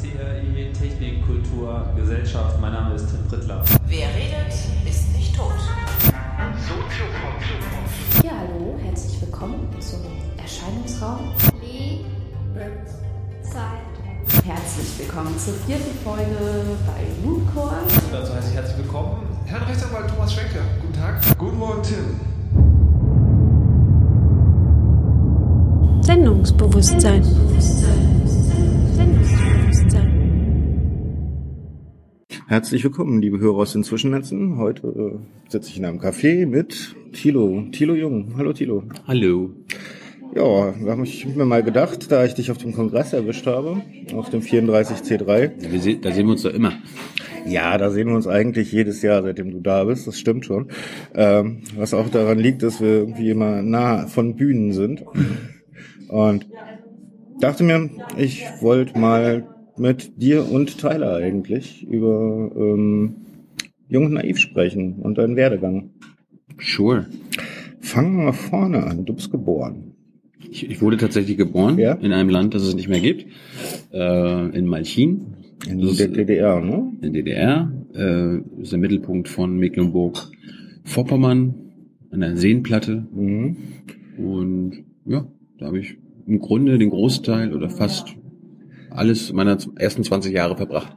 CRI Technik, Kultur, Gesellschaft. Mein Name ist Tim Prittler. Wer redet, ist nicht tot. Ja, hallo, herzlich willkommen zum Erscheinungsraum. Zeit. Herzlich willkommen zur vierten Folge bei Mooncore. Dazu heiße ich herzlich willkommen Herrn Rechtsanwalt Thomas Schwenke. Guten Tag. Guten Morgen, Tim. Sendungsbewusstsein. Sendungsbewusstsein. Herzlich willkommen, liebe Hörer aus den Zwischennetzen. Heute äh, sitze ich in einem Café mit Thilo, Thilo Jung. Hallo Thilo. Hallo. Ja, da habe ich mir mal gedacht, da ich dich auf dem Kongress erwischt habe, auf dem 34C3. Wir se da sehen wir uns doch immer. Ja, da sehen wir uns eigentlich jedes Jahr, seitdem du da bist, das stimmt schon. Ähm, was auch daran liegt, dass wir irgendwie immer nah von Bühnen sind. Und dachte mir, ich wollte mal mit dir und Tyler eigentlich über ähm, Jung und Naiv sprechen und deinen Werdegang. Sure. Fangen wir mal vorne an. Du bist geboren. Ich, ich wurde tatsächlich geboren Ja? in einem Land, das es nicht mehr gibt. Äh, in Malchin, In Das der DDR, ne? in der DDR. Äh, ist der Mittelpunkt von Mecklenburg-Vorpommern an der Seenplatte. Mhm. Und ja, da habe ich im Grunde den Großteil oder fast alles meiner ersten 20 Jahre verbracht.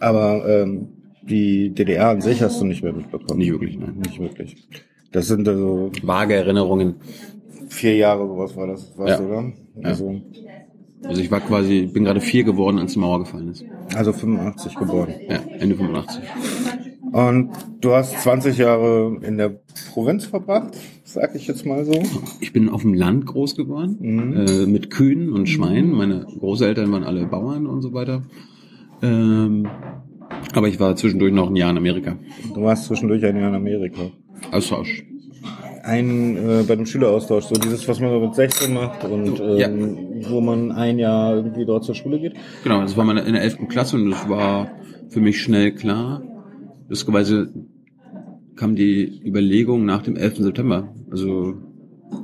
Aber ähm, die DDR an sich hast du nicht mehr mitbekommen. Nicht wirklich, nein. Nicht wirklich. Das sind also Vage Erinnerungen. vier Jahre, sowas war das, was, Ja. oder? Also, Also ich war quasi, bin gerade vier geworden, als die Mauer gefallen ist. also 85 geboren. Ja, Ende 85. Und du hast 20 Jahre in der Provinz verbracht, sag ich jetzt mal so. Ich bin auf dem Land groß geworden, äh, mit Kühen und Schweinen. Meine Großeltern waren alle Bauern und so weiter. Ähm, aber ich war zwischendurch noch ein Jahr in Amerika. Du warst zwischendurch ein Jahr in Amerika. Austausch. Ein äh, bei dem Schüleraustausch, so dieses, was man so mit 16 macht und ähm, Ja. wo man ein Jahr irgendwie dort zur Schule geht. Genau, das war meine in der 11. Klasse und das war für mich schnell klar. Lustigerweise kam die Überlegung nach dem 11. September. Also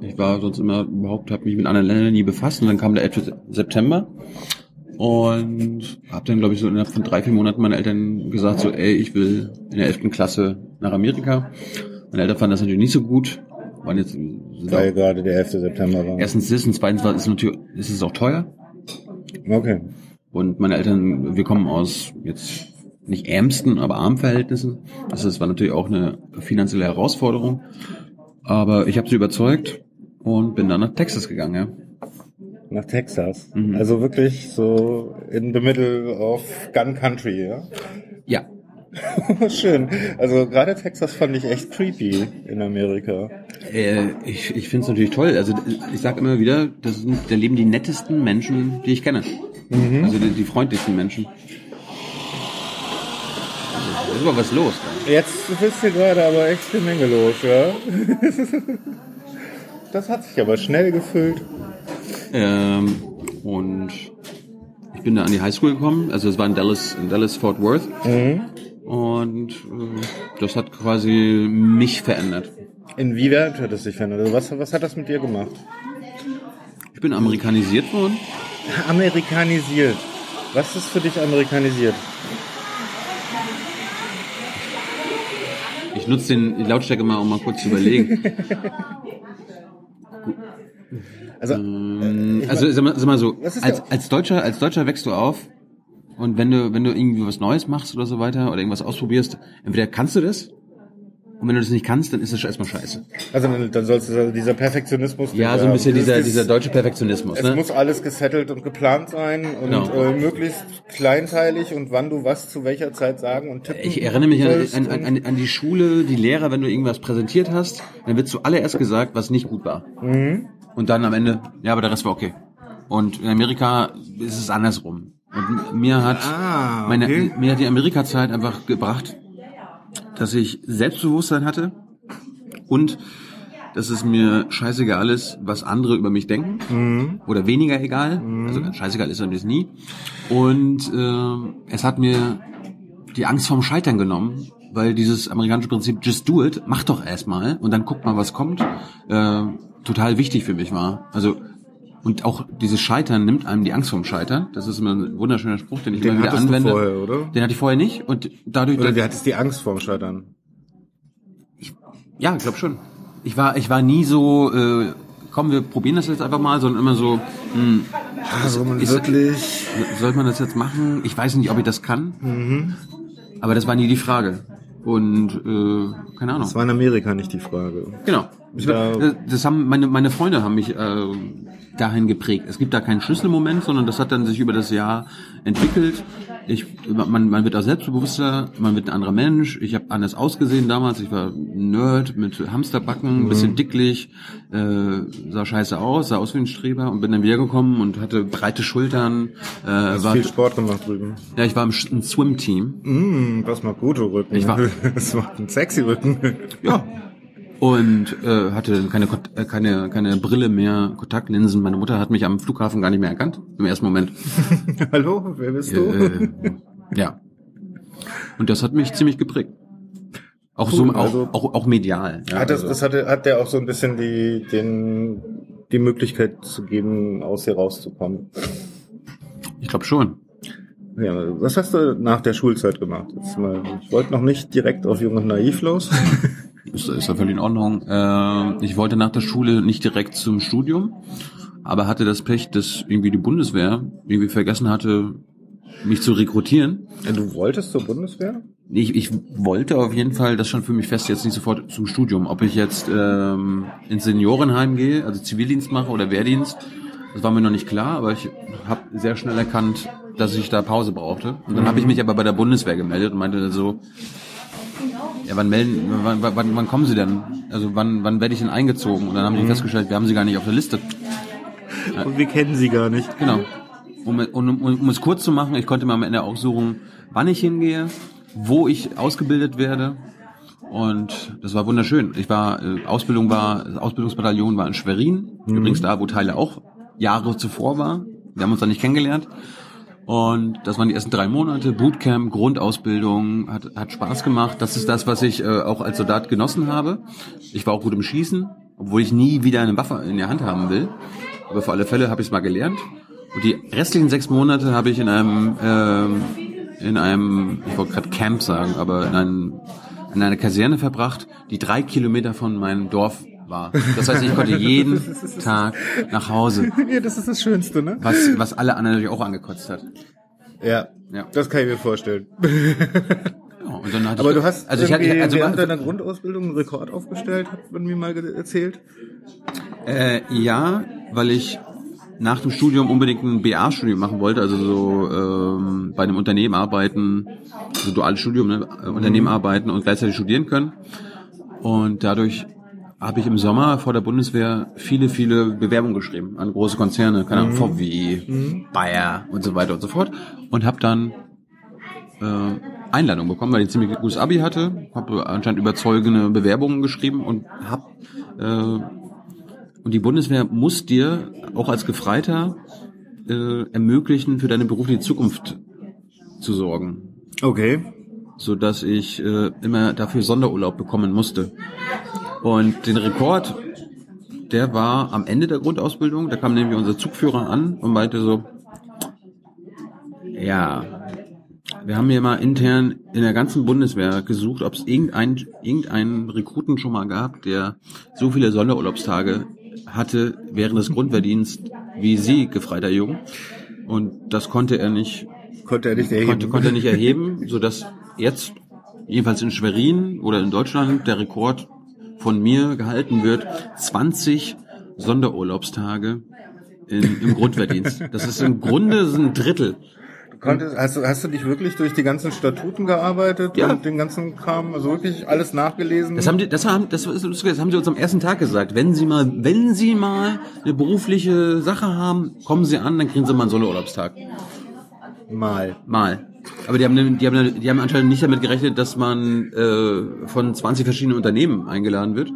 ich war sonst immer überhaupt, habe mich mit anderen Ländern nie befasst und dann kam der 11. September und habe dann, glaube ich, so innerhalb von drei, vier Monaten meinen Eltern gesagt, so, ey, ich will in der 11. Klasse nach Amerika. Meine Eltern fanden das natürlich nicht so gut. Waren jetzt, Weil gerade der 11. September war. erstens das und zweitens war es natürlich, ist es auch teuer. Okay. Und meine Eltern, wir kommen aus jetzt nicht ärmsten, aber armen Verhältnissen. Das ist- war natürlich auch eine finanzielle Herausforderung. Aber ich habe sie überzeugt und bin dann nach Texas gegangen. Ja. Nach Texas. Mhm. Also wirklich so in the middle of Gun Country, ja? ja. Schön. Also gerade Texas fand ich echt creepy in Amerika. Äh, ich ich finde es natürlich toll. Also ich sage immer wieder, das sind, da leben die nettesten Menschen, die ich kenne. Also die, die freundlichsten Menschen. Da ist aber was los. Jetzt bist hier gerade aber echt eine Menge los, ja? Das hat sich aber schnell gefüllt. Ähm, und ich bin da an die Highschool gekommen. Also es war in Dallas, in Dallas Fort Worth. Und äh, das hat quasi mich verändert. Inwieweit hat es sich verändert? Also was, was hat das mit dir gemacht? Ich bin amerikanisiert worden. Amerikanisiert. Was ist für dich amerikanisiert? Ich nutze den Lautstärke mal, um mal kurz zu überlegen. Also, Ähm, also sag mal, sag mal so, als, als Deutscher, als Deutscher wächst du auf und wenn du, wenn du irgendwie was Neues machst oder so weiter oder irgendwas ausprobierst, entweder kannst du das und wenn du das nicht kannst, dann ist das erstmal scheiße. also dann, sollst du also dieser Perfektionismus. Ja, so ein bisschen dieser, dieser deutsche Perfektionismus. Es Ne? muss alles gesettelt und geplant sein und Genau. äh, möglichst kleinteilig und wann du was zu welcher Zeit sagen und tippen Ich erinnere mich an, an, an, an die Schule, die Lehrer, wenn du irgendwas präsentiert hast, dann wird zuallererst gesagt, was nicht gut war. Mhm. Und dann am Ende, ja, aber der Rest war okay. Und in Amerika ist es andersrum. Und mir hat, Ah, meine, okay. mir hat die Amerika-Zeit einfach gebracht, dass ich Selbstbewusstsein hatte und dass es mir scheißegal ist, was andere über mich denken. Mhm. Oder weniger egal. Also ganz scheißegal ist es nie. Und äh, es hat mir die Angst vorm Scheitern genommen, weil dieses amerikanische Prinzip just do it, mach doch erstmal und dann guckt mal, was kommt, äh, total wichtig für mich war. Also Und auch dieses Scheitern nimmt einem die Angst vom Scheitern. Das ist immer ein wunderschöner Spruch, den ich Den immer wieder hattest du anwende. vorher, oder? Den hatte ich vorher nicht und dadurch, Oder du hattest die Angst vorm Scheitern. ja, ich glaube schon. Ich war, ich war nie so, äh, komm, wir probieren das jetzt einfach mal, sondern immer so, hm, Also man ist- wirklich. soll man das jetzt machen? Ich weiß nicht, ob ich das kann. Aber das war nie die Frage. Und äh, keine Ahnung. Das war in Amerika nicht die Frage. Genau. Ich Da- das haben meine meine Freunde haben mich äh, dahin geprägt. Es gibt da keinen Schlüsselmoment, sondern das hat dann sich über das Jahr entwickelt. Ich man man wird auch selbstbewusster, man wird ein anderer Mensch. Ich habe anders ausgesehen damals. Ich war ein Nerd mit Hamsterbacken, ein bisschen dicklich, äh, sah scheiße aus, sah aus wie ein Streber und bin dann wiedergekommen und hatte breite Schultern. Äh, Hast war, viel Sport gemacht drüben. ja, ich war im, im Swim-Team. Mm, das macht gute Rücken. Ich war- das macht einen sexy Rücken. Ja. Und äh, hatte keine, äh, keine, keine Brille mehr, Kontaktlinsen. Meine Mutter hat mich am Flughafen gar nicht mehr erkannt, im ersten Moment. Hallo, wer bist du? Äh, ja. Und das hat mich ziemlich geprägt. Auch so, Cool, auch, also- auch, auch medial. Ja, hat das, also, das hatte, hat der auch so ein bisschen die, den, die Möglichkeit zu geben, aus hier rauszukommen. ich glaube schon. Ja, was hast du nach der Schulzeit gemacht? Jetzt mal, ich wollte noch nicht direkt auf Jung und Naiv los. Ist, ist ja völlig in Ordnung. Äh, ich wollte nach der Schule nicht direkt zum Studium, aber hatte das Pech, dass irgendwie die Bundeswehr irgendwie vergessen hatte, mich zu rekrutieren. Du wolltest zur Bundeswehr? Ich, ich wollte auf jeden Fall, das stand für mich fest, jetzt nicht sofort zum Studium. Ob ich jetzt ähm, ins Seniorenheim gehe, also Zivildienst mache oder Wehrdienst, das war mir noch nicht klar, aber ich habe sehr schnell erkannt, dass ich da Pause brauchte. Und dann habe ich mich aber bei der Bundeswehr gemeldet und meinte so, ja, wann melden, wann, wann, wann kommen Sie denn? Also wann, wann werde ich denn eingezogen? Und dann haben die festgestellt, wir haben Sie gar nicht auf der Liste. Und wir kennen sie gar nicht. Genau. Um, um, um, um es kurz zu machen, ich konnte mir am Ende aussuchen, wann ich hingehe, wo ich ausgebildet werde. Und das war wunderschön. Ich war, äh, Ausbildung war, Ausbildungsbataillon war in Schwerin, übrigens da, wo Teile auch Jahre zuvor war. Wir haben uns da nicht kennengelernt. Und das waren die ersten drei Monate, Bootcamp, Grundausbildung, hat, hat Spaß gemacht. Das ist das, was ich äh, auch als Soldat genossen habe. Ich war auch gut im Schießen, obwohl ich nie wieder eine Waffe in der Hand haben will. Aber für alle Fälle habe ich es mal gelernt. Und die restlichen sechs Monate habe ich in einem, ähm, in einem, ich wollte gerade Camp sagen, aber in, einem, in einer Kaserne verbracht, die drei Kilometer von meinem Dorf war. Das heißt, ich konnte jeden Tag nach Hause, Ja, das ist das Schönste, ne? was, was alle anderen natürlich auch angekotzt hat. Ja, Ja. das kann ich mir vorstellen. Ja, und dann hatte Aber ich, du hast also ich hatte, also während deiner Grundausbildung einen Rekord aufgestellt, hat man mir mal erzählt. Äh, ja, weil ich nach dem Studium unbedingt ein BA-Studium machen wollte, also so ähm, bei einem Unternehmen arbeiten, so duales Studium, ne? äh, Unternehmen arbeiten und gleichzeitig studieren können. Und dadurch habe ich im Sommer vor der Bundeswehr viele, viele Bewerbungen geschrieben an große Konzerne, keine Ahnung, VW, Bayer und so weiter und so fort. Und habe dann äh, Einladung bekommen, weil ich ein ziemlich gutes Abi hatte, habe anscheinend überzeugende Bewerbungen geschrieben und habe äh, und die Bundeswehr muss dir auch als Gefreiter äh, ermöglichen, für deine berufliche Zukunft zu sorgen, Okay. so dass ich äh, immer dafür Sonderurlaub bekommen musste. Und den Rekord, der war am Ende der Grundausbildung. Da kam nämlich unser Zugführer an und meinte so, ja, wir haben hier mal intern in der ganzen Bundeswehr gesucht, ob es irgendeinen irgendeinen Rekruten schon mal gab, der so viele Sonderurlaubstage hatte während des Grundwehrdienst wie Sie, gefreiter Jung. Und das konnte er nicht, Konnte er nicht erheben. konnte, konnte er nicht erheben, so dass jetzt jedenfalls in Schwerin oder in Deutschland der Rekord von mir gehalten wird, 20 Sonderurlaubstage in, im Grundwehrdienst. Das ist im Grunde ein Drittel. Konntest, hast, du, hast du dich wirklich durch die ganzen Statuten gearbeitet Ja. und den ganzen Kram, also wirklich alles nachgelesen? Das haben die, das haben, das ist lustig, das haben sie uns am ersten Tag gesagt. Wenn Sie mal, wenn Sie mal eine berufliche Sache haben, kommen Sie an, dann kriegen Sie mal einen Solo-Urlaubstag. mal. Mal. Aber die haben, die haben, die haben anscheinend nicht damit gerechnet, dass man äh, von 20 verschiedenen Unternehmen eingeladen wird.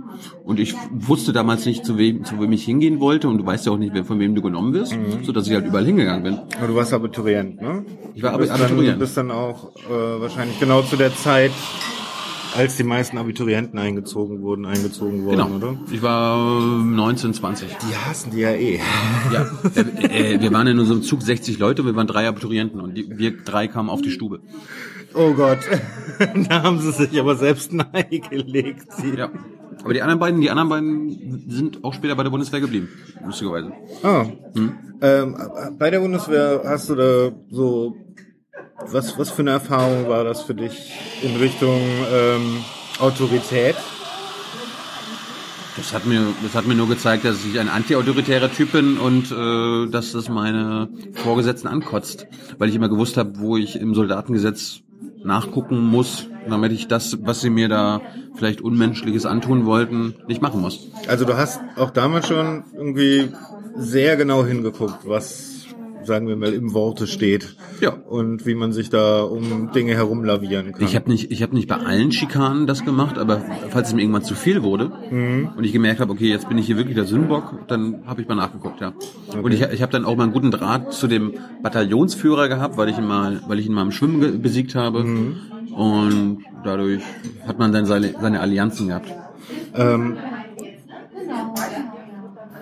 Und ich wusste damals nicht, zu wem, zu wem ich hingehen wollte. Und du weißt ja auch nicht, wer- von wem du genommen wirst, so dass ich halt überall hingegangen bin. Aber du warst Abiturient, ne? Ich war du bist Abiturient. Dann, du bist dann auch äh, wahrscheinlich genau zu der Zeit als die meisten Abiturienten eingezogen wurden, eingezogen wurden, Genau. oder? Ich war äh, 19, 20. Die hassen die ja eh. Ja, äh, äh, wir waren in unserem Zug 60 Leute, wir waren drei Abiturienten und die, wir drei kamen auf die Stube. Oh Gott, da haben sie sich aber selbst ein Ei gelegt. Sie. Ja. Aber die anderen beiden, die anderen beiden sind auch später bei der Bundeswehr geblieben, lustigerweise. Ah. Ähm, bei der Bundeswehr hast du da so, was, was für eine Erfahrung war das für dich in Richtung ähm, Autorität? Das hat mir, das hat mir nur gezeigt, dass ich ein antiautoritärer Typ bin und äh, dass das meine Vorgesetzten ankotzt, weil ich immer gewusst habe, wo ich im Soldatengesetz nachgucken muss, damit ich das, was sie mir da vielleicht Unmenschliches antun wollten, nicht machen muss. Also du hast auch damals schon irgendwie sehr genau hingeguckt, was, sagen wir mal, im Worte steht. Ja. Und wie man sich da um Dinge herumlavieren kann. Ich habe nicht, ich habe nicht bei allen Schikanen das gemacht, aber falls es mir irgendwann zu viel wurde und ich gemerkt habe, okay, jetzt bin ich hier wirklich der Sündenbock, dann habe ich mal nachgeguckt, ja. Und ich, ich habe dann auch mal einen guten Draht zu dem Bataillonsführer gehabt, weil ich ihn mal, weil ich ihn mal im Schwimmen besiegt habe und dadurch hat man dann seine, seine Allianzen gehabt. Ähm,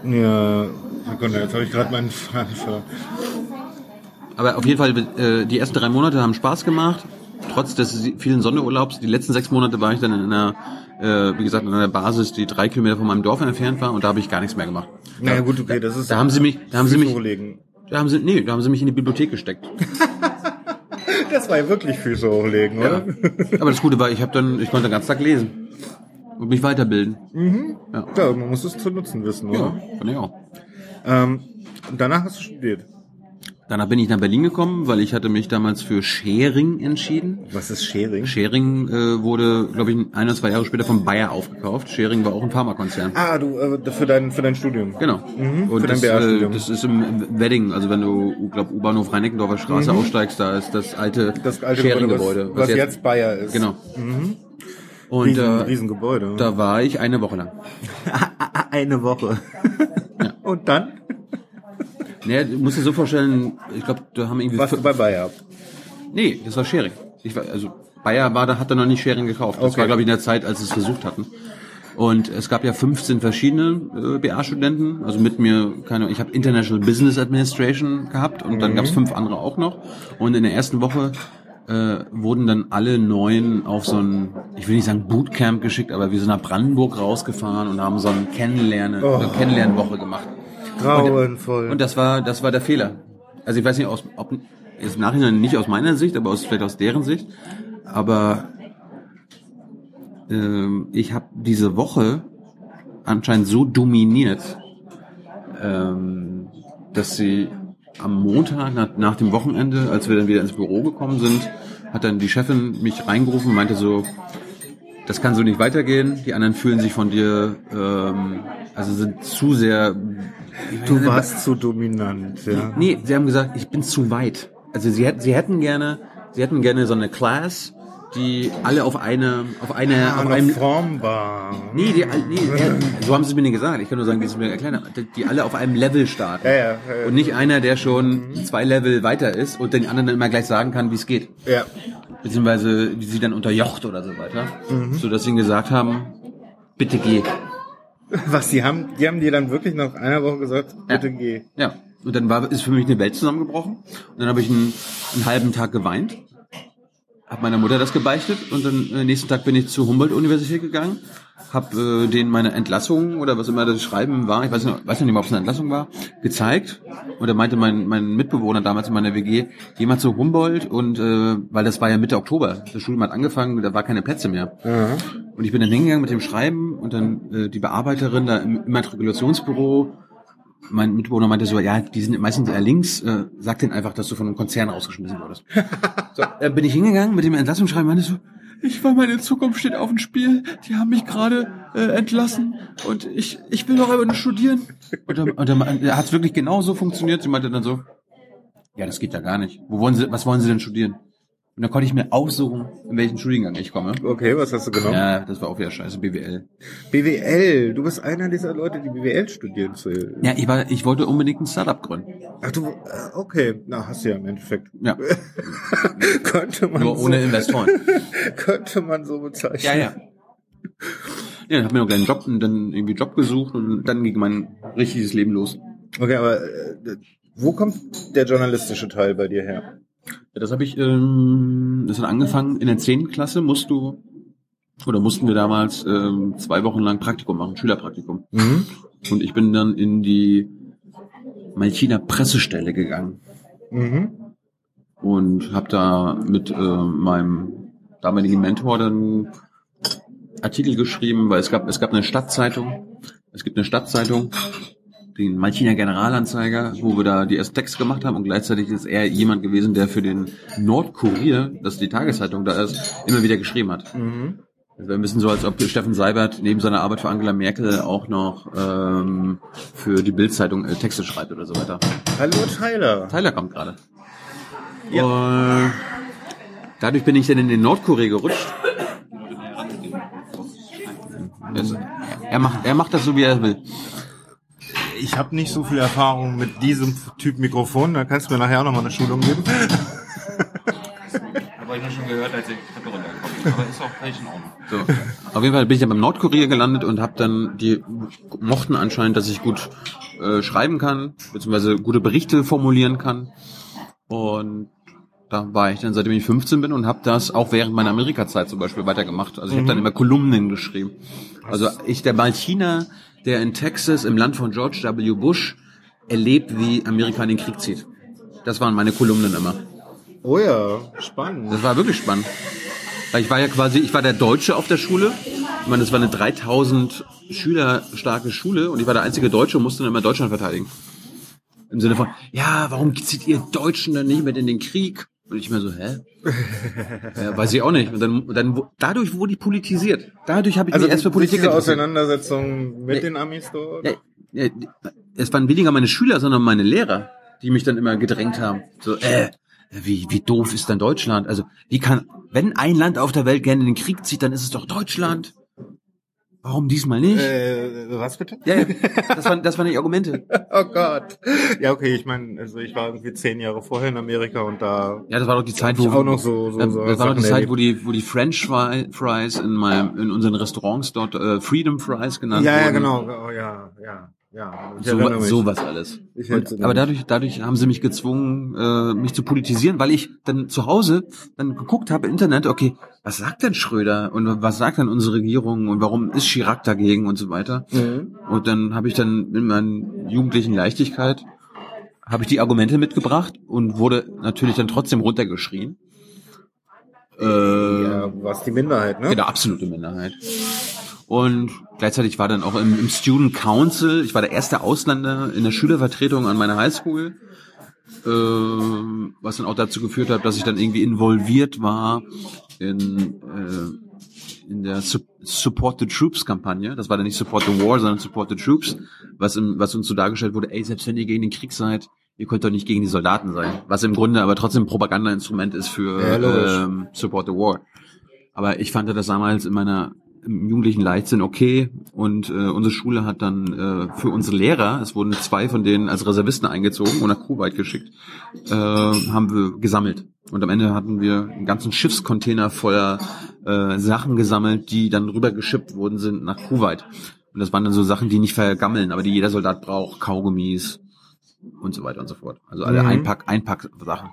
ja, Sekunde, jetzt habe ich gerade meinen Faden ver... Aber auf jeden Fall, äh, die ersten drei Monate haben Spaß gemacht. Trotz des vielen Sonderurlaubs. Die letzten sechs Monate war ich dann in einer, äh, wie gesagt, in einer Basis, die drei Kilometer von meinem Dorf entfernt war und da habe ich gar nichts mehr gemacht. Naja gut, okay, das ist... Da haben sie mich, da haben sie mich, hochlegen. da haben sie, nee, da haben sie mich in die Bibliothek gesteckt. Das war ja wirklich Füße hochlegen, Ja. oder? Aber das Gute war, ich habe dann, ich konnte den ganzen Tag lesen und mich weiterbilden. Ja, Ja, man muss es zu nutzen wissen, ja, oder? fand ich auch. Ähm, und danach hast du studiert. Danach bin ich nach Berlin gekommen, weil ich hatte mich damals für Schering entschieden. Was ist Sharing? Schering äh, wurde, glaube ich, ein oder zwei Jahre später von Bayer aufgekauft. Schering war auch ein Pharmakonzern. Ah, du, äh, für dein, für dein Studium. Genau. Mhm, Und für dein das, äh, BA-Studium. das ist im Wedding, also wenn du, glaub, U-Bahnhof Rhein-Neckendorfer Straße aussteigst, da ist das alte, Mhm. Das alte Schering-Gebäude. Gebäude, was, was jetzt, Bayer ist. Genau. Und Riesen, äh, Riesengebäude. da war ich eine Woche lang. Eine Woche. Und dann? Naja, du musst dir so vorstellen, ich glaube, da haben irgendwie... Warst du bei Bayer? nee, das war Schering. Ich war, also Bayer war, da hat er noch nicht Schering gekauft. Das Okay. war, glaube ich, in der Zeit, als sie es versucht hatten. Und es gab ja 15 verschiedene äh, BA-Studenten, also mit mir, keine, ich habe International Business Administration gehabt und dann gab es fünf andere auch noch. Und in der ersten Woche äh, wurden dann alle neun auf so ein, ich will nicht sagen Bootcamp geschickt, aber wir sind nach Brandenburg rausgefahren und haben so ein Kennenlernen, eine Kennenlernwoche gemacht. Grauenvoll. Und das war, das war der Fehler. Also ich weiß nicht, aus, ob jetzt im Nachhinein nicht aus meiner Sicht, aber aus, vielleicht aus deren Sicht. Aber ähm, ich habe diese Woche anscheinend so dominiert, ähm, dass sie am Montag nach, nach dem Wochenende, als wir dann wieder ins Büro gekommen sind, hat dann die Chefin mich reingerufen und meinte so, das kann so nicht weitergehen. Die anderen fühlen sich von dir, ähm, also sind zu sehr. du warst zu dominant, ja. Nee, sie haben gesagt, ich bin zu weit. Also sie hätten, sie hätten gerne, sie hätten gerne so eine Class, die alle auf eine, auf eine, Ah, auf einem, formbar. nee, die, nee, so haben sie es mir nicht gesagt. Ich kann nur sagen, wie sie es mir erklärt haben, die- alle auf einem Level starten. Ja, ja, ja. Und nicht einer, der schon zwei Level weiter ist und den anderen dann immer gleich sagen kann, wie es geht. Ja. Beziehungsweise, wie sie dann unterjocht oder so weiter. Mhm. So dass sie ihnen gesagt haben, bitte geh. Was, die haben, die haben dir dann wirklich nach einer Woche gesagt, bitte geh. Ja. Und dann war, ist für mich eine Welt zusammengebrochen. Und dann habe ich einen, einen halben Tag geweint. Hab meiner Mutter das gebeichtet und dann äh, nächsten Tag bin ich zur Humboldt-Universität gegangen, hab äh, denen meine Entlassung oder was immer das Schreiben war, ich weiß nicht, weiß nicht mehr, ob es eine Entlassung war, gezeigt. Und da meinte mein, mein Mitbewohner damals in meiner WG, geh mal zu Humboldt und äh, weil das war ja Mitte Oktober, das Studium hat angefangen, da war keine Plätze mehr. Und ich bin dann hingegangen mit dem Schreiben und dann äh, die Bearbeiterin da im Immatrikulationsbüro mein Mitbewohner meinte so, ja, die sind meistens eher links, äh, sag denen einfach, dass du von einem Konzern rausgeschmissen wurdest. so, dann bin ich hingegangen mit dem Entlassungsschreiben, meinte so, ich war meine Zukunft steht auf dem Spiel, die haben mich gerade äh, entlassen und ich, ich will doch aber nur studieren. Und dann, und dann er hat es wirklich genau so funktioniert. Sie meinte dann so, ja, das geht ja gar nicht. Wo wollen Sie, was wollen Sie denn studieren? Und dann konnte ich mir aussuchen, in welchen Studiengang ich komme. Okay, was hast du genommen? Ja, das war auch wieder scheiße, BWL. BWL. Du bist einer dieser Leute, die BWL studieren. Zu. Ja, ich war, ich wollte unbedingt ein Startup gründen. Ach du, äh, okay. Na, hast du ja im Endeffekt. Ja. könnte man Nur so, ohne Investoren. könnte man so bezeichnen. Ja, ja. Ja, dann hab mir noch einen Job und dann irgendwie Job gesucht und dann ging mein richtiges Leben los. Okay, aber äh, wo kommt der journalistische Teil bei dir her? Ja, das habe ich, ähm, das hat angefangen, in der 10. Klasse musst du, oder mussten wir damals ähm, zwei Wochen lang Praktikum machen, Schülerpraktikum. Mhm. Und ich bin dann in die Malchiner Pressestelle gegangen Mhm. und habe da mit äh, meinem damaligen Mentor dann Artikel geschrieben, weil es gab es gab eine Stadtzeitung, es gibt eine Stadtzeitung, den Malchiner Generalanzeiger, wo wir da die ersten Texte gemacht haben und gleichzeitig ist er jemand gewesen, der für den Nordkurier, das ist die Tageszeitung da ist, immer wieder geschrieben hat. Mhm. Es wäre ein bisschen so, als ob Steffen Seibert neben seiner Arbeit für Angela Merkel auch noch ähm, für die Bildzeitung äh, Texte schreibt oder so weiter. Hallo Tyler. Tyler kommt gerade. Und dadurch bin ich dann in den Nordkorea gerutscht. Er macht, er macht das so, wie er will. Ich habe nicht so viel Erfahrung mit diesem Typ Mikrofon. Da kannst du mir nachher auch noch mal eine Schulung geben. Habe ich nur schon gehört, als ich die Treppe runtergekommen Aber ist auch völlig in Ordnung. So. Auf jeden Fall bin ich dann beim Nordkorea gelandet und habe dann, die mochten anscheinend, dass ich gut äh, schreiben kann, beziehungsweise gute Berichte formulieren kann. Und da war ich dann, seitdem ich 15 bin und habe das auch während meiner Amerika-Zeit zum Beispiel weitergemacht. Also ich habe dann immer Kolumnen geschrieben. Also ich, der Malchiner, der in Texas im Land von George W. Bush erlebt, wie Amerika in den Krieg zieht. Das waren meine Kolumnen immer. Oh ja, spannend. Das war wirklich spannend. Weil ich war ja quasi, ich war der Deutsche auf der Schule. Ich meine, das war eine 3000 Schüler starke Schule und ich war der einzige Deutsche und musste dann immer Deutschland verteidigen. Im Sinne von, ja, warum zieht ihr Deutschen dann nicht mit in den Krieg? Und ich mir so, hä? ja, weiß ich auch nicht. Und dann, dann dadurch wurde ich politisiert. Dadurch habe ich Also mich erst für Politik diese. Auseinandersetzung mit Ja. den Amis dort? Ja, ja, es waren weniger meine Schüler, sondern meine Lehrer, die mich dann immer gedrängt haben. So, äh, wie, wie doof ist denn Deutschland? Also, wie kann, wenn ein Land auf der Welt gerne in den Krieg zieht, dann ist es doch Deutschland. Warum diesmal nicht? Äh, was bitte? Ja, ja, das waren, das waren die Argumente. Oh Gott. Ja, okay, ich meine, also ich war irgendwie zehn Jahre vorher in Amerika und da Ja, das war doch die Zeit, wo auch noch so, so, das so das war doch die Zeit, wo die, wo die French Fries in meinem, in unseren Restaurants dort äh, Freedom Fries genannt Ja, ja, wurden. genau. Oh, ja, ja, ja. So, sowas alles. Und, aber dadurch, dadurch haben sie mich gezwungen, äh, mich zu politisieren, weil ich dann zu Hause dann geguckt habe im Internet, okay, was sagt denn Schröder und was sagt denn unsere Regierung und warum ist Chirac dagegen und so weiter. Mhm. Und dann habe ich dann in meiner jugendlichen Leichtigkeit habe ich die Argumente mitgebracht und wurde natürlich dann trotzdem runtergeschrien. Äh, Ja, warst die Minderheit, ne? Genau, absolute Minderheit. Und gleichzeitig war dann auch im, im Student Council, ich war der erste Ausländer in der Schülervertretung an meiner Highschool, ähm, was dann auch dazu geführt hat, dass ich dann irgendwie involviert war in, äh, in der Su Support the Troops Kampagne. Das war dann nicht Support the War, sondern Support the Troops, was, im, was uns so dargestellt wurde, ey, selbst wenn ihr gegen den Krieg seid, ihr könnt doch nicht gegen die Soldaten sein. Was im Grunde aber trotzdem ein Propagandainstrument ist für Ja, ähm, Support the War. Aber ich fand das damals in meiner im jugendlichen Leichtsinn okay und äh, unsere Schule hat dann äh, für unsere Lehrer, es wurden zwei von denen als Reservisten eingezogen und nach Kuwait geschickt, äh, haben wir gesammelt. Und am Ende hatten wir einen ganzen Schiffscontainer voller äh, Sachen gesammelt, die dann rübergeschippt worden sind nach Kuwait. Und das waren dann so Sachen, die nicht vergammeln, aber die jeder Soldat braucht, Kaugummis und so weiter und so fort. Also alle Mhm. Einpack, Einpack-Sachen.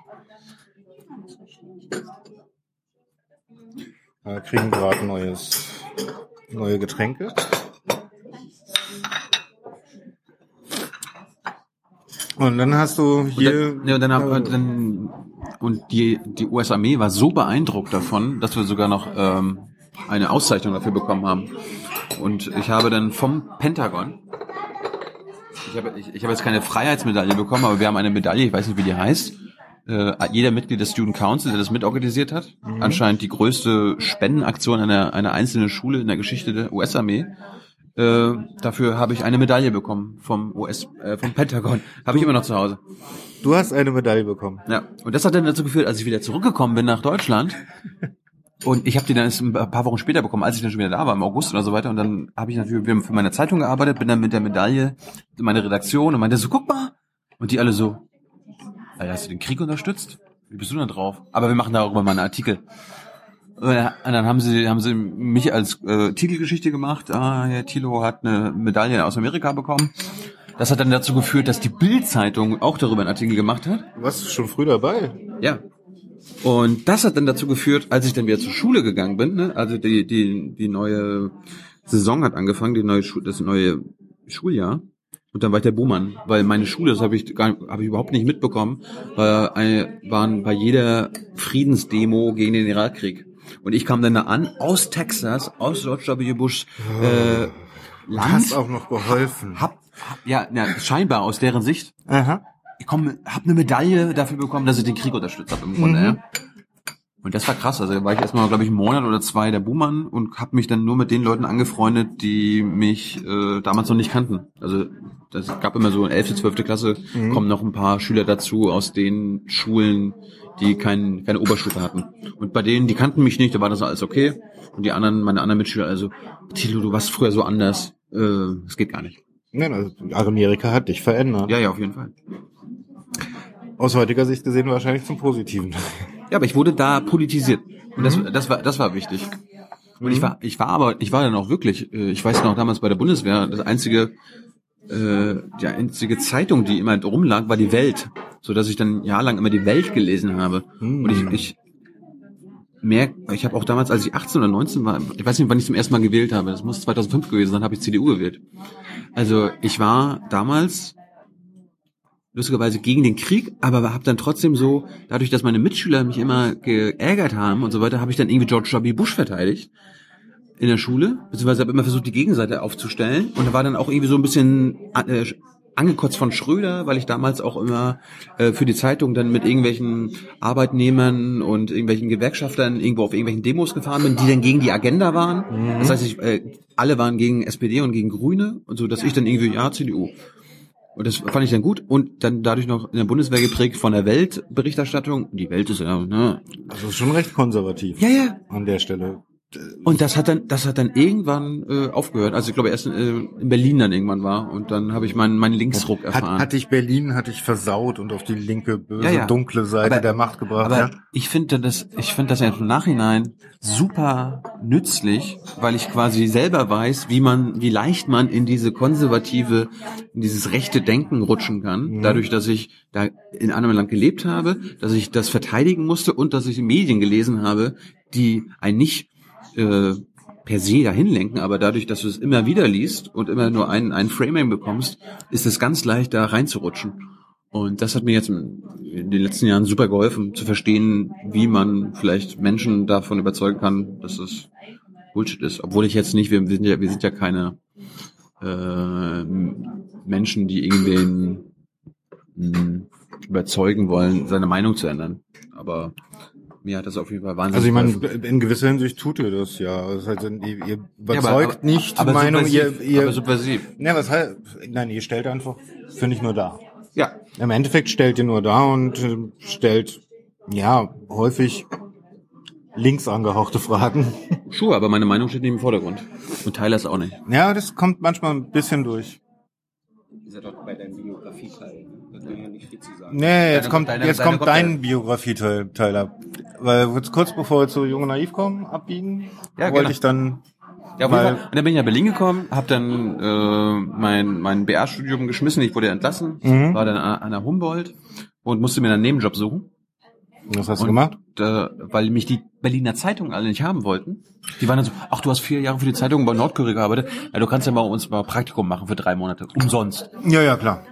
Wir kriegen gerade neues, neue Getränke. Und dann hast du Und hier. dann, ja, und dann, hab, und dann und die die US-Armee war so beeindruckt davon, dass wir sogar noch ähm, eine Auszeichnung dafür bekommen haben. Und ich habe dann vom Pentagon, ich habe ich, ich habe jetzt keine Freiheitsmedaille bekommen, aber wir haben eine Medaille, ich weiß nicht wie die heißt. Äh, jeder Mitglied des Student Council, der das mitorganisiert hat, anscheinend die größte Spendenaktion einer einer einzelnen Schule in der Geschichte der US-Armee Äh, dafür habe ich eine Medaille bekommen vom US, äh, vom Pentagon. Habe ich immer noch zu Hause. Du hast eine Medaille bekommen. Ja. Und das hat dann dazu geführt, als ich wieder zurückgekommen bin nach Deutschland. Und ich habe die dann erst ein paar Wochen später bekommen, als ich dann schon wieder da war, im August oder so weiter. Und dann habe ich natürlich wieder für meine Zeitung gearbeitet, bin dann mit der Medaille in meine Redaktion und meinte so, guck mal. Und die alle so, Alter, hast du den Krieg unterstützt? Wie bist du denn drauf? Aber wir machen darüber mal einen Artikel. Und dann haben sie, haben sie mich als äh, Titelgeschichte gemacht. Ah, Herr Thilo hat eine Medaille aus Amerika bekommen. Das hat dann dazu geführt, dass die Bild-Zeitung auch darüber einen Artikel gemacht hat. Du warst schon früh dabei. Ja. Und das hat dann dazu geführt, als ich dann wieder zur Schule gegangen bin, ne, also die, die, die neue Saison hat angefangen, die neue Schu das neue Schuljahr. Und dann war ich der Buhmann, weil meine Schule, das habe ich gar, habe ich überhaupt nicht mitbekommen, war eine, waren bei jeder Friedensdemo gegen den Irakkrieg. Und ich kam dann da an aus Texas, aus George W. Bush äh, Du hast auch noch geholfen. hab, hab ja, ja, scheinbar aus deren Sicht. Aha. Ich komm, hab eine Medaille dafür bekommen, dass ich den Krieg unterstützt habe im Grunde. Ja. Und das war krass. Also da war ich erstmal, glaube ich, einen Monat oder zwei der Buhmann und habe mich dann nur mit den Leuten angefreundet, die mich äh, damals noch nicht kannten. Also das gab immer so in 11., 12. Klasse, kommen noch ein paar Schüler dazu aus den Schulen, die kein, keine Oberstufe hatten. Und bei denen, die kannten mich nicht, da war das alles okay. Und die anderen, meine anderen Mitschüler, also, Tilo, du warst früher so anders. Äh, das geht gar nicht. Nein, also Amerika hat dich verändert. Ja, ja, auf jeden Fall. Aus heutiger Sicht gesehen wahrscheinlich zum Positiven. Ja, aber ich wurde da politisiert. Und das, das war, das war wichtig. Und ich war, ich war aber, ich war dann auch wirklich, äh, ich weiß noch damals bei der Bundeswehr, das einzige, äh, die einzige Zeitung, die immer rumlag, war die Welt, so dass ich dann jahrelang immer die Welt gelesen habe. Und ich, ich merk, ich habe auch damals, als ich 18 oder 19 war, ich weiß nicht, wann ich zum ersten Mal gewählt habe, das muss 2005 gewesen sein, habe ich CDU gewählt. Also ich war damals lustigerweise gegen den Krieg, aber habe dann trotzdem so, dadurch, dass meine Mitschüler mich immer geärgert haben und so weiter, habe ich dann irgendwie George W. Bush verteidigt in der Schule, beziehungsweise habe immer versucht, die Gegenseite aufzustellen und da war dann auch irgendwie so ein bisschen äh, angekotzt von Schröder, weil ich damals auch immer äh, für die Zeitung dann mit irgendwelchen Arbeitnehmern und irgendwelchen Gewerkschaftern irgendwo auf irgendwelchen Demos gefahren bin, die dann gegen die Agenda waren. Das heißt, ich, äh, alle waren gegen SPD und gegen Grüne und so, dass ich dann irgendwie, ja, CDU. Und das fand ich dann gut und dann dadurch noch in der Bundeswehr geprägt von der Weltberichterstattung. Die Welt ist ja, ne? Also schon recht konservativ. Ja, ja. An der Stelle. Und das hat dann, das hat dann irgendwann äh, aufgehört. Also ich glaube erst in, äh, in Berlin dann irgendwann war und dann habe ich meinen meinen Linksruck erfahren. hat dich Berlin, hat dich versaut und auf die linke, böse, Ja, ja. dunkle Seite Aber- der Macht gebracht. Aber ja? ich finde das, ich finde das im Nachhinein super nützlich, weil ich quasi selber weiß, wie man, wie leicht man in diese konservative, in dieses rechte Denken rutschen kann, dadurch, dass ich da in einem Land gelebt habe, dass ich das verteidigen musste und dass ich Medien gelesen habe, die einen nicht äh, per se dahin lenken, aber dadurch, dass du es immer wieder liest und immer nur ein, ein Framing bekommst, ist es ganz leicht, da reinzurutschen. Und das hat mir jetzt in den letzten Jahren super geholfen, zu verstehen, wie man vielleicht Menschen davon überzeugen kann, dass es Bullshit ist. Obwohl ich jetzt nicht, wir sind ja, wir sind ja keine äh, Menschen, die irgendwen mh, überzeugen wollen, seine Meinung zu ändern. Aber mir hat das auf jeden Fall wahnsinnig Also ich meine, in gewisser Hinsicht tut ihr das ja. Das heißt, ihr, ihr Ja, überzeugt aber- nicht die aber Meinung, ihr, subversiv, ihr aber subversiv. ne, was heißt, nein, ihr stellt einfach, finde ich nur da. Ja, Im Endeffekt stellt ihr nur da und äh, stellt, ja, häufig links angehauchte Fragen. Schuhe, aber meine Meinung steht nicht im Vordergrund. Und Tyler ist auch nicht. Ja, das kommt manchmal ein bisschen durch. Ist ja doch bei deinem Biografie-Teil. Nicht viel zu sagen. Nee, jetzt Deine- kommt, deine- jetzt deine kommt dein. Biografie-Teil Teil ab. Weil kurz bevor wir zu Jung und Naiv kommen, abbiegen, Ja, wollte genau. ich dann Ja, auf jeden Weil- Fall. Und dann bin ich nach Berlin gekommen, habe dann äh, mein, mein BR-Studium geschmissen, ich wurde entlassen, Mhm. war dann an, der Humboldt und musste mir einen Nebenjob suchen. Was hast du Und, gemacht? Äh, weil mich die Berliner Zeitungen alle nicht haben wollten. Die waren dann so, ach, du hast vier Jahre für die Zeitung bei Nordkorea gearbeitet, ja, du kannst ja mal uns mal Praktikum machen für drei Monate, umsonst. Ja, ja, klar.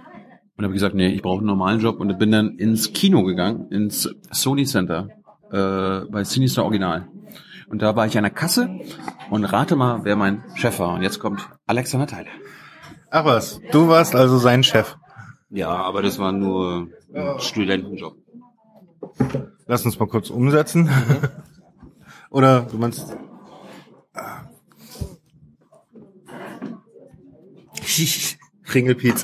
Und habe gesagt, nee, ich brauche einen normalen Job und bin dann ins Kino gegangen, ins Sony Center äh, bei Sinister Original. Und da war ich an der Kasse und rate mal, wer mein Chef war. Und jetzt kommt Alexander Teile. Ach was, du warst also sein Chef. Ja, aber das war nur ein Studentenjob. Lass uns mal kurz umsetzen. Oder du meinst. Ringelpiez.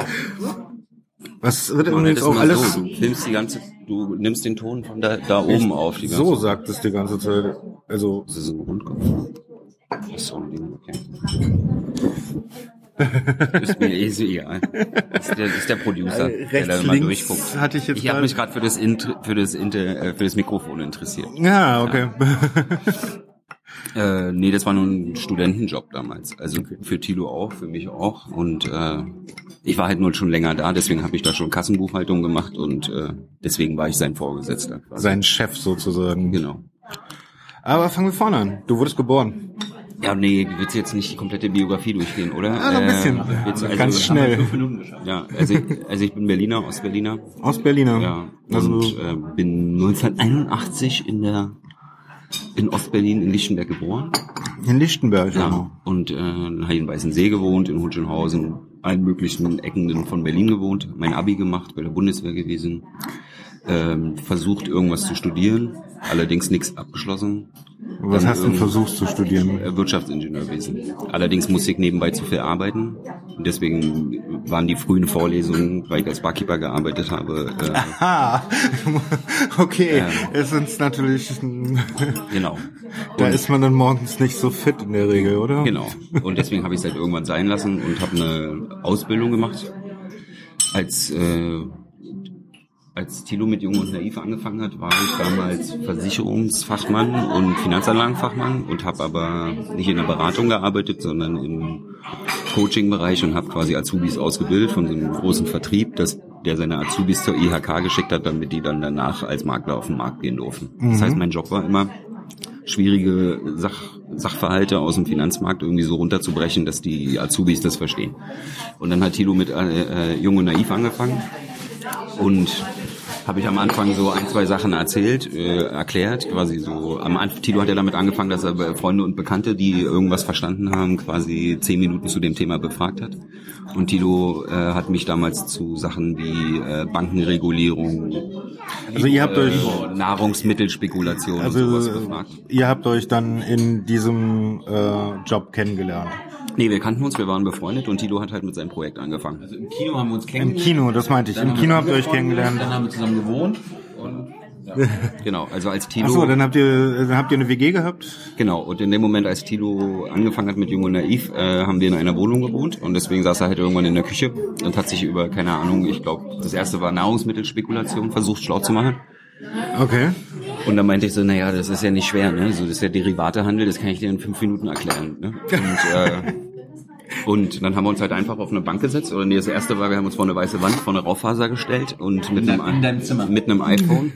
Was wird Man übrigens das auch alles so. Du filmst die ganze, du nimmst den Ton von da, da oben auf. Die ganze so sagt es die ganze Zeit. Also Das ist ein Rundkopf. Das ist so ein Ding, okay. ist mir eh so egal. Das ist der, das ist der Producer, Äh, der da mal links durchguckt. hatte ich jetzt ich habe mich gerade für das Inter, für das Inter, äh, für das Mikrofon interessiert. ja, okay. Äh, nee, das war nur ein Studentenjob damals. Also für Tilo auch, für mich auch. Und äh, ich war halt nur schon länger da, deswegen habe ich da schon Kassenbuchhaltung gemacht und äh, deswegen war ich sein Vorgesetzter. quasi. Sein Chef sozusagen. Genau. Aber fangen wir vorne an. Du wurdest geboren. Ja, nee, du willst jetzt nicht die komplette Biografie durchgehen, oder? Ah, so ein bisschen. willst du- Ganz schnell. Ja, also ich, also ich bin Berliner, Ostberliner. Ostberliner. Ja, Also und äh, bin 1981 in der in Ostberlin in Lichtenberg geboren. in Lichtenberg. Ja, genau. und äh, habe ich in Weißensee gewohnt, in Hohenschönhausen, allen möglichen Ecken von Berlin gewohnt, mein Abi gemacht, bei der Bundeswehr gewesen, ähm, versucht irgendwas zu studieren, allerdings nichts abgeschlossen. Was Dann hast du versucht zu studieren? äh, Wirtschaftsingenieurwesen. Allerdings musste ich nebenbei zu viel arbeiten. Und Deswegen waren die frühen Vorlesungen, weil ich als Barkeeper gearbeitet habe, äh, Ah, okay. Ähm. Es ist natürlich, genau. da Und- ist man dann morgens nicht so fit in der Regel, oder? Genau. Und deswegen habe ich es halt irgendwann sein lassen und habe eine Ausbildung gemacht. Als äh, als Thilo mit Jung und Naiv angefangen hat, war ich damals Versicherungsfachmann und Finanzanlagenfachmann und habe aber nicht in der Beratung gearbeitet, sondern im Coaching-Bereich und habe quasi Azubis ausgebildet von so einem großen Vertrieb, dass der seine Azubis zur IHK geschickt hat, damit die dann danach als Makler auf den Markt gehen durften. Das heißt, mein Job war immer, schwierige Sach Sachverhalte aus dem Finanzmarkt irgendwie so runterzubrechen, dass die Azubis das verstehen. Und dann hat Thilo mit äh, äh, Jung und Naiv angefangen und habe ich am Anfang so ein, zwei Sachen erzählt, äh, erklärt, quasi so. Am Anfang, Tilo hat ja damit angefangen, dass er Freunde und Bekannte, die irgendwas verstanden haben, quasi zehn Minuten zu dem Thema befragt hat. Und Tilo äh, hat mich damals zu Sachen wie äh, Bankenregulierung, Also ihr habt euch, äh, Nahrungsmittelspekulation und sowas also gefragt. ihr habt euch dann in diesem äh, Job kennengelernt. Nee, wir kannten uns, wir waren befreundet und Tilo hat halt mit seinem Projekt angefangen. Also im Kino haben wir uns Im kennengelernt. Kino, das meinte ich. Im Kino habt ihr euch kennengelernt. Dann haben wir zusammen gewohnt. Und Genau, also als Tilo. Ach so, dann habt ihr, dann habt ihr eine WG gehabt? Genau, und in dem Moment, als Tilo angefangen hat mit Jung und Naiv, äh, haben wir in einer Wohnung gewohnt und deswegen saß er halt irgendwann in der Küche und hat sich über, keine Ahnung, ich glaube, das erste war Nahrungsmittelspekulation, versucht schlau zu machen. Okay. Und dann meinte ich so, naja, das ist ja nicht schwer, ne? So, das ist ja Derivatehandel, das kann ich dir in fünf Minuten erklären. Ne? Und, äh, und dann haben wir uns halt einfach auf eine Bank gesetzt. Oder nee, das erste war, wir haben uns vor eine weiße Wand, vor eine Raufaser gestellt und mit einem, in Zimmer. mit einem iPhone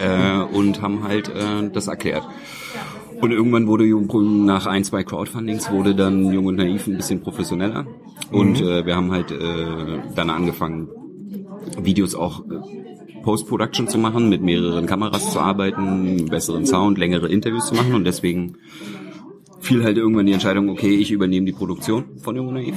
äh, und haben halt äh, das erklärt. Und irgendwann wurde nach ein, zwei Crowdfundings wurde dann Jung und Naiv ein bisschen professioneller. Und äh, wir haben halt äh, dann angefangen, Videos auch äh, Post-Production zu machen, mit mehreren Kameras zu arbeiten, besseren Sound, längere Interviews zu machen und deswegen fiel halt irgendwann die Entscheidung, okay, ich übernehme die Produktion von Jung und Naiv.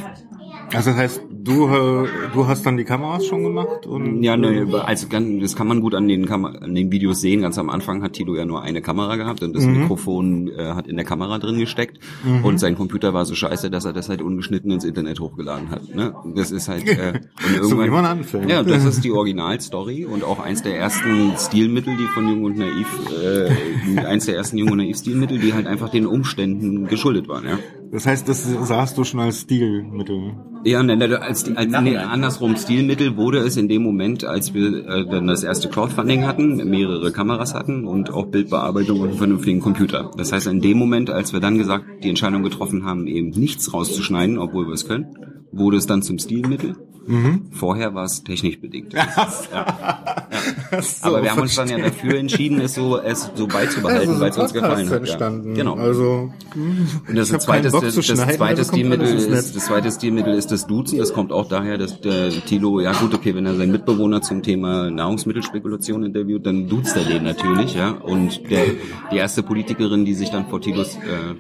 Also das heißt, du, äh, du hast dann die Kameras schon gemacht und Ja, ne, also das kann man gut an den, Kam an den Videos sehen. Ganz am Anfang hat Tilo ja nur eine Kamera gehabt und das Mhm. Mikrofon äh, hat in der Kamera drin gesteckt und sein Computer war so scheiße, dass er das halt ungeschnitten ins Internet hochgeladen hat. Ne? Das ist halt äh, und So wie man anfängt. Ja, das ist die Originalstory und auch eins der ersten Stilmittel, die von Jung und Naiv, äh, eins der ersten Jung und Naiv Stilmittel, die halt einfach den Umständen geschuldet waren. Ja. Das heißt, das sahst du schon als Stilmittel. Ja, ne, ne, als, als nee, andersrum Stilmittel wurde es in dem Moment, als wir äh, dann das erste Crowdfunding hatten, mehrere Kameras hatten und auch Bildbearbeitung und einen vernünftigen Computer. Das heißt, in dem Moment, als wir dann gesagt, die Entscheidung getroffen haben, eben nichts rauszuschneiden, obwohl wir es können, wurde es dann zum Stilmittel. Vorher war es technisch bedingt. Ja. So, Aber wir haben uns dann ja dafür entschieden, es so, es so beizubehalten, Also, weil es uns gefallen hat. entstanden. Ja. Genau. Also Und das, zweite, das, das zweite also Stilmittel ist, das zweite Stilmittel ist das Duzen. Das kommt auch daher, dass der Tilo, ja gut, okay, wenn er seinen Mitbewohner zum Thema Nahrungsmittelspekulation interviewt, dann duzt er den natürlich, ja. Und der, die erste Politikerin, die sich dann vor Tilos äh,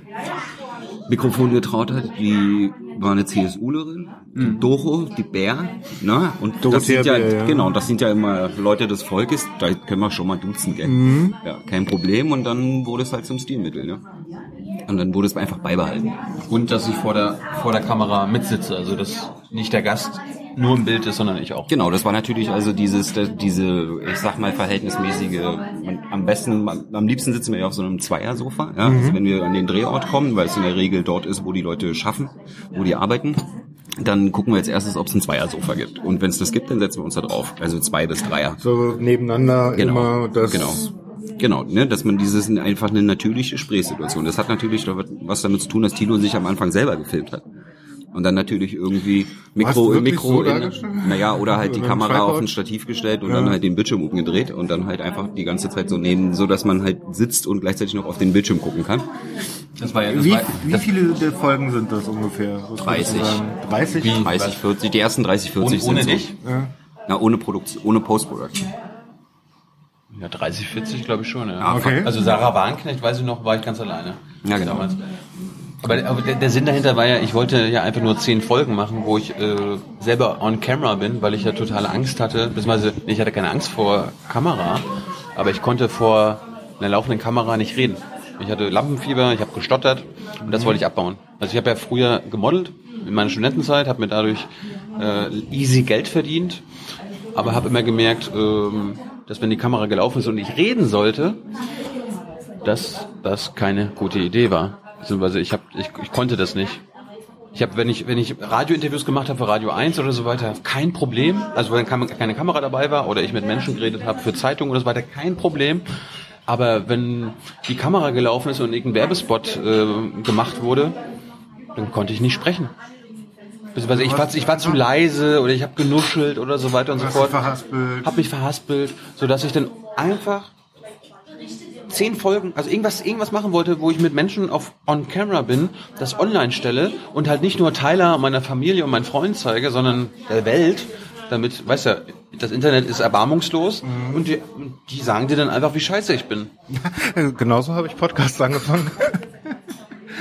Mikrofon getraut hat, die war eine CSUlerin, die Doro, die Bär, ne? Und das sind ja, Bär, ja. genau, das sind ja immer Leute des Volkes, da können wir schon mal duzen, gell? Mhm. Ja, kein Problem. Und dann wurde es halt zum Stilmittel, ne? Und dann wurde es einfach beibehalten. und dass ich vor der vor der Kamera mitsitze. Also das nicht der Gast nur im Bild ist, sondern ich auch. Genau, das war natürlich also dieses, diese, ich sag mal, verhältnismäßige, man, am besten, am liebsten sitzen wir ja auf so einem Zweiersofa, ja, also wenn wir an den Drehort kommen, weil es in der Regel dort ist, wo die Leute schaffen, wo die arbeiten, dann gucken wir als erstes, ob es ein Zweiersofa gibt. Und wenn es das gibt, dann setzen wir uns da drauf. Also zwei bis Dreier. So nebeneinander Genau, immer das. genau. Genau, ne, dass man dieses einfach eine natürliche Gesprächssituation. Das hat natürlich doch was damit zu tun, dass Tilo sich am Anfang selber gefilmt hat. Und dann natürlich irgendwie Mikro, wirklich Mikro, so in, naja, oder halt die Kamera Tripod? auf ein Stativ gestellt und Ja. dann halt den Bildschirm umgedreht und dann halt einfach die ganze Zeit so neben, so dass man halt sitzt und gleichzeitig noch auf den Bildschirm gucken kann. Das war ja, das Wie, war, wie das, viele der Folgen sind das ungefähr? Was würdest 30. du sagen? 30? 30, 40, die ersten 30, 40 ohne, ohne sind so. dich? Na, ohne Produktion, ohne Post-Production. Ja, 30, 40 glaube ich schon, ja. Ja, Okay. Also Sarah Warnknecht, weiß ich noch, war ich ganz alleine. Ja, genau. Damals. Aber, aber der, der Sinn dahinter war ja, ich wollte ja einfach nur zehn Folgen machen, wo ich äh, selber on camera bin, weil ich ja totale Angst hatte, beziehungsweise ich hatte keine Angst vor Kamera, aber ich konnte vor einer laufenden Kamera nicht reden. Ich hatte Lampenfieber, ich habe gestottert und das wollte ich abbauen. Also ich habe ja früher gemodelt in meiner Studentenzeit, habe mir dadurch äh, easy Geld verdient, aber habe immer gemerkt, ähm, dass wenn die Kamera gelaufen ist und ich reden sollte, dass das keine gute Idee war. Beziehungsweise ich, hab, ich, ich konnte das nicht. Ich habe, wenn ich, wenn ich Radiointerviews gemacht habe für Radio 1 oder so weiter, kein Problem. Also wenn keine Kamera dabei war oder ich mit Menschen geredet habe für Zeitungen oder so weiter, kein Problem. Aber wenn die Kamera gelaufen ist und irgendein Werbespot äh, gemacht wurde, dann konnte ich nicht sprechen. Beziehungsweise ich war, ich war zu leise oder ich habe genuschelt oder so weiter und so fort. verhaspelt? Hab mich verhaspelt, sodass ich dann einfach zehn Folgen, also irgendwas, irgendwas machen wollte, wo ich mit Menschen auf on camera bin, das online stelle und halt nicht nur Tyler, meiner Familie und meinen Freunden zeige, sondern der Welt, damit, weißt du, das Internet ist erbarmungslos und die, die sagen dir dann einfach, wie scheiße ich bin. Genauso habe ich Podcasts angefangen.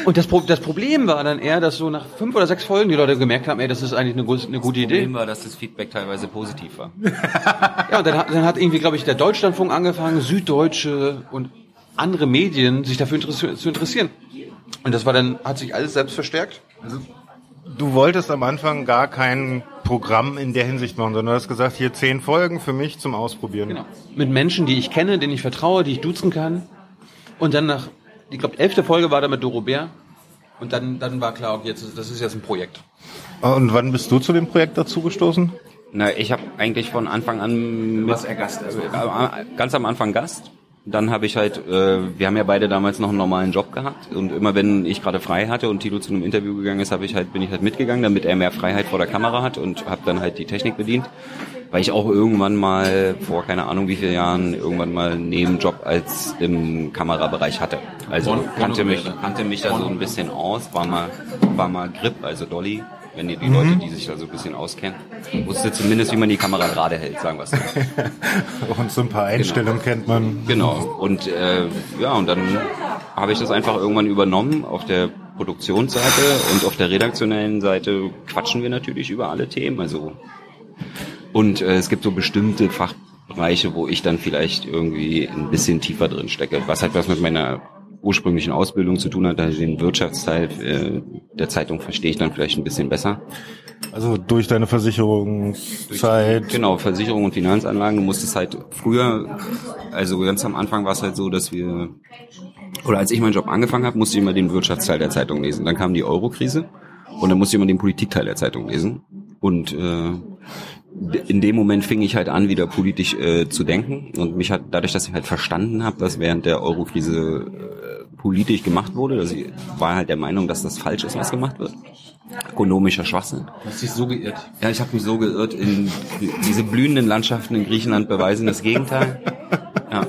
Und das, Pro das Problem war dann eher, dass so nach fünf oder sechs Folgen die Leute gemerkt haben, ey, das ist eigentlich eine, gu- eine gute Idee. Problem war, dass das Feedback teilweise positiv war. Ja, und dann, dann hat irgendwie, glaube ich, der Deutschlandfunk angefangen, Süddeutsche und andere Medien sich dafür zu interessieren. Und das war dann, hat sich alles selbst verstärkt. Du wolltest am Anfang gar kein Programm in der Hinsicht machen, sondern du hast gesagt, hier zehn Folgen für mich zum Ausprobieren. Genau. Mit Menschen, die ich kenne, denen ich vertraue, die ich duzen kann. Und dann nach, ich glaube, elfte Folge war da mit Doro Bär. Und dann, dann war klar, okay, jetzt, das ist jetzt ein Projekt. Und wann bist du zu dem Projekt dazugestoßen? Na, ich habe eigentlich von Anfang an mit, eher Gast, also- äh, ganz am Anfang Gast. Dann habe ich halt, äh, wir haben ja beide damals noch einen normalen Job gehabt. Und immer wenn ich gerade frei hatte und Tilo zu einem Interview gegangen ist, habe ich halt bin ich halt mitgegangen, damit er mehr Freiheit vor der Kamera hat und habe dann halt die Technik bedient, weil ich auch irgendwann mal vor keine Ahnung wie vielen Jahren irgendwann mal einen Nebenjob als im Kamerabereich hatte. Also kannte mich kannte mich da so ein bisschen aus, war mal war mal Grip, also Dolly, wenn die, die Leute, die sich da so ein bisschen auskennen, wusste zumindest, wie man die Kamera gerade hält, sagen wir es so. Und so ein paar Einstellungen kennt man. Genau. Und äh, ja, und dann habe ich das einfach irgendwann übernommen auf der Produktionsseite und auf der redaktionellen Seite quatschen wir natürlich über alle Themen. Also und äh, es gibt so bestimmte Fachbereiche, wo ich dann vielleicht irgendwie ein bisschen tiefer drin stecke, was halt was mit meiner ursprünglichen Ausbildung zu tun hat, ich den Wirtschaftsteil äh, der Zeitung verstehe ich dann vielleicht ein bisschen besser. Also durch deine Versicherungszeit. Genau, Versicherung und Finanzanlagen. Du musstest halt früher, also ganz am Anfang war es halt so, dass wir, oder als ich meinen Job angefangen habe, musste ich immer den Wirtschaftsteil der Zeitung lesen. Dann kam die Euro-Krise und dann musste ich immer den Politikteil der Zeitung lesen. Und äh, in dem Moment fing ich halt an, wieder politisch äh, zu denken. Und mich hat, dadurch, dass ich halt verstanden habe, dass während der Euro-Krise äh, politisch gemacht wurde, also ich war halt der Meinung, dass das falsch ist, was gemacht wird. Ökonomischer Schwachsinn. Du hast dich so geirrt. Ja, ich habe mich so geirrt. In diese blühenden Landschaften in Griechenland beweisen das Gegenteil. Ja,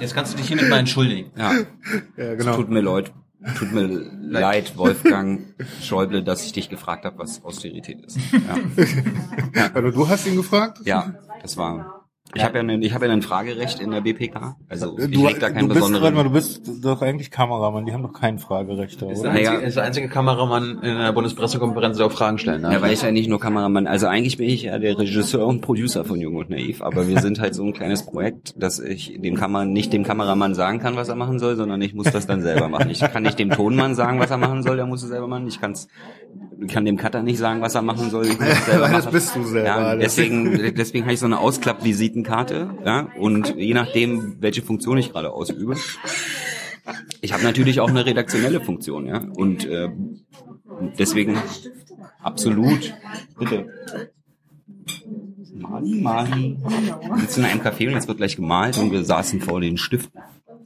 Jetzt kannst du dich hiermit mal entschuldigen. ja. Ja, genau. Tut mir leid, tut mir leid, Wolfgang Schäuble, dass ich dich gefragt habe, was Austerität ist. Ja, Also du hast ihn gefragt? ja das war. Ich habe ja, ein, ich habe ja ein Fragerecht in der BPK. Also ich Du, leg da keinen du bist, warte mal, du bist doch eigentlich Kameramann, die haben doch kein Fragerecht da, Ist oder? der, einzige, Naja. ist der einzige Kameramann in der Bundespressekonferenz, der auch Fragen stellen darf. Ja, weil ich ja nicht nur Kameramann, also eigentlich bin ich ja der Regisseur und Producer von Jung und Naiv, aber wir sind halt so ein kleines Projekt, dass ich dem Kamera, nicht dem Kameramann sagen kann, was er machen soll, sondern ich muss das dann selber machen. Ich kann nicht dem Tonmann sagen, was er machen soll, der muss es selber machen. Ich kann es kann dem Cutter nicht sagen, was er machen soll. Ich muss es selber Das machen. bist du selber, Ja, deswegen, deswegen habe ich so eine Ausklapp-Visitenkarte, ja, und je nachdem, welche Funktion ich gerade ausübe. Ich habe natürlich auch eine redaktionelle Funktion, ja, und äh, deswegen absolut, bitte. Mali, Mali. Wir sitzen in einem Café und jetzt wird gleich gemalt und wir saßen vor den Stiften.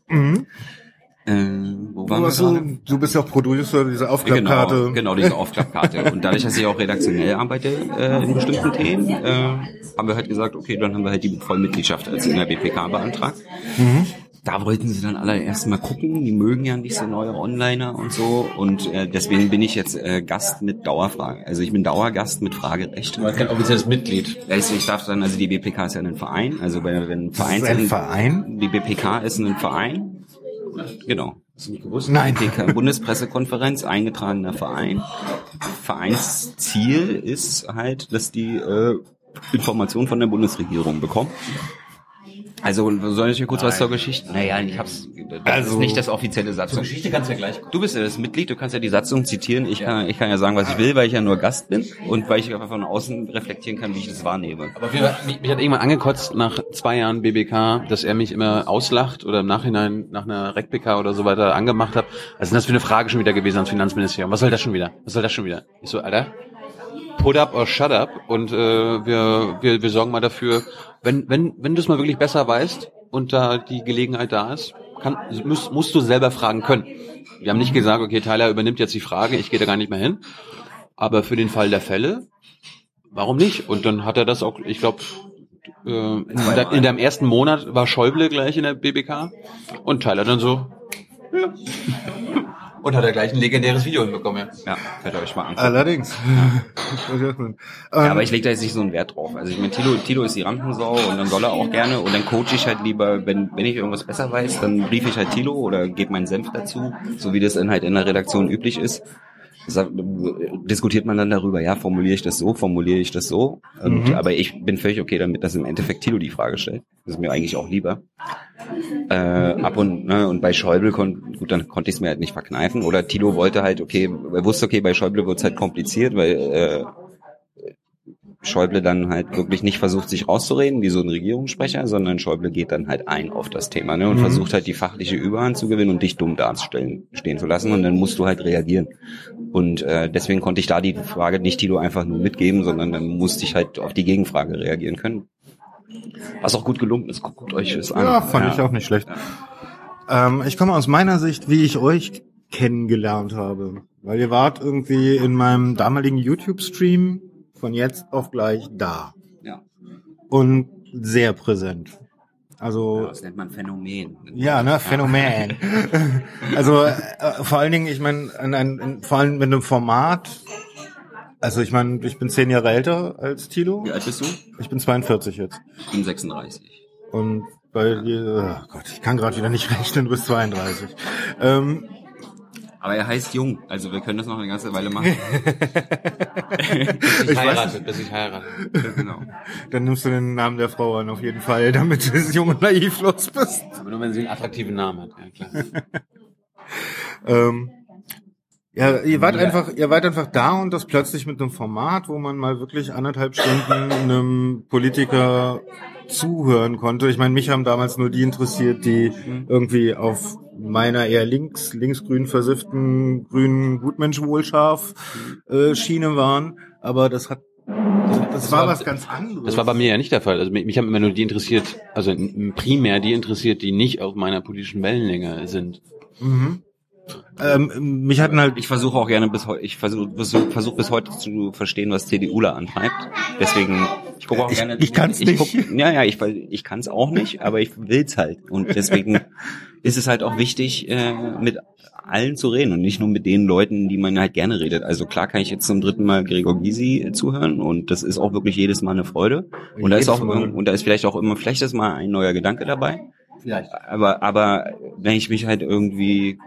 Mhm. Äh, wo waren Du, wir so, gerade? du bist ja auch Producer dieser Aufklappkarte. Genau, genau, diese Aufklappkarte. Und dadurch, dass ich auch redaktionell arbeite äh, in bestimmten Themen, äh, haben wir halt gesagt, okay, dann haben wir halt die Vollmitgliedschaft als in der BPK beantragt. Da wollten sie dann alle erst mal gucken, die mögen ja nicht so neue Onliner und so und äh, deswegen bin ich jetzt äh, Gast mit Dauerfrage. Also ich bin Dauergast mit Fragerecht. Aber kein offizielles Mitglied. Also ich darf dann, also die BPK ist ja ein Verein, also wenn, wenn ein Verein, ein Verein? Die BPK ist ein Verein, genau. Hast du nicht gewusst? Nein. BPK, Bundespressekonferenz, eingetragener Verein. Vereinsziel ist halt, dass die äh, Informationen von der Bundesregierung bekommen. Also soll ich hier kurz was zur Geschichte? Naja, ich hab's. Das Also- ist nicht das offizielle Satzung. Geschichte kannst du ja gleich. Du bist ja das Mitglied, du kannst ja die Satzung zitieren. Ich kann, ich kann ja sagen, was ich will, weil ich ja nur Gast bin und weil ich einfach von außen reflektieren kann, wie ich das wahrnehme. Aber wir, mich, mich hat irgendwann angekotzt nach zwei Jahren BBK, dass er mich immer auslacht oder im Nachhinein nach einer RecPK oder so weiter angemacht hat. Was ist das für eine Frage schon wieder gewesen ans Finanzministerium? Was soll das schon wieder? Was soll das schon wieder? Ich so, Alter, put up or shut up und äh, wir, wir, wir sorgen mal dafür, wenn, wenn, wenn du es mal wirklich besser weißt und da die Gelegenheit da ist, kann, musst, musst du selber fragen können. Wir haben nicht gesagt, okay, Tyler übernimmt jetzt die Frage, ich gehe da gar nicht mehr hin. Aber für den Fall der Fälle, warum nicht? Und dann hat er das auch, ich glaube, äh, in, in deinem ersten Monat war Schäuble gleich in der BBK und Tyler dann so, ja. Und hat er gleich ein legendäres Video hinbekommen, ja. Ja, könnt ihr euch mal angucken. Allerdings. ähm, Ja, aber ich lege da jetzt nicht so einen Wert drauf. Also ich meine, Tilo, Tilo ist die Rampensau und dann soll er auch gerne und dann coache ich halt lieber, wenn, wenn ich irgendwas besser weiß, dann brief ich halt Tilo oder gebe meinen Senf dazu, so wie das dann halt in der Redaktion üblich ist. Diskutiert man dann darüber, ja, formuliere ich das so, formuliere ich das so. Und, Aber ich bin völlig okay damit, dass im Endeffekt Tilo die Frage stellt. Das ist mir eigentlich auch lieber. Äh, ab und, ne, und bei Schäuble kon, gut, dann konnte ich es mir halt nicht verkneifen. Oder Tilo wollte halt, okay, er wusste, okay, bei Schäuble wird's halt kompliziert, weil äh, Schäuble dann halt wirklich nicht versucht, sich rauszureden, wie so ein Regierungssprecher, sondern Schäuble geht dann halt ein auf das Thema ne, und versucht halt die fachliche Überhand zu gewinnen und dich dumm dastellen stehen zu lassen und dann musst du halt reagieren. Und äh, deswegen konnte ich da die Frage nicht Tilo einfach nur mitgeben, sondern dann musste ich halt auf die Gegenfrage reagieren können. Was auch gut gelungen ist, guckt euch das an. Ja, fand ich auch nicht schlecht. Ähm, ich komme aus meiner Sicht, wie ich euch kennengelernt habe. Weil ihr wart irgendwie in meinem damaligen YouTube-Stream von jetzt auf gleich da. Ja. Und sehr präsent. Also, Das nennt man Phänomen. ja, ne, Phänomen. also, äh, vor allen Dingen, ich meine, vor allem mit einem Format, also ich meine, ich bin zehn Jahre älter als Tilo. Wie alt bist du? Ich bin 42 jetzt. Ich bin 36. Und bei dir, oh Gott, ich kann gerade wieder nicht rechnen, du bist 32. Ähm, Aber er heißt Jung, also wir können das noch eine ganze Weile machen. Bis ich heirate, bis ich heirate. genau. dann nimmst du den Namen der Frau an, auf jeden Fall, damit du jung und naiv los bist. Aber nur wenn sie einen attraktiven Namen hat, ja klar. Ähm, ja, ihr wart einfach, ihr wart einfach da und das plötzlich mit einem Format, wo man mal wirklich anderthalb Stunden einem Politiker zuhören konnte. Ich meine, mich haben damals nur die interessiert, die irgendwie auf meiner eher links, linksgrün versifften, grünen Gutmensch wohlscharf äh, Schiene waren. Aber das hat, das, das war war- was ganz anderes. Das war bei mir ja nicht der Fall. Also mich, mich haben immer nur die interessiert, also primär die interessiert, die nicht auf meiner politischen Wellenlänge sind. Mhm. Ähm, mich hatten halt Ich versuche auch gerne bis heute, ich versuche versuch, versuch bis heute zu verstehen, was CDUler antreibt. Deswegen, ich gucke auch Ich- gerne. ich kann's nicht. Guck, ja, ja, ich, ich kann es auch nicht, aber ich will's halt. Und deswegen ist es halt auch wichtig, äh, mit allen zu reden und nicht nur mit den Leuten, die man halt gerne redet. Also klar kann ich jetzt zum dritten Mal Gregor Gysi zuhören und das ist auch wirklich jedes Mal eine Freude. Und da ist auch Mal. und da ist vielleicht auch immer vielleicht ist mal ein neuer Gedanke dabei. Vielleicht. Aber, aber wenn ich mich halt irgendwie,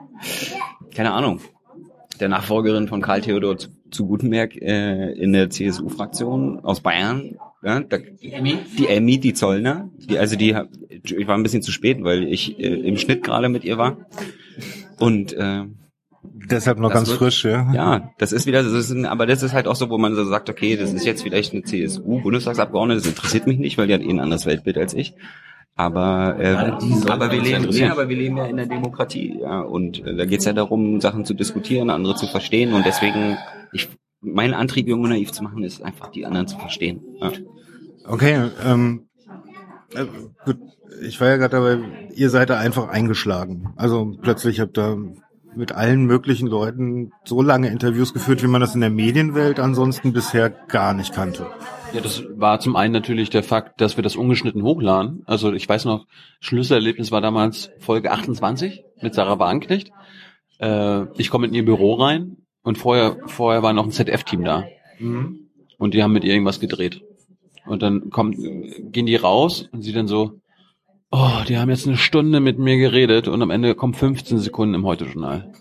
keine Ahnung, der Nachfolgerin von Karl Theodor zu, zu Gutenberg äh, in der CSU-Fraktion aus Bayern, ja, da, die Emmy, die Emmy, die Zollner, die, also die, ich war ein bisschen zu spät, weil ich äh, im Schnitt gerade mit ihr war und äh, Deshalb noch ganz wird- frisch, ja. Ja, das ist wieder, das ist ein, aber das ist halt auch so, wo man so sagt, okay, das ist jetzt vielleicht eine CSU-Bundestagsabgeordnete, das interessiert mich nicht, weil die hat eh ein anderes Weltbild als ich. Aber, äh, aber wir leben, ja, aber wir leben ja in der Demokratie, ja, und äh, da geht's ja darum, Sachen zu diskutieren, andere zu verstehen, und deswegen, ich, mein Antrieb, Junge naiv zu machen, ist einfach, die anderen zu verstehen. Ja. Okay, ähm, äh, gut, ich war ja gerade dabei, ihr seid da einfach eingeschlagen. Also plötzlich habt ihr mit allen möglichen Leuten so lange Interviews geführt, wie man das in der Medienwelt ansonsten bisher gar nicht kannte. Ja, das war zum einen natürlich der Fakt, dass wir das ungeschnitten hochladen. Also ich weiß noch, Schlüsselerlebnis war damals Folge 28 mit Sarah Wagenknecht. Äh, ich komme in ihr Büro rein und vorher, vorher war noch ein ZF-Team da. Und die haben mit ihr irgendwas gedreht. Und dann kommt, gehen die raus und sie dann so, oh, die haben jetzt eine Stunde mit mir geredet und am Ende kommen 15 Sekunden im Heute-Journal.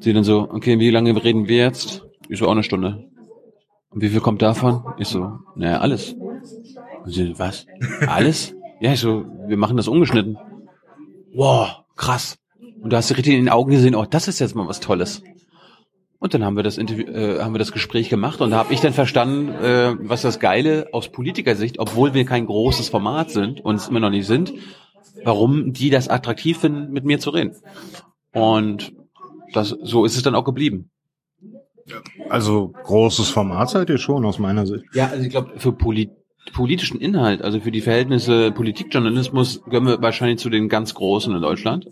Sie dann so, okay, wie lange reden wir jetzt? Ich so, auch eine Stunde. Und wie viel kommt davon? Ich so, naja, alles. Und sie, was? Alles? ja, ich so, wir machen das ungeschnitten. Wow, krass. Und du hast richtig in den Augen gesehen, oh, das ist jetzt mal was Tolles. Und dann haben wir das Interview, äh, haben wir das Gespräch gemacht und da habe ich dann verstanden, äh, was das Geile aus Politikersicht, obwohl wir kein großes Format sind und es immer noch nicht sind, warum die das attraktiv finden, mit mir zu reden. Und das, so ist es dann auch geblieben. Also großes Format seid ihr schon aus meiner Sicht. Ja, also ich glaube, für Poli politischen Inhalt, also für die Verhältnisse Politikjournalismus, gehören wir wahrscheinlich zu den ganz Großen in Deutschland.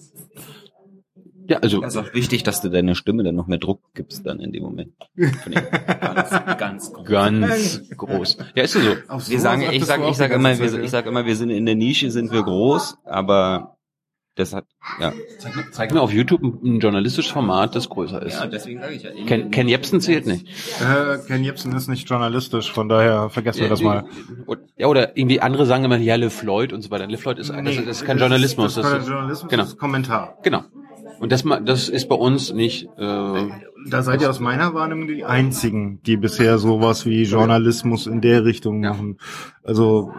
Ja, also Das ist auch wichtig, dass du deine Stimme dann noch mehr Druck gibst dann in dem Moment. Ganz, ganz groß. ganz groß. Ja, ist ja so. Wir sagen, ich sag, ich sag immer, wir, ich sag immer, wir sind in der Nische, sind wir groß, aber das hat, ja. Zeig, mir- zeig mir auf YouTube ein, ein journalistisches Format, das größer ist. Ja, deswegen sage ich ja. Ken, Ken Jebsen zählt nicht. Äh, Ken Jebsen ist nicht journalistisch, von daher vergessen wir das mal. Ja, oder irgendwie andere sagen immer, ja, Le Floyd und so weiter. Le Floyd ist, das, ist- das ist kein Journalismus. Das ist Das kein ist, Journalismus, genau. das ist Kommentar. genau. Und das, das ist bei uns nicht, äh, Da seid ihr aus meiner Wahrnehmung die einzigen, die bisher sowas wie Journalismus in der Richtung Ja. machen. Also,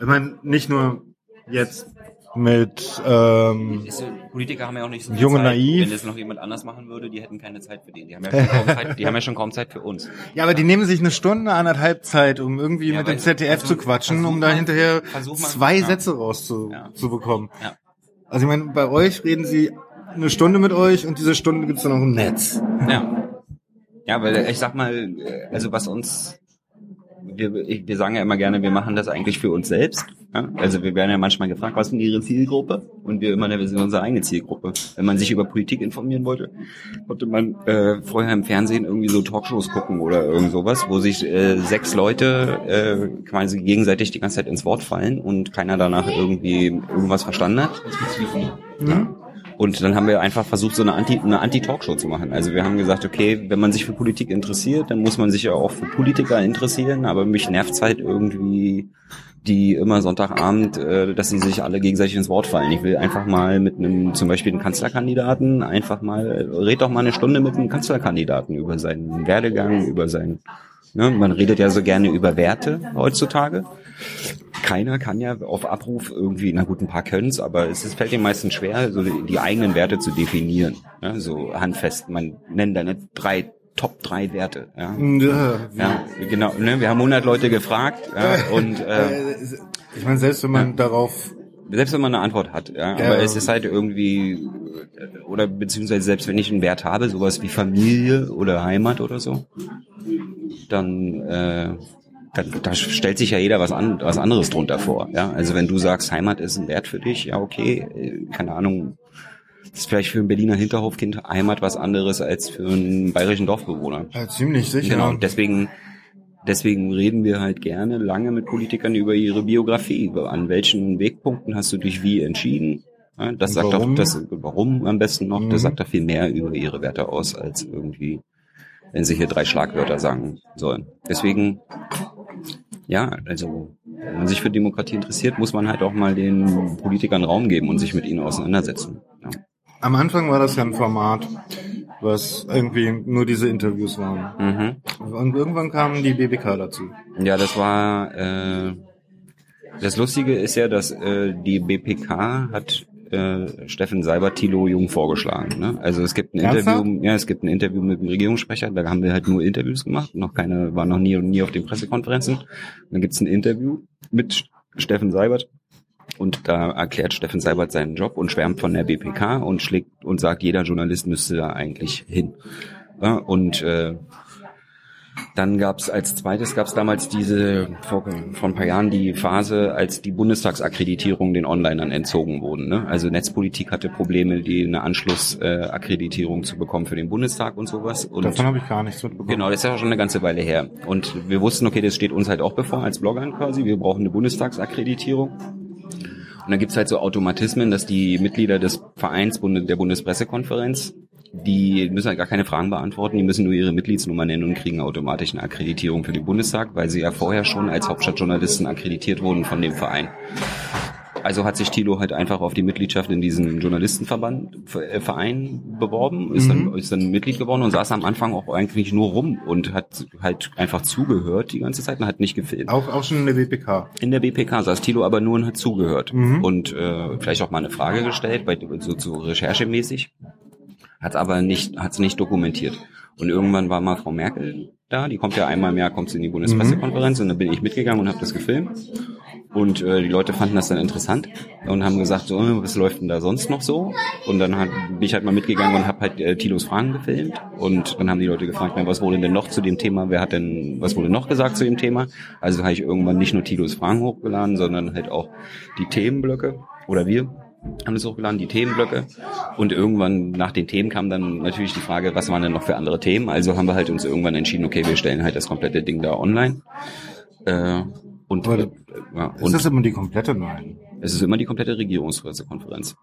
ich meine, nicht nur jetzt mit ähm, Ist, Politiker haben ja auch nicht so viel Junge Zeit. naiv. Wenn das noch jemand anders machen würde, die hätten keine Zeit für den. Die haben ja schon kaum Zeit, die haben ja schon kaum Zeit für uns. Ja, aber die nehmen sich eine Stunde, anderthalb Zeit, um irgendwie Ja, mit dem ZDF versuch- zu quatschen, um da hinterher zwei ja. Sätze rauszubekommen. Ja. Zu bekommen. Ja. Also ich meine, bei euch reden sie eine Stunde mit euch und diese Stunde gibt's dann auch im Netz. Ja. Ja, weil ich sag mal, äh, also was uns, wir, wir sagen ja immer gerne, wir machen das eigentlich für uns selbst. Ja? Also wir werden ja manchmal gefragt, was ist denn Ihre Zielgruppe? Und wir immer, wir sind unsere eigene Zielgruppe. Wenn man sich über Politik informieren wollte, konnte man äh, vorher im Fernsehen irgendwie so Talkshows gucken oder irgend sowas, wo sich äh, sechs Leute äh, quasi gegenseitig die ganze Zeit ins Wort fallen und keiner danach irgendwie irgendwas verstanden hat. Ja. Und dann haben wir einfach versucht, so eine Anti, eine Anti-Talkshow zu machen. Also wir haben gesagt, okay, wenn man sich für Politik interessiert, dann muss man sich ja auch für Politiker interessieren, aber mich nervt's halt irgendwie, die immer Sonntagabend, äh, dass sie sich alle gegenseitig ins Wort fallen. Ich will einfach mal mit einem, zum Beispiel einem Kanzlerkandidaten, einfach mal, red doch mal eine Stunde mit einem Kanzlerkandidaten über seinen Werdegang, über sein, ne, man redet ja so gerne über Werte heutzutage keiner kann ja auf Abruf irgendwie, na gut, ein paar können's, aber es ist, fällt den meisten schwer, so die, eigenen Werte zu definieren. Ja, so handfest, man nennt da nicht drei, Top drei Werte. Ja, Ja. ja genau. Ne? Wir haben 100 Leute gefragt ja, und äh, Ich meine, selbst wenn man darauf selbst wenn man eine Antwort hat, ja, Ja. aber es ist halt irgendwie oder beziehungsweise selbst wenn ich einen Wert habe, sowas wie Familie oder Heimat oder so, dann äh, da, da stellt sich ja jeder was, an, was anderes drunter vor. Ja, also wenn du sagst, Heimat ist ein Wert für dich, ja okay, äh, keine Ahnung, ist vielleicht für ein Berliner Hinterhofkind Heimat was anderes als für einen bayerischen Dorfbewohner. ja, ziemlich sicher. Genau, deswegen, deswegen reden wir halt gerne lange mit Politikern über ihre Biografie. An welchen Wegpunkten hast du dich wie entschieden? Ja, das Und sagt warum? doch, das, warum am besten noch, Mhm. das sagt doch viel mehr über ihre Werte aus, als irgendwie, wenn sie hier drei Schlagwörter sagen sollen. Deswegen, ja, also, wenn man sich für Demokratie interessiert, muss man halt auch mal den Politikern Raum geben und sich mit ihnen auseinandersetzen. Ja. Am Anfang war das ja ein Format, was irgendwie nur diese Interviews waren. Mhm. Und irgendwann kamen die BBK dazu. Ja, das war äh, das Lustige ist ja, dass äh, die BPK hat äh, Steffen Seibert Thilo Jung vorgeschlagen. Ne? Also es gibt ein Ernsthaft? Interview, ja, es gibt ein Interview mit dem Regierungssprecher, da haben wir halt nur Interviews gemacht, noch keine, waren noch nie und nie auf den Pressekonferenzen. Dann gibt's ein Interview mit Steffen Seibert und da erklärt Steffen Seibert seinen Job und schwärmt von der BPK und schlägt und sagt, jeder Journalist müsste da eigentlich hin. Ja, und äh, dann gab's als zweites gab's damals diese vor, vor ein paar Jahren die Phase, als die Bundestagsakkreditierung den Onlinern entzogen wurden. Ne? Also Netzpolitik hatte Probleme, die eine Anschlussakkreditierung äh, zu bekommen für den Bundestag und sowas. Und Davon habe ich gar nichts mitbekommen. Genau, das ist ja schon eine ganze Weile her. Und wir wussten, okay, das steht uns halt auch bevor als Bloggern quasi. Wir brauchen eine Bundestagsakkreditierung. Und dann gibt's halt so Automatismen, dass die Mitglieder des Vereins der Bundespressekonferenz, die müssen halt gar keine Fragen beantworten, die müssen nur ihre Mitgliedsnummer nennen und kriegen automatisch eine Akkreditierung für den Bundestag, weil sie ja vorher schon als Hauptstadtjournalisten akkreditiert wurden von dem Verein. Also hat sich Thilo halt einfach auf die Mitgliedschaft in diesem Journalistenverband, äh, Verein beworben, ist, dann, ist dann Mitglied geworden und saß am Anfang auch eigentlich nur rum und hat halt einfach zugehört die ganze Zeit und hat nicht gefilmt. Auch, auch schon in der WPK. In der BPK saß Thilo aber nur und hat zugehört und äh, vielleicht auch mal eine Frage gestellt, bei, so, so recherchemäßig, hat aber nicht, hat es nicht dokumentiert. Und irgendwann war mal Frau Merkel da, die kommt ja einmal im Jahr, kommt sie in die Bundespressekonferenz und dann bin ich mitgegangen und habe das gefilmt. Und äh, die Leute fanden das dann interessant und haben gesagt, so, äh, was läuft denn da sonst noch so? Und dann hat, bin ich halt mal mitgegangen und habe halt äh, Tilos Fragen gefilmt. Und dann haben die Leute gefragt, na, was wurde denn noch zu dem Thema? Wer hat denn, was wurde noch gesagt zu dem Thema? Also habe ich irgendwann nicht nur Tilos Fragen hochgeladen, sondern halt auch die Themenblöcke oder wir haben es hochgeladen, die Themenblöcke. Und irgendwann nach den Themen kam dann natürlich die Frage, was waren denn noch für andere Themen? Also haben wir halt uns irgendwann entschieden, okay, wir stellen halt das komplette Ding da online. Äh, und, Aber äh, ja, Ist und das immer die komplette? Nein. es ist immer die komplette Regierungspressekonferenz.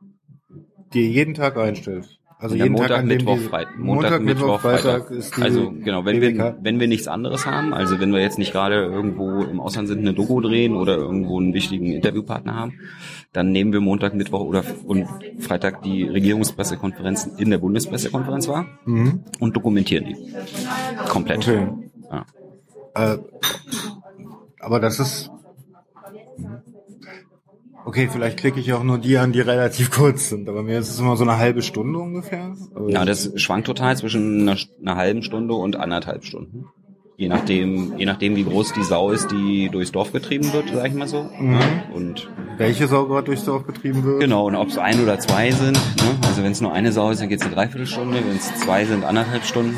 Die ihr jeden Tag einstellt. Also Ja, jeden Montag, Tag, an Mittwoch, Freitag. Montag, Mittwoch, Freitag ist die Also genau, wenn wir, BWK. wenn wir nichts anderes haben, also wenn wir jetzt nicht gerade irgendwo im Ausland sind, eine Doku drehen oder irgendwo einen wichtigen Interviewpartner haben, dann nehmen wir Montag, Mittwoch oder und Freitag die Regierungspressekonferenzen in der Bundespressekonferenz wahr Mhm. und dokumentieren die. Komplett. Okay. Ja. Äh, aber das ist. Okay, vielleicht klicke ich auch nur die an, die relativ kurz sind. Aber mir ist es immer so eine halbe Stunde ungefähr. Aber Ja, das schwankt total zwischen einer, einer halben Stunde und anderthalb Stunden. Je nachdem, je nachdem, wie groß die Sau ist, die durchs Dorf getrieben wird, sag ich mal so. Ja, und welche Sau gerade durchs Dorf getrieben wird? genau, und ob es ein oder zwei sind, ne? also wenn es nur eine Sau ist, dann geht's eine Dreiviertelstunde, wenn es zwei sind, anderthalb Stunden.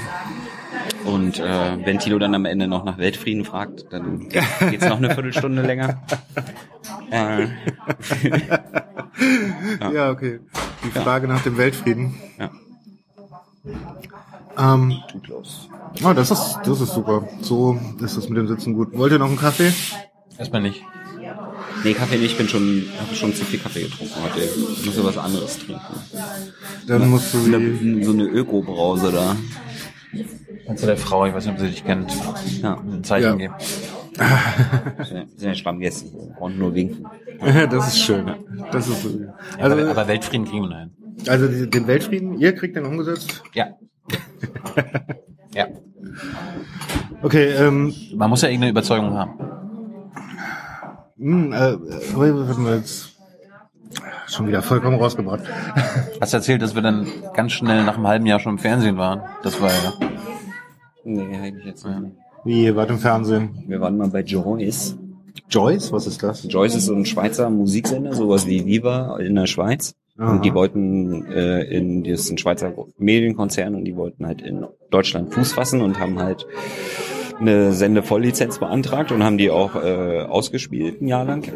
Und äh, wenn Tilo dann am Ende noch nach Weltfrieden fragt, dann geht's noch eine Viertelstunde länger. Äh, Ja, okay. Die Frage nach dem Weltfrieden. ja. Ähm, Tut los. Oh, das ist, das ist super. So ist das mit dem Sitzen gut. Wollt ihr noch einen Kaffee? Erstmal nicht. Nee, Kaffee nicht, ich bin schon, habe schon zu viel Kaffee getrunken heute. Ich muss ja was anderes trinken. Dann musst du. Eine, so eine Öko-Brause da. Kannst du der Frau, ich weiß nicht, ob sie dich kennt, Ja. ein Zeichen Ja. geben. Wir sind ja Stammgäste. hier. Und nur winken. das ist schön. Das ist so. Also, Also, aber, aber Weltfrieden kriegen wir hin. also den Weltfrieden, ihr kriegt den umgesetzt? Ja. ja. Okay, ähm, Man muss ja irgendeine Überzeugung haben. Hm, äh, wir jetzt schon wieder vollkommen rausgebracht. Hast du erzählt, dass wir dann ganz schnell nach einem halben Jahr schon im Fernsehen waren? Das war ja. Nee, hab ich jetzt nicht. Wie, ihr wart im Fernsehen? Wir waren mal bei Joyce. Joyce? Was ist das? Joyce ist so ein Schweizer Musiksender, sowas wie Viva in der Schweiz. Aha. Und die wollten äh, in, das ist ein Schweizer Medienkonzern und die wollten halt in Deutschland Fuß fassen und haben halt eine Sendevolllizenz beantragt und haben die auch äh, ausgespielt ein Jahr lang.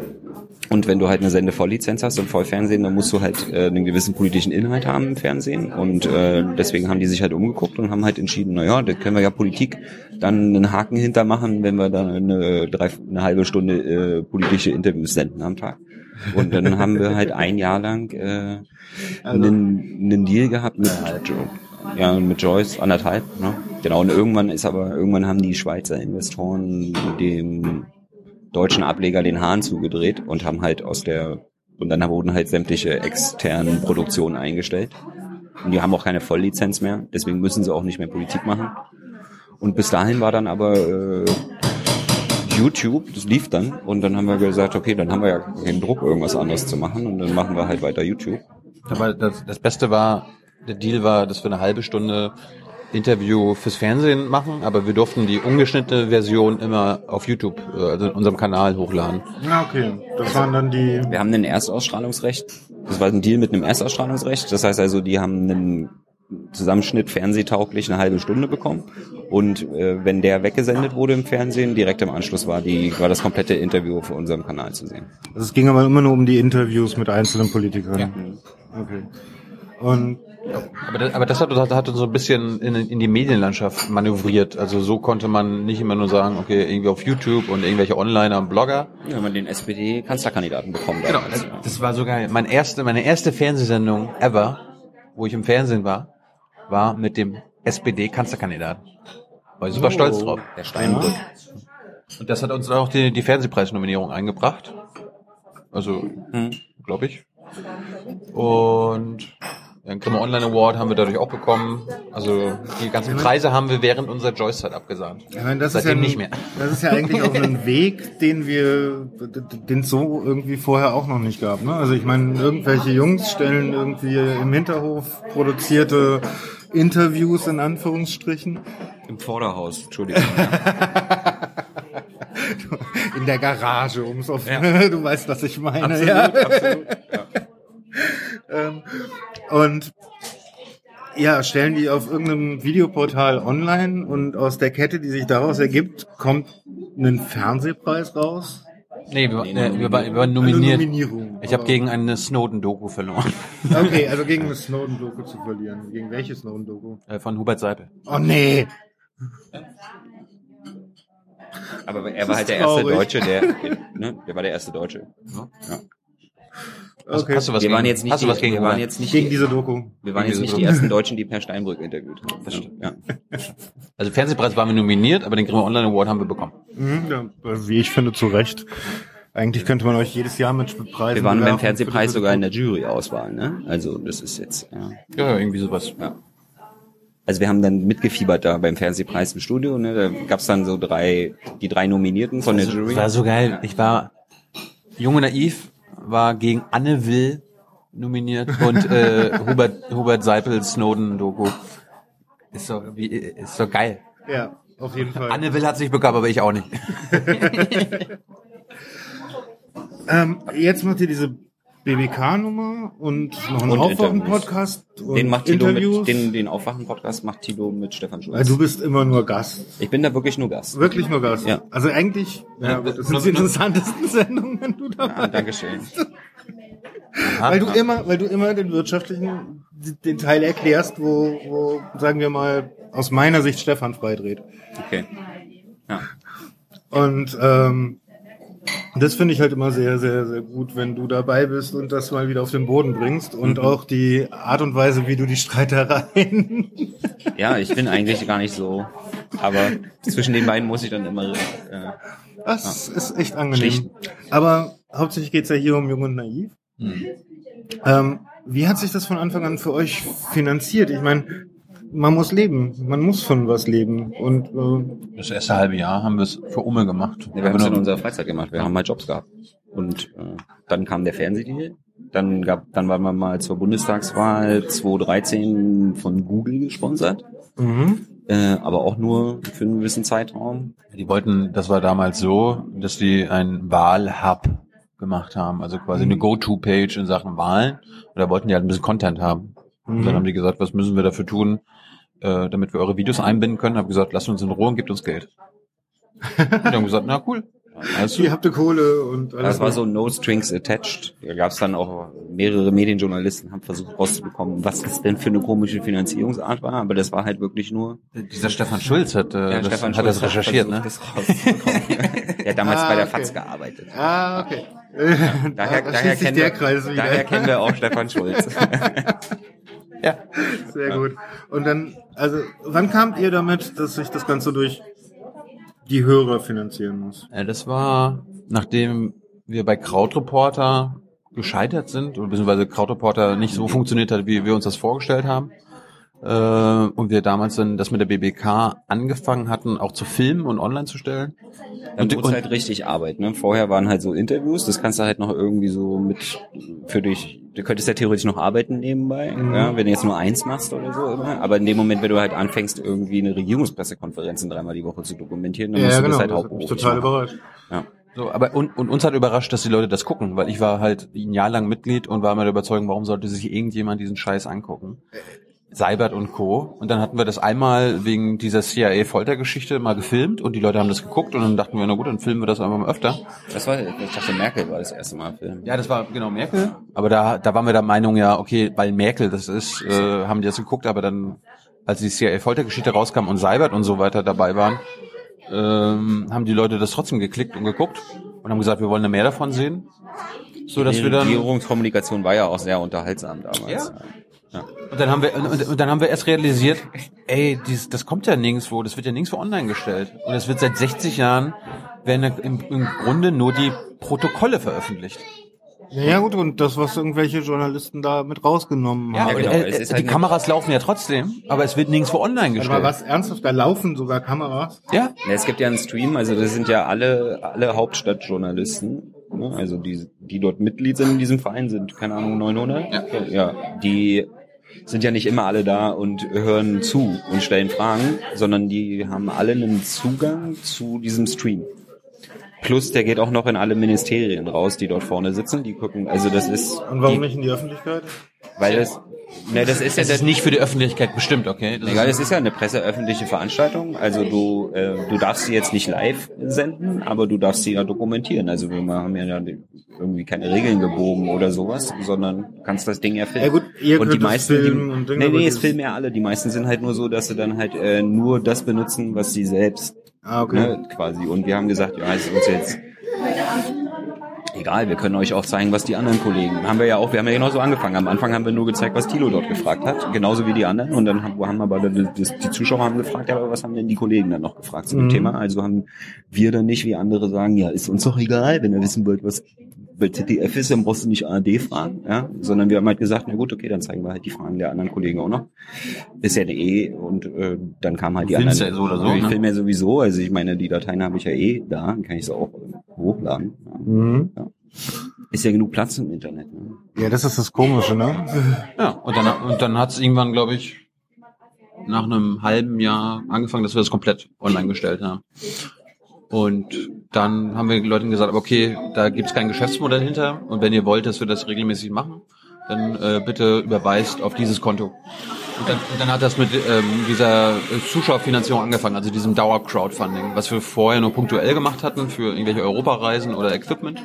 Und wenn du halt eine Sendevolllizenz hast und Vollfernsehen, dann musst du halt äh, einen gewissen politischen Inhalt haben im Fernsehen. Und äh, deswegen haben die sich halt umgeguckt und haben halt entschieden, naja, da können wir ja Politik dann einen Haken hintermachen, wenn wir dann eine, drei, eine halbe Stunde äh, politische Interviews senden am Tag. Und dann haben wir halt ein Jahr lang äh, einen, einen Deal gehabt mit, ja, mit Joyce, anderthalb, ne? Genau, und irgendwann ist aber, irgendwann haben die Schweizer Investoren dem deutschen Ableger den Hahn zugedreht und haben halt aus der, und dann wurden halt sämtliche externen Produktionen eingestellt. Und die haben auch keine Volllizenz mehr, deswegen müssen sie auch nicht mehr Politik machen. Und bis dahin war dann aber äh, YouTube, das lief dann und dann haben wir gesagt, okay, dann haben wir ja keinen Druck, irgendwas anderes zu machen und dann machen wir halt weiter YouTube. Aber das, das Beste war, der Deal war, dass wir eine halbe Stunde Interview fürs Fernsehen machen, aber wir durften die ungeschnittene Version immer auf YouTube, äh, also in unserem Kanal hochladen. Ja, okay. Das waren dann die. Wir haben ein Erstausstrahlungsrecht. Das war ein Deal mit einem Erstausstrahlungsrecht. Das heißt also, die haben einen Zusammenschnitt fernsehtauglich eine halbe Stunde bekommen. Und äh, wenn der weggesendet wurde im Fernsehen, direkt im Anschluss war die war das komplette Interview auf unserem Kanal zu sehen. Also es ging aber immer nur um die Interviews mit einzelnen Politikern. Ja. Okay. Und Aber das, aber das hat, hat, hat uns so ein bisschen in, in die Medienlandschaft manövriert. Also so konnte man nicht immer nur sagen, okay, irgendwie auf YouTube und irgendwelche Onliner und Blogger. Ja, wenn man den SPD-Kanzlerkandidaten bekommen Genau, darf. das, das war so geil. Meine erste, meine erste Fernsehsendung ever, wo ich im Fernsehen war, war mit dem SPD-Kanzlerkandidaten. War ich super Oh. stolz drauf. Der Steinbrück. Und das hat uns auch die, die Fernsehpreisnominierung eingebracht. Also, Hm. glaube ich. Und den Grimme Online Award haben wir dadurch auch bekommen. Also die ganzen Preise haben wir während unserer Joyce-Zeit abgesagt. ich meine, das Seitdem ist ja nicht mehr. Das ist ja eigentlich auch ein Weg, den wir, den es so irgendwie vorher auch noch nicht gab. Ne? Also ich meine, irgendwelche Jungs stellen irgendwie im Hinterhof produzierte Interviews in Anführungsstrichen Im Vorderhaus, Entschuldigung. in der Garage, ums auf, Ja. du weißt, was ich meine. absolut, ja. absolut. Ja. Ähm, und ja, stellen die auf irgendeinem Videoportal online und aus der Kette, die sich daraus ergibt, kommt ein Fernsehpreis raus. Nee, wir, Nee, nee, wir, waren, wir waren nominiert. Nominierung. Ich habe gegen eine Snowden-Doku verloren. Okay, also gegen eine Snowden-Doku zu verlieren. Gegen welche Snowden-Doku? Äh, Von Hubert Seipel. Oh nee. Aber er war halt der erste traurig. Deutsche, der, ne, der war der erste Deutsche. Ja. Hast, Okay. hast du was Wir gegen, waren jetzt nicht, hast du was die, gegen wir waren jetzt nicht, Gegen die, diese Doku. wir waren jetzt nicht Doku. die ersten Deutschen, die Per Steinbrück interviewt haben. Das stimmt. Ja. Also Fernsehpreis waren wir nominiert, aber den Grimme Online Award haben wir bekommen. Mhm, ja, wie ich finde, zu Recht. Eigentlich könnte man euch jedes Jahr mit Preisen Wir waren beim Fernsehpreis sogar in der Juryauswahl, ne? Also das ist jetzt, ja. Ja, irgendwie sowas. ja. Also wir haben dann mitgefiebert da beim Fernsehpreis im Studio, ne? Da gab's dann so drei, die drei Nominierten von der Jury. Das war so geil. Ich war Junge Naiv, war gegen Anne Will nominiert und äh, Hubert, Hubert Seipel Snowden-Doku. Ist doch, wie, ist doch geil. Ja, auf jeden Fall. Anne Will hat sich bekommen, aber ich auch nicht. Ähm, jetzt macht ihr diese BBK-Nummer und noch einen Aufwachen-Podcast Den macht Tilo Interviews. mit, den, den Aufwachen-Podcast macht Tilo mit Stefan Schulz. Weil du bist immer nur Gast. ich bin da wirklich nur Gast. Wirklich nur Gast. Ja. Also eigentlich, ja, Ja, das sind die interessantesten Sendungen, wenn du dabei Ah, Dankeschön. Weil du immer, weil du immer den wirtschaftlichen, den Teil erklärst, wo, wo, sagen wir mal, aus meiner Sicht Stefan freidreht. Okay. Ja. Und ähm, das finde ich halt immer sehr, sehr, sehr gut, wenn du dabei bist und das mal wieder auf den Boden bringst und auch die Art und Weise, wie du die Streitereien. ja, ich bin eigentlich gar nicht so. Aber zwischen den beiden muss ich dann immer. Äh, Das ist echt angenehm. Schlicht. Aber hauptsächlich geht's ja hier um Jung und Naiv. Ähm, wie hat sich das von Anfang an für euch finanziert? Ich meine, man muss leben, man muss von was leben. Und äh, Das erste halbe Jahr haben wir es für Umme gemacht. Ja, wir haben es in nur- unserer Freizeit gemacht. Wir haben mal Jobs gehabt. Und äh, dann kam der Fernsehdeal. Dann gab, dann waren wir mal zur Bundestagswahl 2013 von Google gesponsert. mhm. Äh, aber auch nur für einen gewissen Zeitraum. Die wollten, das war damals so, dass die einen Wahlhub gemacht haben, also quasi eine Go-To-Page in Sachen Wahlen. Und da wollten die halt ein bisschen Content haben. Und dann haben die gesagt, was müssen wir dafür tun, äh, damit wir eure Videos einbinden können. Hab gesagt, lasst uns in Ruhe und gebt uns Geld. und die haben gesagt, na cool. Alles ihr habt die Kohle und alles. Das war so No Strings Attached. Da gab es dann auch mehrere Medienjournalisten, haben versucht rauszubekommen, was das denn für eine komische Finanzierungsart war. Aber das war halt wirklich nur. Dieser Stefan Schulz hat, äh, Ja, das, Stefan hat das Schulz recherchiert, ne? versucht, Das rauszubekommen. Der hat damals Ah, bei der okay. FAZ gearbeitet. Ah, okay. Daher, da daher, kennen der wir, daher kennen wir auch Stefan Schulz. Ja. Sehr gut. Und dann, also, wann kamt ihr damit, dass sich das Ganze durch die Hörer finanzieren muss? Äh, Das war, nachdem wir bei Krautreporter gescheitert sind, oder beziehungsweise Krautreporter nicht so funktioniert hat, wie wir uns das vorgestellt haben. Äh, und wir damals dann das mit der BBK angefangen hatten, auch zu filmen und online zu stellen. Dann Und- wurde halt richtig Arbeit. Ne? Vorher waren halt so Interviews, das kannst du halt noch irgendwie so mit für dich du könntest ja theoretisch noch arbeiten nebenbei, ja, wenn du jetzt nur eins machst oder so immer. Aber in dem Moment, wenn du halt anfängst, irgendwie eine Regierungspressekonferenz dreimal die Woche zu dokumentieren, dann musst Ja, du genau. das halt Das mich hauptberuflich total machen. überrascht. Ja. So, aber und, und uns hat überrascht, dass die Leute das gucken, weil ich war halt ein Jahr lang Mitglied und war immer der Überzeugung, warum sollte sich irgendjemand diesen Scheiß angucken? Seibert und Co. Und dann hatten wir das einmal wegen dieser CIA-Foltergeschichte mal gefilmt und die Leute haben das geguckt und dann dachten wir, na gut, dann filmen wir das einfach mal öfter. Das war, ich dachte, Merkel war das erste Mal Film. Ja, das war genau Merkel. Aber da, da waren wir der Meinung, ja, okay, weil Merkel das ist, äh, haben die das geguckt, aber dann, als die CIA-Foltergeschichte rauskam und Seibert und so weiter dabei waren, ähm, haben die Leute das trotzdem geklickt und geguckt und haben gesagt, wir wollen da mehr davon sehen. So dass die wir dann. Regierungskommunikation war ja auch sehr unterhaltsam damals. Ja. Und dann haben wir und, und dann haben wir erst realisiert, ey, dies, das kommt ja nirgendwo, das wird ja nirgendwo online gestellt. Und es wird seit 60 Jahren werden im, im Grunde nur die Protokolle veröffentlicht. Ja, ja gut, und das, was irgendwelche Journalisten da mit rausgenommen Ja, haben. und, genau. äh, ist die halt Kameras laufen ja trotzdem, aber es wird nirgendwo online Aber gestellt. was ernsthaft, da laufen sogar Kameras. Ja, Ja, Es gibt ja einen Stream, also das sind ja alle, alle Hauptstadtjournalisten, ne? also die, die dort Mitglied sind in diesem Verein, sind, keine Ahnung, 900? Ja. ja. Die sind ja nicht immer alle da und hören zu und stellen Fragen, sondern die haben alle einen Zugang zu diesem Stream. Plus, der geht auch noch in alle Ministerien raus, die dort vorne sitzen, die gucken, also das ist, Und warum die, nicht in die Öffentlichkeit? Weil das, ne, das ist ja es ist nicht für die Öffentlichkeit bestimmt, okay? Das Egal, ist, es ist ja eine presseöffentliche Veranstaltung. Also du, äh, du darfst sie jetzt nicht live senden, aber du darfst sie ja dokumentieren. Also wir haben ja irgendwie keine Regeln gebogen oder sowas, sondern kannst das Ding ja filmen. Ja gut, ihr und könnt die das meisten, filmen die, und Dinge, nee, nee, es das- filmen ja alle. Die meisten sind halt nur so, dass sie dann halt äh, nur das benutzen, was sie selbst Ah, okay. ne, quasi. Und wir haben gesagt, ja, es ist uns jetzt egal, wir können euch auch zeigen, was die anderen Kollegen. Haben wir ja auch, wir haben ja genauso angefangen. Am Anfang haben wir nur gezeigt, was Thilo dort gefragt hat, genauso wie die anderen. Und dann haben, haben aber die, die Zuschauer haben gefragt, ja, aber was haben denn die Kollegen dann noch gefragt zu dem Mhm. Thema? Also haben wir dann nicht, wie andere sagen, ja, ist uns doch egal, wenn ihr wissen wollt, was bei ZDF ist, dann brauchst du nicht ARD fragen, ja, sondern wir haben halt gesagt, na gut, okay, dann zeigen wir halt die Fragen der anderen Kollegen auch noch. Ist ja eh und äh, dann kam halt die Du filmst anderen. ja so oder so, Ich ne? filme ja sowieso, also ich meine, die Dateien habe ich ja eh da, dann kann ich sie auch hochladen. Ja. Mhm. Ist ja genug Platz im Internet. Ne? Ja, das ist das Komische, ne? ja, und dann, und dann hat es irgendwann, glaube ich, nach einem halben Jahr angefangen, dass wir das komplett online gestellt haben. Und dann haben wir den Leuten gesagt, okay, da gibt's kein Geschäftsmodell hinter und wenn ihr wollt, dass wir das regelmäßig machen, dann äh, bitte überweist auf dieses Konto. Und dann, und dann hat das mit ähm, dieser Zuschauerfinanzierung angefangen, also diesem Dauer-Crowdfunding, was wir vorher nur punktuell gemacht hatten für irgendwelche Europareisen oder Equipment.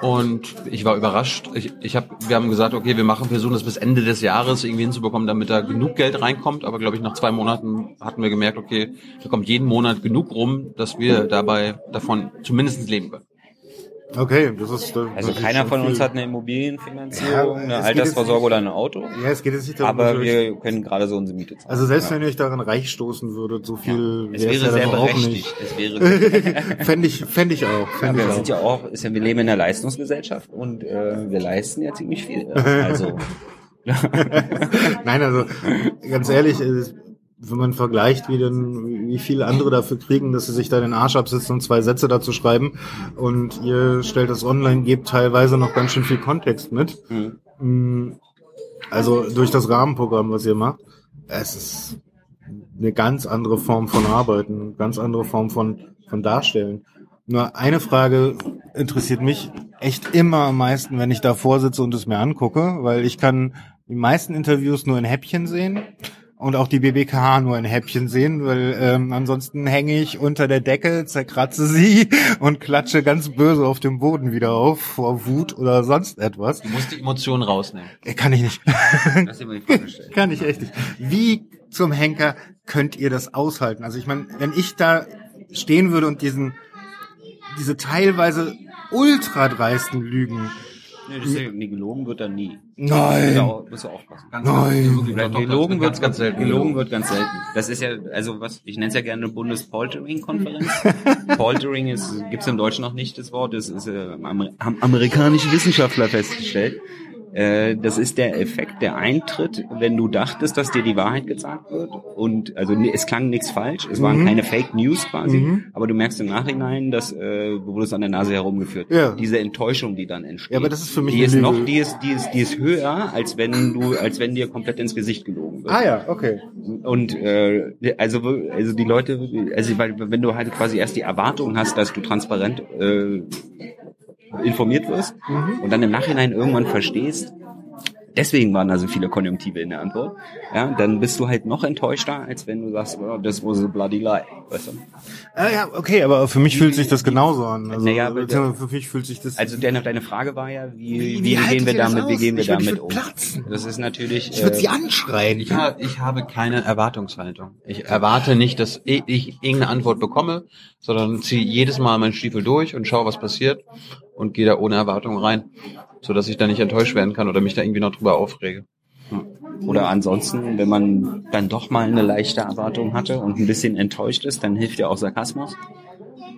Und ich war überrascht. Ich, ich hab, wir haben gesagt, okay, wir machen, versuchen das bis Ende des Jahres irgendwie hinzubekommen, damit da genug Geld reinkommt. Aber glaube ich, nach zwei Monaten hatten wir gemerkt, okay, da kommt jeden Monat genug rum, dass wir dabei davon zumindest leben können. Okay, das ist. Das Also das ist keiner von uns viel. hat eine Immobilienfinanzierung, Ja, eine es jetzt oder ein Auto. Ja, es geht jetzt nicht darum, Aber wir können gerade so unsere Miete zahlen. Also selbst ja. wenn ihr euch daran reich stoßen würdet, so viel es wär's wäre ja sehr auch berechtigt. Es wäre Fände ich, fänd ich auch. Ja, Fänd wir ich sind auch. ja auch, ist ja, wir leben in einer Leistungsgesellschaft und äh, wir leisten ja ziemlich viel. Ja. Also Nein, also ganz ehrlich, äh, wenn man vergleicht, wie denn, wie viele andere dafür kriegen, dass sie sich da den Arsch absitzen und zwei Sätze dazu schreiben und ihr stellt das online, gebt teilweise noch ganz schön viel Kontext mit. Mhm. Mm, Also durch das Rahmenprogramm, was ihr macht, es ist eine ganz andere Form von Arbeiten, eine ganz andere Form von, von Darstellen. Nur eine Frage interessiert mich echt immer am meisten, wenn ich davor sitze und es mir angucke, weil ich kann die meisten Interviews nur in Häppchen sehen und auch die BBKH nur in Häppchen sehen, weil ähm, ansonsten hänge ich unter der Decke, zerkratze sie und klatsche ganz böse auf dem Boden wieder auf vor Wut oder sonst etwas. Du musst die Emotionen rausnehmen. Äh, Kann ich nicht. Kann ich echt nicht. Wie zum Henker könnt ihr das aushalten? Also ich meine, wenn ich da stehen würde und diesen diese teilweise ultra dreisten Lügen. Nee, das ist ja, nee, gelogen wird dann nie. Nein. Da auch- musst du aufpassen. Nein. Wirklich, doch, doch, gelogen wird ganz, ganz selten. Gelogen wird ganz selten. Das ist ja, also was, ich nenne es ja gerne eine Bundespoltering-Konferenz. Poltering ist, gibt's im Deutschen noch nicht das Wort, das ist äh, Amer haben amerikanische Wissenschaftler festgestellt. Äh, das ist der Effekt, der eintritt, wenn du dachtest, dass dir die Wahrheit gesagt wird. Und also nee, es klang nichts falsch, es waren Mhm. keine Fake News quasi, Mhm. aber du merkst im Nachhinein, dass äh, du wurdest an der Nase herumgeführt. Ja. Diese Enttäuschung, die dann entsteht. Ja, aber das ist für mich die ist Lüge. noch, die ist, die ist, die ist höher, als wenn du, als wenn dir komplett ins Gesicht gelogen wird. Ah ja, okay. Und äh, also also die Leute, also weil wenn du halt quasi erst die Erwartung hast, dass du transparent äh, informiert wirst Mhm. und dann im Nachhinein irgendwann verstehst, deswegen waren da so viele Konjunktive in der Antwort, ja, dann bist du halt noch enttäuschter, als wenn du sagst, oh, das was a bloody lie, weißt du? Ah ja, okay, aber für mich fühlt sich das genauso an. Also, Naja, für mich fühlt sich das. Also deine, deine Frage war ja, wie, Wie- wie, gehen wir damit, wie gehen wir Ich würd- ich damit würd um? platzen. Das ist natürlich ich würde sie äh, anschreien. Ich, ha ich habe keine Erwartungshaltung. Ich erwarte nicht, dass ich, ich irgendeine Antwort bekomme, sondern ziehe jedes Mal meinen Stiefel durch und schaue, was passiert und gehe da ohne Erwartung rein, so dass ich da nicht enttäuscht werden kann oder mich da irgendwie noch drüber aufrege. Oder ansonsten, wenn man dann doch mal eine leichte Erwartung hatte und ein bisschen enttäuscht ist, dann hilft ja auch Sarkasmus.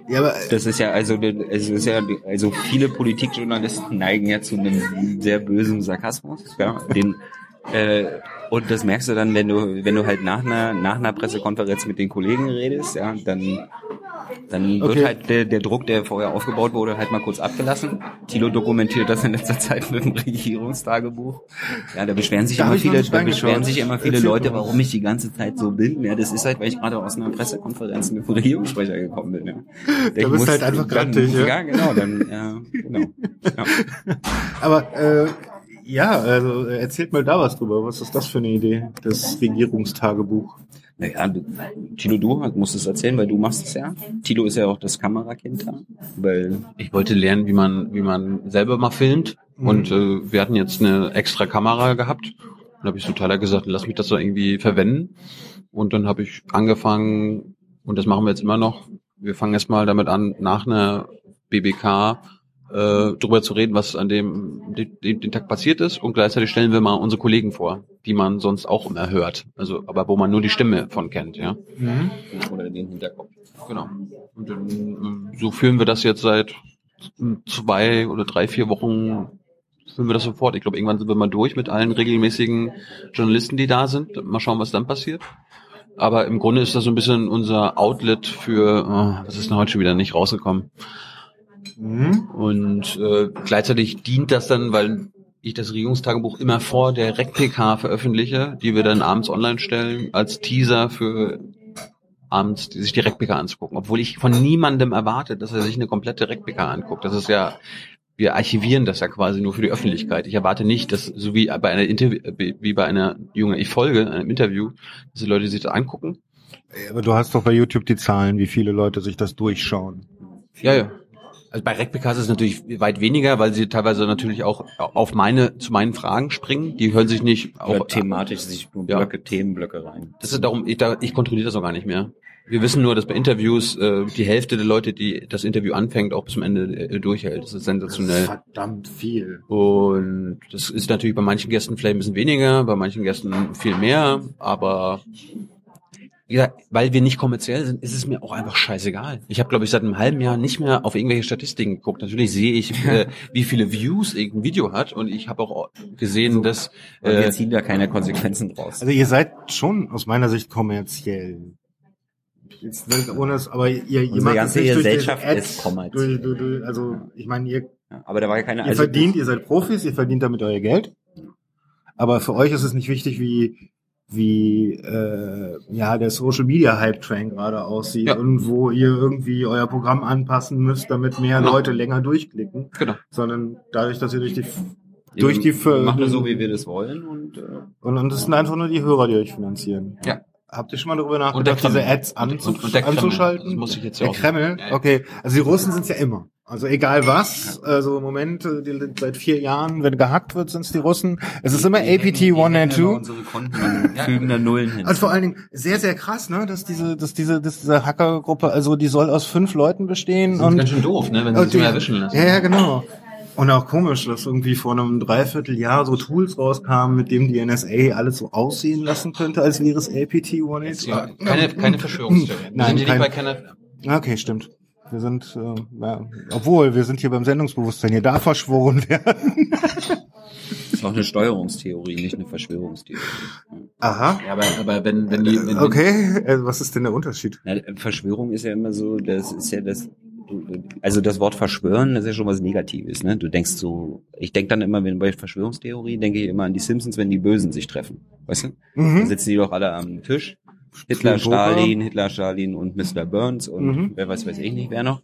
Ja, aber Das ist ja also, es ist ja also viele Politikjournalisten neigen ja zu einem sehr bösen Sarkasmus, ja, den äh, und das merkst du dann, wenn du wenn du halt nach einer nach einer Pressekonferenz mit den Kollegen redest, ja, dann dann wird Okay. halt der, der Druck, der vorher aufgebaut wurde, halt mal kurz abgelassen. Thilo dokumentiert das in letzter Zeit mit dem Regierungstagebuch. Ja, da beschweren sich Da immer viele, da beschweren sich immer viele Erzähl Leute, warum ich die ganze Zeit so bin. Ja, das ist halt, weil ich gerade aus einer Pressekonferenz mit dem Regierungssprecher gekommen bin. Ja. Da bist du halt einfach grantig, ja? ja? genau, dann, ja, genau. Ja. Aber äh, ja, also äh, erzählt mal da was drüber. Was ist das für eine Idee? Das Regierungstagebuch. Naja, du, Tilo, du musst es erzählen, weil du machst es ja. Tilo ist ja auch das Kamerakind da, weil Ich wollte lernen, wie man, wie man selber mal filmt. Und äh, wir hatten jetzt eine extra Kamera gehabt. Und habe ich zu Tyler gesagt, lass mich das so irgendwie verwenden. Und dann habe ich angefangen, und das machen wir jetzt immer noch, wir fangen erstmal damit an, nach einer BBK äh, drüber zu reden, was an dem den, den Tag passiert ist und gleichzeitig stellen wir mal unsere Kollegen vor, die man sonst auch immer hört, also aber wo man nur die Stimme von kennt, ja. oder den Hinterkopf. Genau. Und dann, ähm, so führen wir das jetzt seit zwei oder drei, vier Wochen führen wir das sofort. Ich glaube, irgendwann sind wir mal durch mit allen regelmäßigen Journalisten, die da sind. Mal schauen, was dann passiert. Aber im Grunde ist das so ein bisschen unser Outlet für, oh, was ist denn heute schon wieder nicht rausgekommen? Mhm. Und äh, gleichzeitig dient das dann, weil ich das Regierungstagebuch immer vor der RecPK veröffentliche, die wir dann abends online stellen, als Teaser für abends die sich die RecPK anzugucken. Obwohl ich von niemandem erwarte, dass er sich eine komplette RecPK anguckt. Das ist ja, wir archivieren das ja quasi nur für die Öffentlichkeit. Ich erwarte nicht, dass, so wie bei einer Interview, wie bei einer Junge, ich folge, einem Interview, dass die Leute sich das angucken. Aber du hast doch bei YouTube die Zahlen, wie viele Leute sich das durchschauen. Ja, ja. Also bei RecPK ist es natürlich weit weniger, weil sie teilweise natürlich auch auf meine, zu meinen Fragen springen. Die hören sich nicht Oder auch, thematisch sich nur Ja. Blöcke, Themenblöcke rein. das ist darum, ich, da, ich kontrolliere das auch gar nicht mehr. Wir wissen nur, dass bei Interviews äh, die Hälfte der Leute, die das Interview anfängt, auch bis zum Ende äh, durchhält. Das ist sensationell. verdammt viel. Und das ist natürlich bei manchen Gästen vielleicht ein bisschen weniger, bei manchen Gästen viel mehr, aber gesagt, weil wir nicht kommerziell sind, ist es mir auch einfach scheißegal. Ich habe, glaube ich, seit einem halben Jahr nicht mehr auf irgendwelche Statistiken geguckt. Natürlich sehe ich, äh, wie viele Views irgendein Video hat und ich habe auch gesehen, dass Und wir äh, ziehen da keine Konsequenzen draus. Also ihr seid schon aus meiner Sicht kommerziell. Jetzt, ne, ohne es, aber ihr, ihr macht ganze es nicht durch Gesellschaft diese ist Ads, kommerziell. durch, durch, durch, also ich meine, ihr, aber da war ja keine ihr also- verdient, ihr seid Profis, ihr verdient damit euer Geld. Aber für euch ist es nicht wichtig, wie wie äh, ja der Social Media Hype Train gerade aussieht Ja. und wo ihr irgendwie euer Programm anpassen müsst, damit mehr Genau. Leute länger durchklicken, genau. sondern dadurch, dass ihr durch die Ihr durch die macht das so, wie wir das wollen und äh, und, und das sind einfach nur die Hörer, die euch finanzieren. Ja. Habt ihr schon mal darüber der nachgedacht, diese. Ads anzu Und- und der anzuschalten? Das muss ich jetzt der auch- Kreml, Ja, ja. okay. Also die Russen sind ja immer. Also egal was, also im Moment, äh, die, seit vier Jahren, wenn gehackt wird, sind es die Russen. Es ist immer APT 192. unsere Konten und fügen da Nullen hin. Also vor allen Dingen sehr, sehr krass, ne, dass diese, dass diese, dass diese Hackergruppe, also die soll aus fünf Leuten bestehen Das ist und ganz schön doof, ne, wenn sie sich die- erwischen lassen. Ja, ja, genau. Und auch komisch, dass irgendwie vor einem Dreivierteljahr so Tools rauskamen, mit dem die NSA alles so aussehen lassen könnte, als wäre es APT 192. Ja, keine, keine Verschwörungstheorien. Nein, sind die kein- nicht bei keiner, Okay, stimmt. Wir sind, äh, ja, obwohl, wir sind hier beim Sendungsbewusstsein. Hier darf verschworen werden. ist auch eine Steuerungstheorie, nicht eine Verschwörungstheorie. Aha. Ja, aber, aber wenn, wenn die, wenn, Okay, äh, was ist denn der Unterschied? Na, Verschwörung ist ja immer so, das ist ja das, also das Wort verschwören, das ist ja schon was Negatives, ne? Du denkst so, ich denk dann immer, wenn bei Verschwörungstheorie, denke ich immer an die Simpsons, wenn die Bösen sich treffen, weißt du? Mhm. sitzen die doch alle am Tisch. Hitler. Stalin, Hitler, Stalin und Mr. Burns und Mhm. wer weiß, weiß ich nicht, wer noch.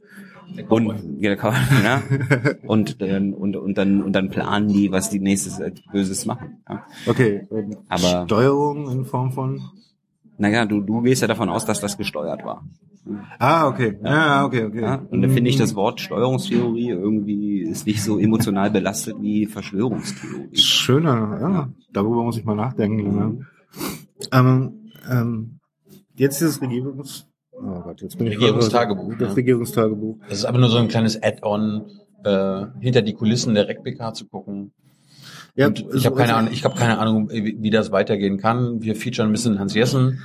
Und, ja, Cowboy, ja. und, dann- und, und dann, und dann planen die, was die nächstes äh, Böses machen. Ja. Okay. ähm, Aber- Steuerung in Form von. Naja, du, du gehst ja davon aus, dass das gesteuert war. Ah, okay. Ja, okay, okay. Ja? Und da finde ich das Wort Steuerungstheorie irgendwie ist nicht so emotional belastet wie Verschwörungstheorie. Schöner, ja. Darüber muss ich mal nachdenken. Mhm. Ja. Ähm, ähm, jetzt dieses Regierungs... Oh Gott, jetzt bin ich Regierungstagebuch, Das ja. Regierungstagebuch. Das ist aber nur so ein kleines Add-on, äh, hinter die Kulissen der RecPK zu gucken. Ja, Und ich habe keine Ahnung, ich habe keine Ahnung, wie, wie das weitergehen kann. Wir featuren ein bisschen Hans Jessen,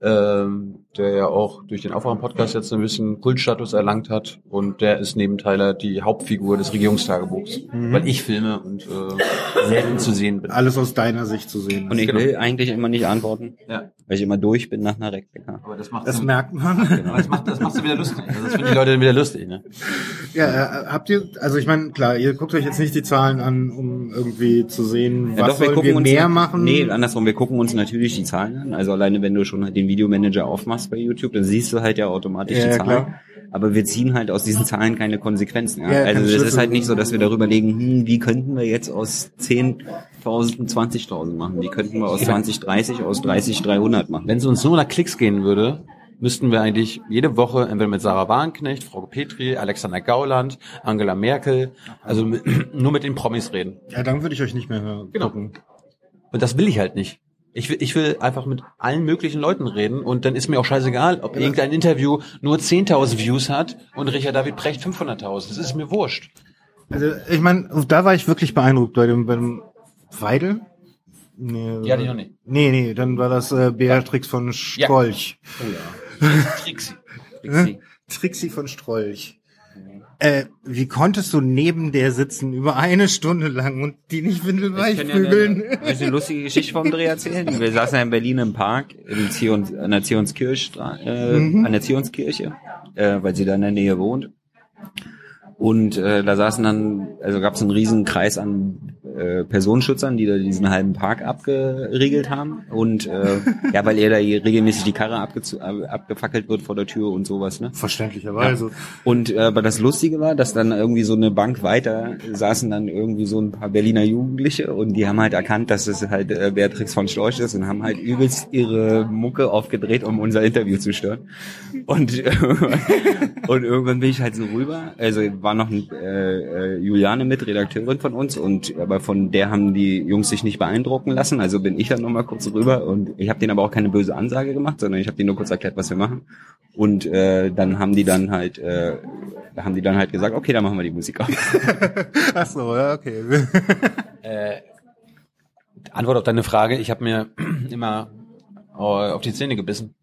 ähm, der ja auch durch den Aufwachen-Podcast jetzt ein bisschen Kultstatus erlangt hat. Und der ist neben Tyler die Hauptfigur des Regierungstagebuchs, Mhm. weil ich filme und äh, selten zu sehen bin. Alles aus deiner Sicht zu sehen. Und ich Genau. will eigentlich immer nicht antworten, Ja, weil ich immer durch bin nach einer Rektika. aber das macht das merkt man. das macht das macht's wieder lustig. Also das finden die Leute dann wieder lustig, ne? Ja, äh, habt ihr, also ich meine, klar, ihr guckt euch jetzt nicht die Zahlen an, um irgendwie zu sehen, was sollen wir mehr machen. Nee, andersrum, wir gucken uns natürlich die Zahlen an. Also alleine wenn du schon halt den Videomanager aufmachst bei YouTube, dann siehst du halt ja automatisch Ja, die Zahlen. klar. Aber wir ziehen halt aus diesen Zahlen keine Konsequenzen. Ja? Ja, also es ist halt nicht so, dass wir darüber legen, hm, wie könnten wir jetzt aus 10.000 20.000 machen? Wie könnten wir aus 20 30 aus 30 300 machen? Wenn es uns nur nach Klicks gehen würde, müssten wir eigentlich jede Woche entweder mit Sarah Warnknecht, Frau Petri, Alexander Gauland, Angela Merkel, also mit, nur mit den Promis reden. Ja, dann würde ich euch nicht mehr hören. Genau. Und das will ich halt nicht. Ich will, ich will einfach mit allen möglichen Leuten reden und dann ist mir auch scheißegal, ob irgendein Interview nur 10.000 Views hat und Richard David Precht 500.000. Das ist mir wurscht. Also ich meine, da war ich wirklich beeindruckt bei dem, bei dem Weidel. Nee, Die hatte ich noch nicht. Nee, nee, dann war das äh, Beatrix von Strolch. Oh ja. Trixi. Trixi. Trixi von Strolch. Äh, wie konntest du neben der sitzen über eine Stunde lang und die nicht windelweich Ich kann ja eine, eine lustige Geschichte vom Dreh erzählen. Wir saßen ja in Berlin im Park, in Zions, an der Zionskirche, äh, Mhm. an der Zionskirche, äh, weil sie da in der Nähe wohnt. Und äh, da saßen dann, also gab es einen riesen Kreis an äh, Personenschützern, die da diesen halben Park abgeriegelt haben. Und äh, ja, weil er da regelmäßig die Karre abgezu- ab- abgefackelt wird vor der Tür und sowas, ne? Verständlicherweise. Und äh, aber das Lustige war, dass dann irgendwie so eine Bank weiter saßen dann irgendwie so ein paar Berliner Jugendliche und die haben halt erkannt, dass es halt äh, Beatrix von Storch ist und haben halt übelst ihre Mucke aufgedreht, um unser Interview zu stören. Und und irgendwann bin ich halt so rüber. Also war noch ein, äh, äh, Juliane mit, Redakteurin von uns und aber von der haben die Jungs sich nicht beeindrucken lassen. Also bin ich dann nochmal kurz rüber und ich habe denen aber auch keine böse Ansage gemacht, sondern ich habe denen nur kurz erklärt, was wir machen. Und äh, dann haben die dann halt, äh, haben die dann halt gesagt, okay, dann machen wir die Musik auf. Ach so, ja, okay. Äh, Antwort auf deine Frage, ich habe mir immer äh, auf die Zähne gebissen.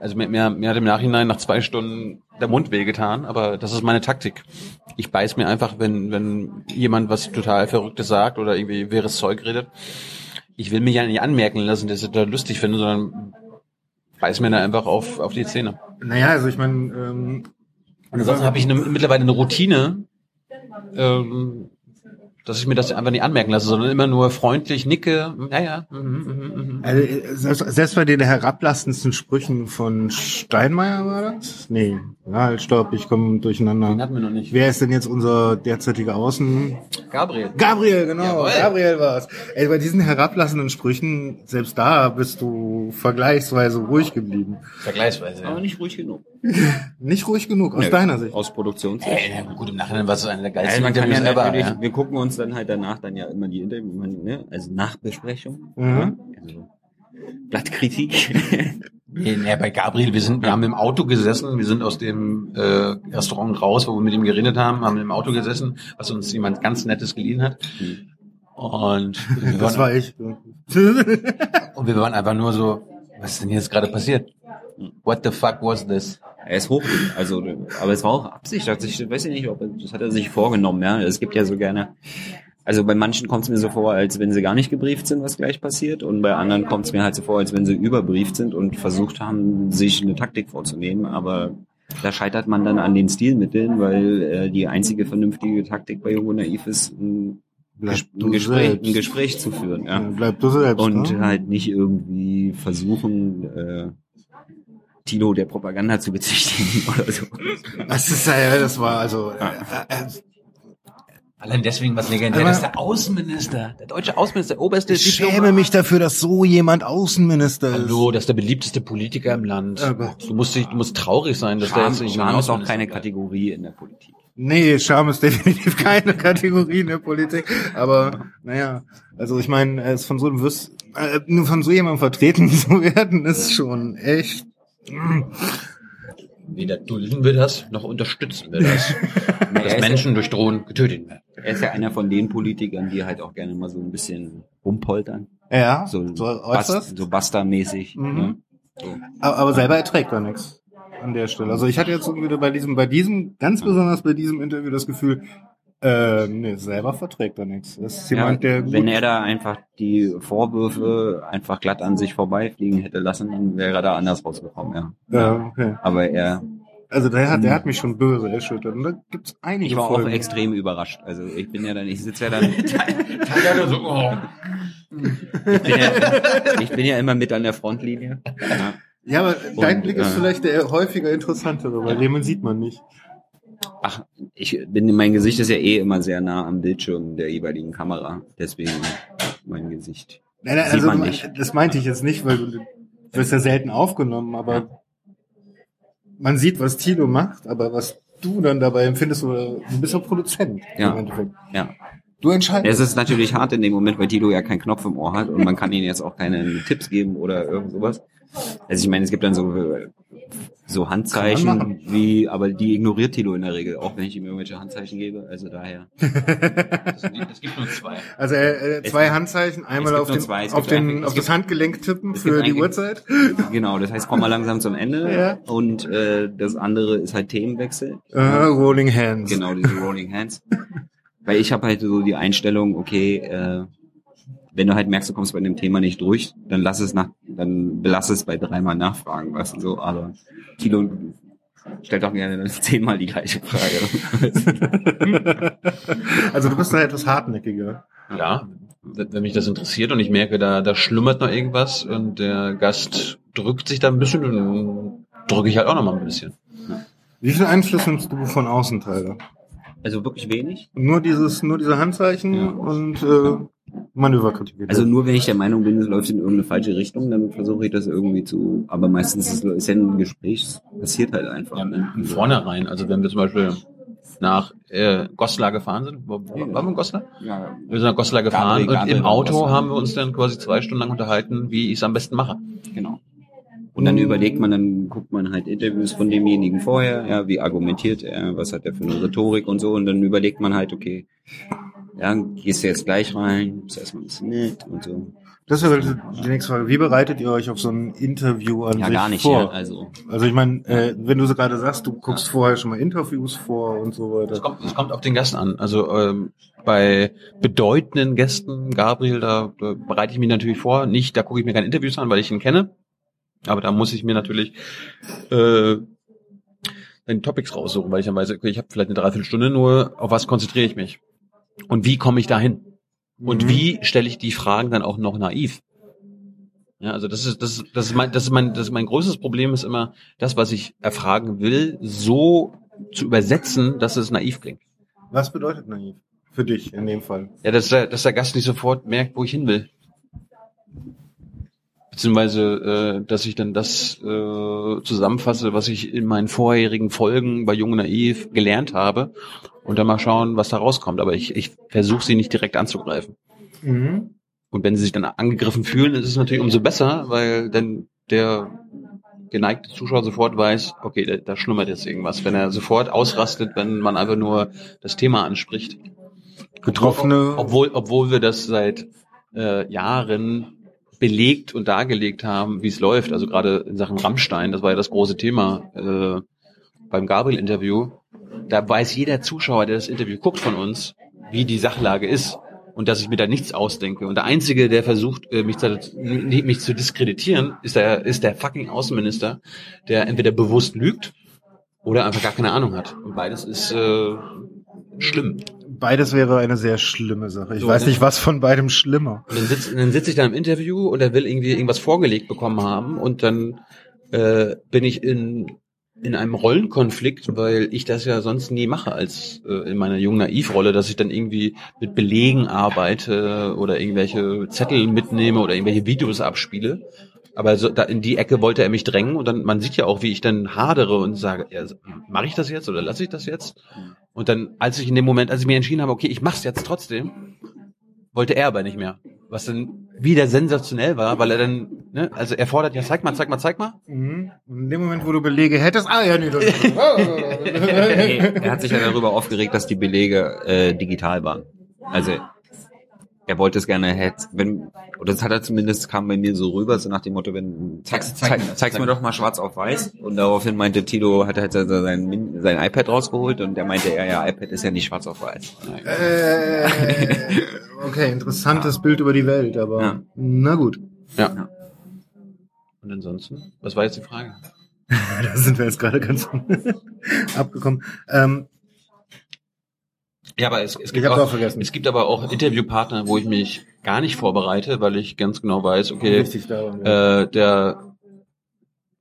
Also mir, mir, mir hat im Nachhinein nach zwei Stunden der Mund wehgetan, aber das ist meine Taktik. Ich beiß mir einfach, wenn, wenn jemand was total Verrücktes sagt oder irgendwie wirres Zeug redet. Ich will mich ja nicht anmerken lassen, dass ich das lustig finde, sondern beiß mir da einfach auf, auf die Zähne. Naja, also ich meine, ähm, ansonsten habe ich eine, mittlerweile eine Routine, ähm, dass ich mir das einfach nicht anmerken lasse, sondern immer nur freundlich nicke. Ja, ja. mhm, mhm, mhm. also, äh, selbst, selbst bei den herablassendsten Sprüchen von Steinmeier war das? Nee, ja, halt, stopp, ich komme Den durcheinander. hatten wir noch nicht. Wer ist denn jetzt unser derzeitiger Außen? Gabriel. Gabriel, genau. Jawohl. Gabriel war's. Ey, bei diesen herablassenden Sprüchen, selbst da bist du vergleichsweise ruhig geblieben. Vergleichsweise. Aber nicht ruhig genug. Nicht ruhig genug, aus Nö, deiner Sicht. Aus Produktionssicht. Ey, na gut, im Nachhinein war es eine der geilsten ja Ja. wir gucken uns dann halt danach dann ja immer die Interviews, man, ne, also Nachbesprechung, Mhm. ja, also Blattkritik. Nee, nee, bei Gabriel, wir sind, wir haben im Auto gesessen, wir sind aus dem äh, Restaurant raus, wo wir mit ihm geredet haben, haben im Auto gesessen, was uns jemand ganz Nettes geliehen hat. Und Das waren, war ich. und wir waren einfach nur so, was ist denn jetzt gerade passiert? What the fuck was this? Er ist hoch, also, aber es war auch Absicht, hat sich, weiß ich nicht, ob das hat er sich vorgenommen, ja. Es gibt ja so gerne, also bei manchen kommt es mir so vor, als wenn sie gar nicht gebrieft sind, was gleich passiert. Und bei anderen kommt es mir halt so vor, als wenn sie überbrieft sind und versucht haben, sich eine Taktik vorzunehmen. Aber da scheitert man dann an den Stilmitteln, weil äh, die einzige vernünftige Taktik bei und Naiv ist, ein, Ges- ein, Gespräch, ein Gespräch zu führen. Ja. bleib du selbst. Und ne? halt nicht irgendwie versuchen, äh, Tino der Propaganda zu bezichtigen oder so. Das ist ja, das war also. Äh, äh, Allein deswegen was legendär, Aber- dass der Außenminister, der deutsche Außenminister, der oberste ich schäme Diplomat- mich dafür, dass so jemand Außenminister ist. Hallo, das ist der beliebteste Politiker im Land. Oh Gott. Du musst dich, du musst traurig sein, dass der Scham, jetzt nicht Scham ist auch keine. Kategorie in der Politik. Nee, Scham ist definitiv keine Kategorie in der Politik. Aber naja, also ich meine, es von so einem Wiss, äh, nur von so jemandem vertreten zu werden, ist schon echt. Mm. Weder dulden wir das, noch unterstützen wir das. Dass Menschen durch Drohnen getötet werden. er ist ja einer von den Politikern, die halt auch gerne mal so ein bisschen rumpoltern. Ja, So, so, äußerst. so Basta-mäßig. Mhm. Ne? So. Aber, aber selber erträgt er nichts an der Stelle. Also ich hatte jetzt irgendwie bei diesem, bei diesem, ganz besonders bei diesem Interview das Gefühl, äh, nee, selber verträgt er nichts. Das ist jemand, der gut, wenn er da einfach die Vorwürfe einfach glatt an sich vorbeifliegen hätte lassen, dann wäre er da anders rausgekommen, ja. ja, okay. Aber er, Also der hat, der hat mich schon böse erschüttert. Und da gibt's einige ich war auch Folgen. extrem überrascht. Also ich bin ja dann, ich sitze ja dann, so, oh. ich bin ja, ich bin ja immer mit an der Frontlinie. Ja. Ja, aber dein Und, Blick ist äh, vielleicht der häufiger interessantere, weil den sieht man nicht. Ach, ich bin, mein Gesicht ist ja eh immer sehr nah am Bildschirm der jeweiligen Kamera. Deswegen mein Gesicht. Nein, nein, also man nicht. das meinte ich jetzt nicht, weil du, wirst ja selten aufgenommen, aber man sieht, was Tilo macht, aber was du dann dabei empfindest, oder du bist ja Produzent Ja. im Endeffekt. Ja. Du entscheidest. Es ist natürlich hart in dem Moment, weil Tilo ja keinen Knopf im Ohr hat und man kann ihnen jetzt auch keine Tipps geben oder irgend sowas. Also ich meine, es gibt dann so, so Handzeichen, wie, aber die ignoriert Tilo in der Regel, auch wenn ich ihm irgendwelche Handzeichen gebe. Also daher. Es gibt nur zwei. Also äh, äh, zwei Es- Handzeichen, einmal auf, den, zwei. Auf, den, einfach- auf das Handgelenk tippen für die Uhrzeit. Genau, das heißt, komm mal langsam zum Ende. Ja. Und äh, das andere ist halt Themenwechsel. Äh, Rolling Hands. Genau, diese Rolling Hands. Weil ich habe halt so die Einstellung, okay, äh, wenn du halt merkst, du kommst bei dem Thema nicht durch, dann lass es nach, dann belass es bei dreimal nachfragen, weißt du so. Aber Kilo stellt auch gerne zehnmal die gleiche Frage. Also du bist da etwas hartnäckiger. Ja, wenn mich das interessiert und ich merke, da, da schlummert noch irgendwas und der Gast drückt sich da ein bisschen, dann drücke ich halt auch noch mal ein bisschen. Wie viel Einfluss nimmst du von außen, Tyler? Also wirklich wenig. Nur dieses, nur diese Handzeichen Ja. und äh, Manöverkritik. Also nur wenn ich der Meinung bin, es läuft in irgendeine falsche Richtung, dann versuche ich das irgendwie zu. Aber meistens ist es ja ein Gespräch, es passiert halt einfach. Ne? Von vornherein, also wenn wir zum Beispiel nach äh, Goslar gefahren sind, waren wir in Goslar? Ja, Wir sind nach Goslar gefahren Gabriel, und Gabriel im nach Auto Goslar. haben wir uns dann quasi zwei Stunden lang unterhalten, wie ich es am besten mache. Genau. Und dann überlegt man, dann guckt man halt Interviews von demjenigen vorher, ja, wie argumentiert er, was hat er für eine Rhetorik und so, und dann überlegt man halt, okay, ja, gehst du jetzt gleich rein, ist erstmal ein bisschen nett und so. Das wäre die nächste Frage. Wie bereitet ihr euch auf so ein Interview an Ja, sich gar nicht, vor? ja, also. Also ich meine, äh, wenn du so gerade sagst, du guckst vorher schon mal Interviews vor und so Es weiter. kommt, es kommt auf den Gast an. Also ähm, bei bedeutenden Gästen, Gabriel, da, da bereite ich mich natürlich vor. Nicht, da gucke ich mir keine Interviews an, weil ich ihn kenne. Aber da muss ich mir natürlich äh, dann Topics raussuchen, weil ich dann weiß, okay, ich habe vielleicht eine Dreiviertelstunde nur, auf was konzentriere ich mich? Und wie komme ich dahin? Und Mhm. wie stelle ich die Fragen dann auch noch naiv? Ja, also das ist, das ist, das ist mein, das ist mein, das ist mein größtes Problem ist immer, das, was ich erfragen will, so zu übersetzen, dass es naiv klingt. Was bedeutet naiv? Für dich in dem Fall. Ja, dass der, dass der Gast nicht sofort merkt, wo ich hin will. Beziehungsweise, äh, dass ich dann das äh, zusammenfasse, was ich in meinen vorherigen Folgen bei Jung und Naiv gelernt habe und dann mal schauen, was da rauskommt. Aber ich, ich versuche sie nicht direkt anzugreifen. Mhm. Und wenn sie sich dann angegriffen fühlen, ist es natürlich umso besser, weil dann der geneigte Zuschauer sofort weiß, okay, da, da schlummert jetzt irgendwas. Wenn er sofort ausrastet, wenn man einfach nur das Thema anspricht. Getroffene. Obwohl, obwohl wir das seit äh, Jahren belegt und dargelegt haben, wie es läuft. Also gerade in Sachen Rammstein, das war ja das große Thema äh, beim Gabriel-Interview. Da weiß jeder Zuschauer, der das Interview guckt von uns, wie die Sachlage ist. und dass ich mir da nichts ausdenke. Und der Einzige, der versucht, äh, mich, zu, mich zu diskreditieren, ist der, ist der fucking Außenminister, der entweder bewusst lügt oder einfach gar keine Ahnung hat. Und beides ist äh, schlimm. Beides wäre eine sehr schlimme Sache. Ich So, weiß nicht, was von beidem schlimmer. Und dann sitze dann sitz ich da im Interview und er will irgendwie irgendwas vorgelegt bekommen haben und dann äh, bin ich in in einem Rollenkonflikt, weil ich das ja sonst nie mache als äh, in meiner jungen Naivrolle, dass ich dann irgendwie mit Belegen arbeite oder irgendwelche Zettel mitnehme oder irgendwelche Videos abspiele. Aber so, da in die Ecke wollte er mich drängen und dann man sieht ja auch, wie ich dann hadere und sage, ja, mache ich das jetzt oder lasse ich das jetzt? Und dann, als ich in dem Moment, als ich mir entschieden habe, okay, ich mach's jetzt trotzdem, wollte er aber nicht mehr. Was dann wieder sensationell war, weil er dann, ne, also er fordert, ja, zeig mal, zeig mal, zeig mal. Mhm. In dem Moment, wo du Belege hättest, ah ja, nee, das Nee, er hat sich ja darüber aufgeregt, dass die Belege äh, digital waren. Also er wollte es gerne, hätte, wenn, oder das hat er zumindest, kam bei mir so rüber, so nach dem Motto, wenn, zeig, Zeig- zeig zeig's zeig mir doch mal schwarz auf weiß. Und daraufhin meinte Tilo, hat er halt sein, sein iPad rausgeholt und der meinte, ja, ja, iPad ist ja nicht schwarz auf weiß. äh, okay, interessantes Bild über die Welt, aber Ja. na gut. Ja. Und ansonsten, was war jetzt die Frage? Da sind wir jetzt gerade ganz abgekommen. Ähm, Ja, aber es, es gibt auch, auch vergessen. es gibt aber auch Interviewpartner, wo ich mich gar nicht vorbereite, weil ich ganz genau weiß, okay, richtig da. äh, der,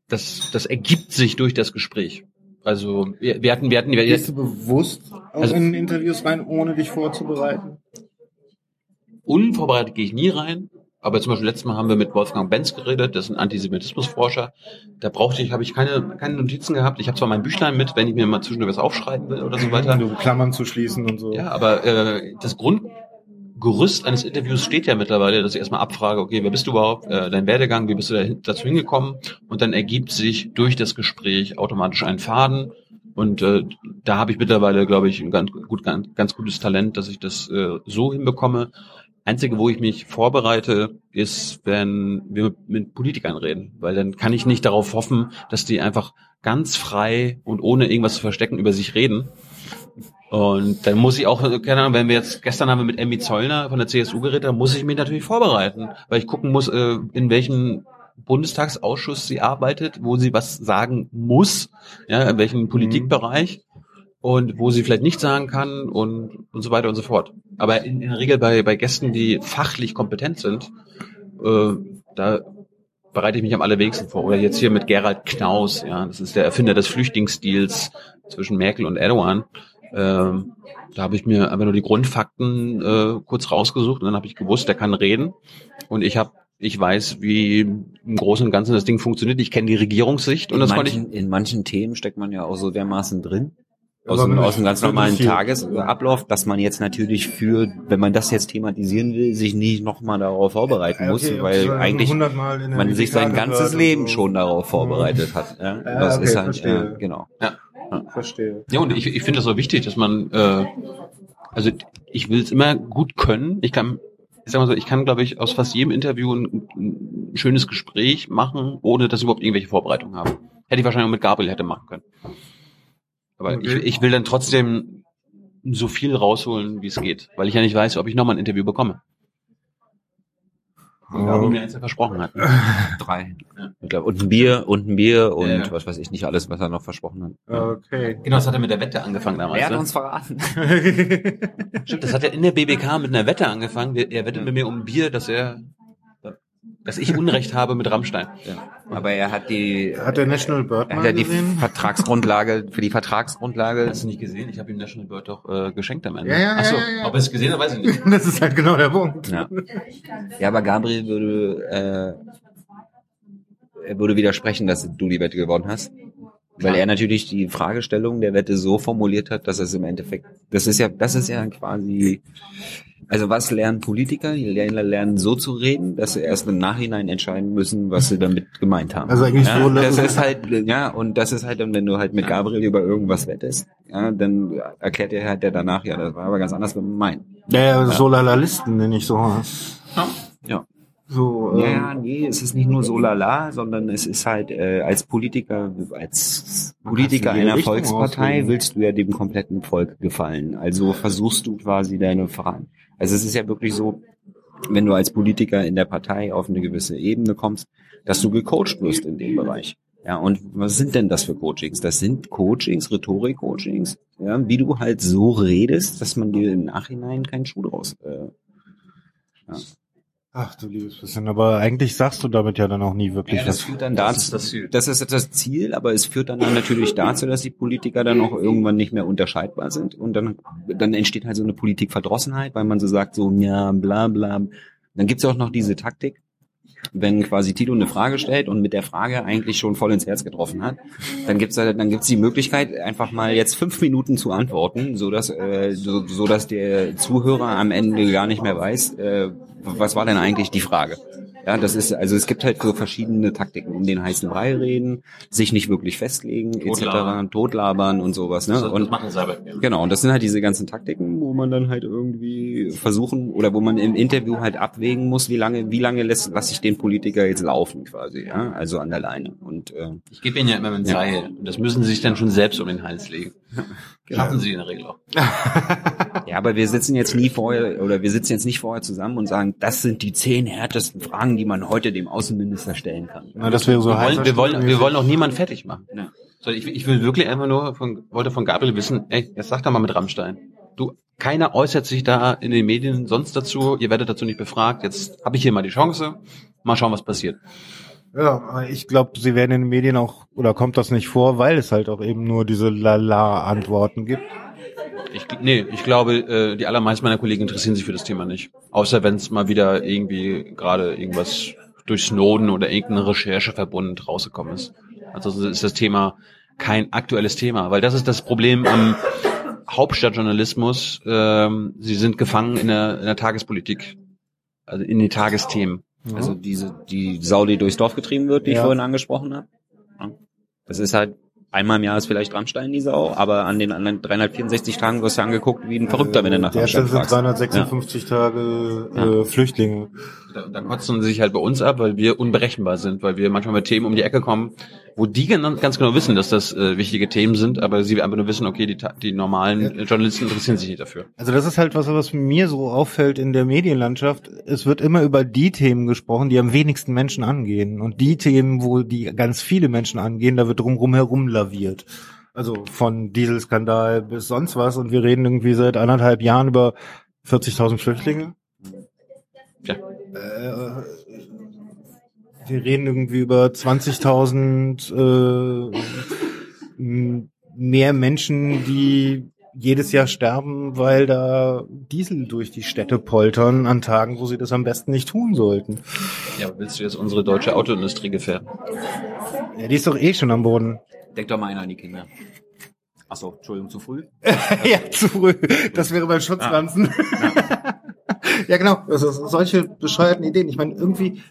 das, das ergibt sich durch das Gespräch. Also wir, wir hatten, wir hatten, wir, Gehst du bewusst auch Also- in Interviews rein, ohne dich vorzubereiten? unvorbereitet gehe ich nie rein. Aber zum Beispiel letztes Mal haben wir mit Wolfgang Benz geredet, das ist ein Antisemitismusforscher. Da brauchte ich, habe ich keine, keine Notizen gehabt. Ich habe zwar mein Büchlein mit, wenn ich mir mal zwischendurch was aufschreiben will oder so weiter. Du Klammern zu schließen und so. Ja, aber äh, das Grundgerüst eines Interviews steht ja mittlerweile, dass ich erstmal abfrage, okay, wer bist du überhaupt, äh, dein Werdegang, wie bist du da, dazu hingekommen? Und dann ergibt sich durch das Gespräch automatisch ein Faden. Und äh, da habe ich mittlerweile, glaube ich, ein ganz, gut, ganz, ganz gutes Talent, dass ich das äh, so hinbekomme. Einzige, wo ich mich vorbereite, ist, wenn wir mit, Politikern reden, weil dann kann ich nicht darauf hoffen, dass die einfach ganz frei und ohne irgendwas zu verstecken über sich reden. Und dann muss ich auch, keine Ahnung, wenn wir jetzt, gestern haben wir mit Emmy Zollner von der CSU geredet, dann muss ich mich natürlich vorbereiten, weil ich gucken muss, äh, in welchem Bundestagsausschuss sie arbeitet, wo sie was sagen muss, ja, in welchem Politikbereich und wo sie vielleicht nicht sagen kann und, und so weiter und so fort. Aber in, in der Regel bei, bei Gästen, die fachlich kompetent sind, äh, da bereite ich mich am allerwenigsten vor. Oder jetzt hier mit Gerald Knaus, ja, das ist der Erfinder des Flüchtlingsdeals zwischen Merkel und Erdogan. Ähm, da habe ich mir einfach nur die Grundfakten äh, kurz rausgesucht und dann habe ich gewusst, der kann reden. Und ich habe, ich weiß, wie im Großen und Ganzen das Ding funktioniert. Ich kenne die Regierungssicht und in, das konnte ich. manchen, in manchen Themen steckt man ja auch so dermaßen drin. Aus, dem, wenn aus dem ich- ganz normalen Tagesablauf, dass man jetzt natürlich für, wenn man das jetzt thematisieren will, sich nicht nochmal darauf vorbereiten Ja, muss, okay, weil eigentlich 100 Mal in der man sich sein ganzes Leben so. schon darauf vorbereitet hat. Ja, Ja, das okay, ist halt, verstehe. ja, genau. Verstehe. Ja, und ich, ich finde das so wichtig, dass man, äh, also ich will es immer gut können. Ich kann, ich sag mal so, ich kann, glaube ich, aus fast jedem Interview ein, ein schönes Gespräch machen, ohne dass ich überhaupt irgendwelche Vorbereitungen habe. Hätte ich wahrscheinlich auch mit Gabriel hätte machen können. Aber Okay. ich, ich will dann trotzdem so viel rausholen, wie es geht, weil ich ja nicht weiß, ob ich nochmal ein Interview bekomme. Und Gabriel mir eins ja versprochen hat. Drei. Ich glaub, und ein Bier und ein Bier und Ja. was weiß ich nicht alles, was er noch versprochen hat. Okay. Genau, das hat er mit der Wette angefangen damals. Er hat ne? uns verraten. Stimmt, das hat er in der BBK mit einer Wette angefangen. Er wettet mit mir um ein Bier, dass er, dass ich Unrecht habe mit Rammstein. Ja. Aber er hat die, Hat der National Bird er mal hat ja die gesehen? Vertragsgrundlage, für die Vertragsgrundlage Hast du nicht gesehen? Ich habe ihm National Bird doch äh, geschenkt am Ende. Ja, ja, Ach so, ja, ja, ja. ob er es gesehen hat, weiß ich nicht. Das ist halt genau der Punkt. Ja. Ja, aber Gabriel würde, äh, er würde widersprechen, dass du die Wette gewonnen hast. Weil er natürlich die Fragestellung der Wette so formuliert hat, dass es im Endeffekt, das ist ja, das ist ja quasi, also was lernen Politiker? Die lernen, lernen so zu reden, dass sie erst im Nachhinein entscheiden müssen, was sie damit gemeint haben. Also eigentlich ja, so- das ist halt, ja, und das ist halt dann, wenn du halt mit Gabriel über irgendwas wettest, ja, dann erklärt er halt der danach, ja, das war aber ganz anders gemeint. Ja, ja, Solalisten nenne ich so. Ja. So, ähm, Ja, nee, es ist nicht nur so lala, sondern es ist halt äh, als Politiker, als Politiker einer Richtung Volkspartei auslegen. willst du ja dem kompletten Volk gefallen. Also versuchst du quasi deine Fragen. Also es ist ja wirklich so, wenn du als Politiker in der Partei auf eine gewisse Ebene kommst, dass du gecoacht wirst in dem Bereich. Ja, und was sind denn das für Coachings? Das sind Coachings, Rhetorik-Coachings, ja, wie du halt so redest, dass man dir im Nachhinein keinen Schuh draus äh, Ach du liebes bisschen, aber eigentlich sagst du damit ja dann auch nie wirklich Ja, das was. führt dann Das dazu, ist das Ziel. das ist das Ziel, aber es führt dann, dann natürlich dazu, dass die Politiker dann auch irgendwann nicht mehr unterscheidbar sind und dann, dann entsteht halt so eine Politikverdrossenheit, weil man so sagt, so, ja, bla, bla. Dann gibt's ja auch noch diese Taktik, wenn quasi Tilo eine Frage stellt und mit der Frage eigentlich schon voll ins Herz getroffen hat, dann gibt's da, dann gibt's die Möglichkeit, einfach mal jetzt fünf Minuten zu antworten, so dass äh, so, so dass der Zuhörer am Ende gar nicht mehr weiß, äh, was war denn eigentlich die Frage. Ja, das ist, also es gibt halt so verschiedene Taktiken, um den heißen Brei reden, sich nicht wirklich festlegen, Totlabern. etc., totlabern und sowas, ne? Das, das und machen sie selber. Genau, und das sind halt diese ganzen Taktiken, wo man dann halt irgendwie versuchen oder wo man im Interview halt abwägen muss, wie lange, wie lange lässt, lasse ich den Politiker jetzt laufen quasi, ja, also an der Leine. Und äh, Ich gebe ihnen ja immer ein Ja. Seil. Und das müssen sie sich dann schon selbst um den Hals legen. Schaffen sie in der Regel auch. ja, aber wir sitzen jetzt nie vorher oder wir sitzen jetzt nicht vorher zusammen und sagen, das sind die zehn härtesten Fragen, die man heute dem Außenminister stellen kann. Na, das wäre so Wir wollen, wir wollen, wir wollen auch niemanden fertig machen. Ja. So, ich, ich will wirklich einfach nur von, wollte von Gabriel wissen, ey, jetzt sag doch mal mit Rammstein. Du, keiner äußert sich da in den Medien sonst dazu, ihr werdet dazu nicht befragt, jetzt habe ich hier mal die Chance, mal schauen, was passiert. Ja, ich glaube, sie werden in den Medien auch, oder kommt das nicht vor, weil es halt auch eben nur diese Lala-Antworten gibt. Ich, nee, ich glaube, äh, die allermeisten meiner Kollegen interessieren sich für das Thema nicht. Außer wenn es mal wieder irgendwie gerade irgendwas durch Snowden oder irgendeine Recherche verbunden rausgekommen ist. Also ist das Thema kein aktuelles Thema, weil das ist das Problem am Hauptstadtjournalismus. Ähm, sie sind gefangen in der, in der Tagespolitik, also in den Tagesthemen. Also diese die Sau, die durchs Dorf getrieben wird, die ich Ja. vorhin angesprochen habe. Ja. Das ist halt einmal im Jahr ist vielleicht Rammstein die Sau, aber an den anderen 364 Tagen wirst du angeguckt wie ein Verrückter, wenn du nach Der Rammstein sind fragst. 356 Tage äh, Ja. Flüchtlinge. Da, da kotzen sie sich halt bei uns ab, weil wir unberechenbar sind, weil wir manchmal mit Themen um die Ecke kommen, wo die ganz genau wissen, dass das äh, wichtige Themen sind, aber sie einfach nur wissen, okay, die, die normalen Journalisten interessieren sich nicht dafür. Also das ist halt was, was mir so auffällt in der Medienlandschaft. Es wird immer über die Themen gesprochen, die am wenigsten Menschen angehen. Und die Themen, wo die ganz viele Menschen angehen, da wird drumherum herum laviert. Also von Dieselskandal bis sonst was. Und wir reden irgendwie seit anderthalb Jahren über 40.000 Flüchtlinge. Äh, wir reden irgendwie über 20.000 äh, mehr Menschen, die jedes Jahr sterben, weil da Diesel durch die Städte poltern an Tagen, wo sie das am besten nicht tun sollten. Ja, willst du jetzt unsere deutsche Autoindustrie gefährden? Ja, die ist doch eh schon am Boden. Denk doch mal einer an die Kinder. Achso, Entschuldigung, zu früh. ja, zu früh. Das wäre beim Schutzpflanzen. Ja, genau. Also solche bescheuerten Ideen. Ich meine, irgendwie,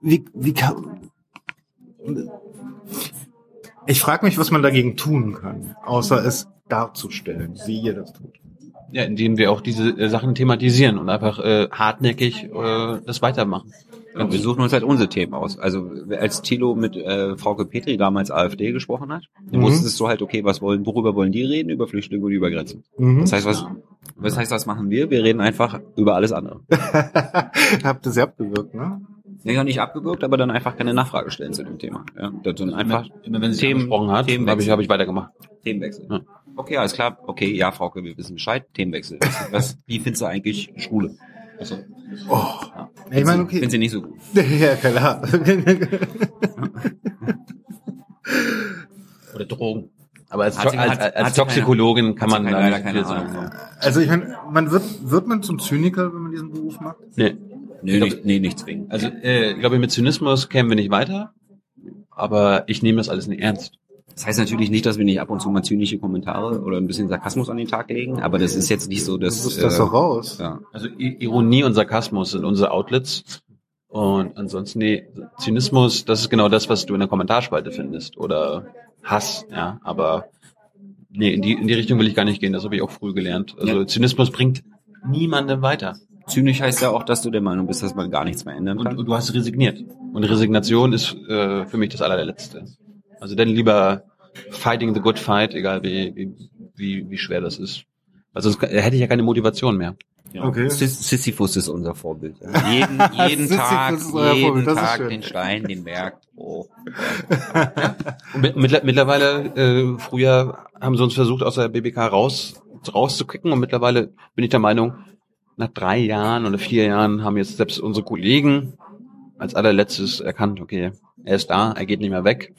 wie, wie kann, ich frage mich, was man dagegen tun kann, außer es darzustellen, wie ihr das tut. Ja, indem wir auch diese äh, Sachen thematisieren und einfach äh, hartnäckig äh, das weitermachen. Ja, wir suchen uns halt unsere Themen aus. Also als Thilo mit äh, Frauke Petri damals AfD gesprochen hat, dann Mhm. wusstest du halt, okay, was wollen, worüber wollen die reden? Über Flüchtlinge und über Grenzen. Mhm. Das heißt, was, was heißt, was machen wir? Wir reden einfach über alles andere. Habt ihr sie abgewürgt, ne? Ja, ja, nicht abgewürgt, aber dann einfach keine Nachfrage stellen zu dem Thema. Ja, das dann einfach immer, wenn sie Themen- gesprochen hat, habe ich, hab ich weitergemacht. Themenwechsel. Ja. Okay, alles klar. Okay, ja, Frauke, wir wissen Bescheid. Themenwechsel. Was, was, wie findest du eigentlich Schwule? Also, Oh. Ich meine, okay. Find sie nicht so gut. ja, klar. Oder Drogen. Aber als, als, als, als Toxikologin kann man leider keine sagen. Ahnung. also ich meine, man wird, wird man zum Zyniker, wenn man diesen Beruf macht? Nee. Nee, nicht, nee, nicht zwingend. Also, äh, glaube ich, mit Zynismus kämen wir nicht weiter. Aber ich nehme das alles nicht ernst. Das heißt natürlich nicht, dass wir nicht ab und zu mal zynische Kommentare oder ein bisschen Sarkasmus an den Tag legen, aber das ist jetzt nicht so, dass... Das ist das äh, doch raus. Ja. Also I Ironie und Sarkasmus sind unsere Outlets. Und ansonsten, nee, Zynismus, das ist genau das, was du in der Kommentarspalte findest. Oder Hass, ja. Aber nee, in die, in die Richtung will ich gar nicht gehen. Das habe ich auch früh gelernt. Also Ja. Zynismus bringt niemandem weiter. zynisch heißt ja auch, dass du der Meinung bist, dass man gar nichts mehr ändern Und, kann. und du hast resigniert. Und Resignation ist äh, für mich das allerletzte. Also dann lieber fighting the good fight, egal wie, wie, wie, wie schwer das ist. Weil sonst hätte ich ja keine Motivation mehr. Ja. Okay. Sis- Sisyphus ist unser Vorbild. Jeden, jeden Sisyphus Tag, jeden Tag den Stein, den Berg. Oh. Und mit- mittler- mittlerweile, äh, früher haben sie uns versucht, aus der BBK raus, rauszukicken und mittlerweile bin ich der Meinung, nach drei Jahren oder vier Jahren haben jetzt selbst unsere Kollegen als allerletztes erkannt, okay, er ist da, er geht nicht mehr weg.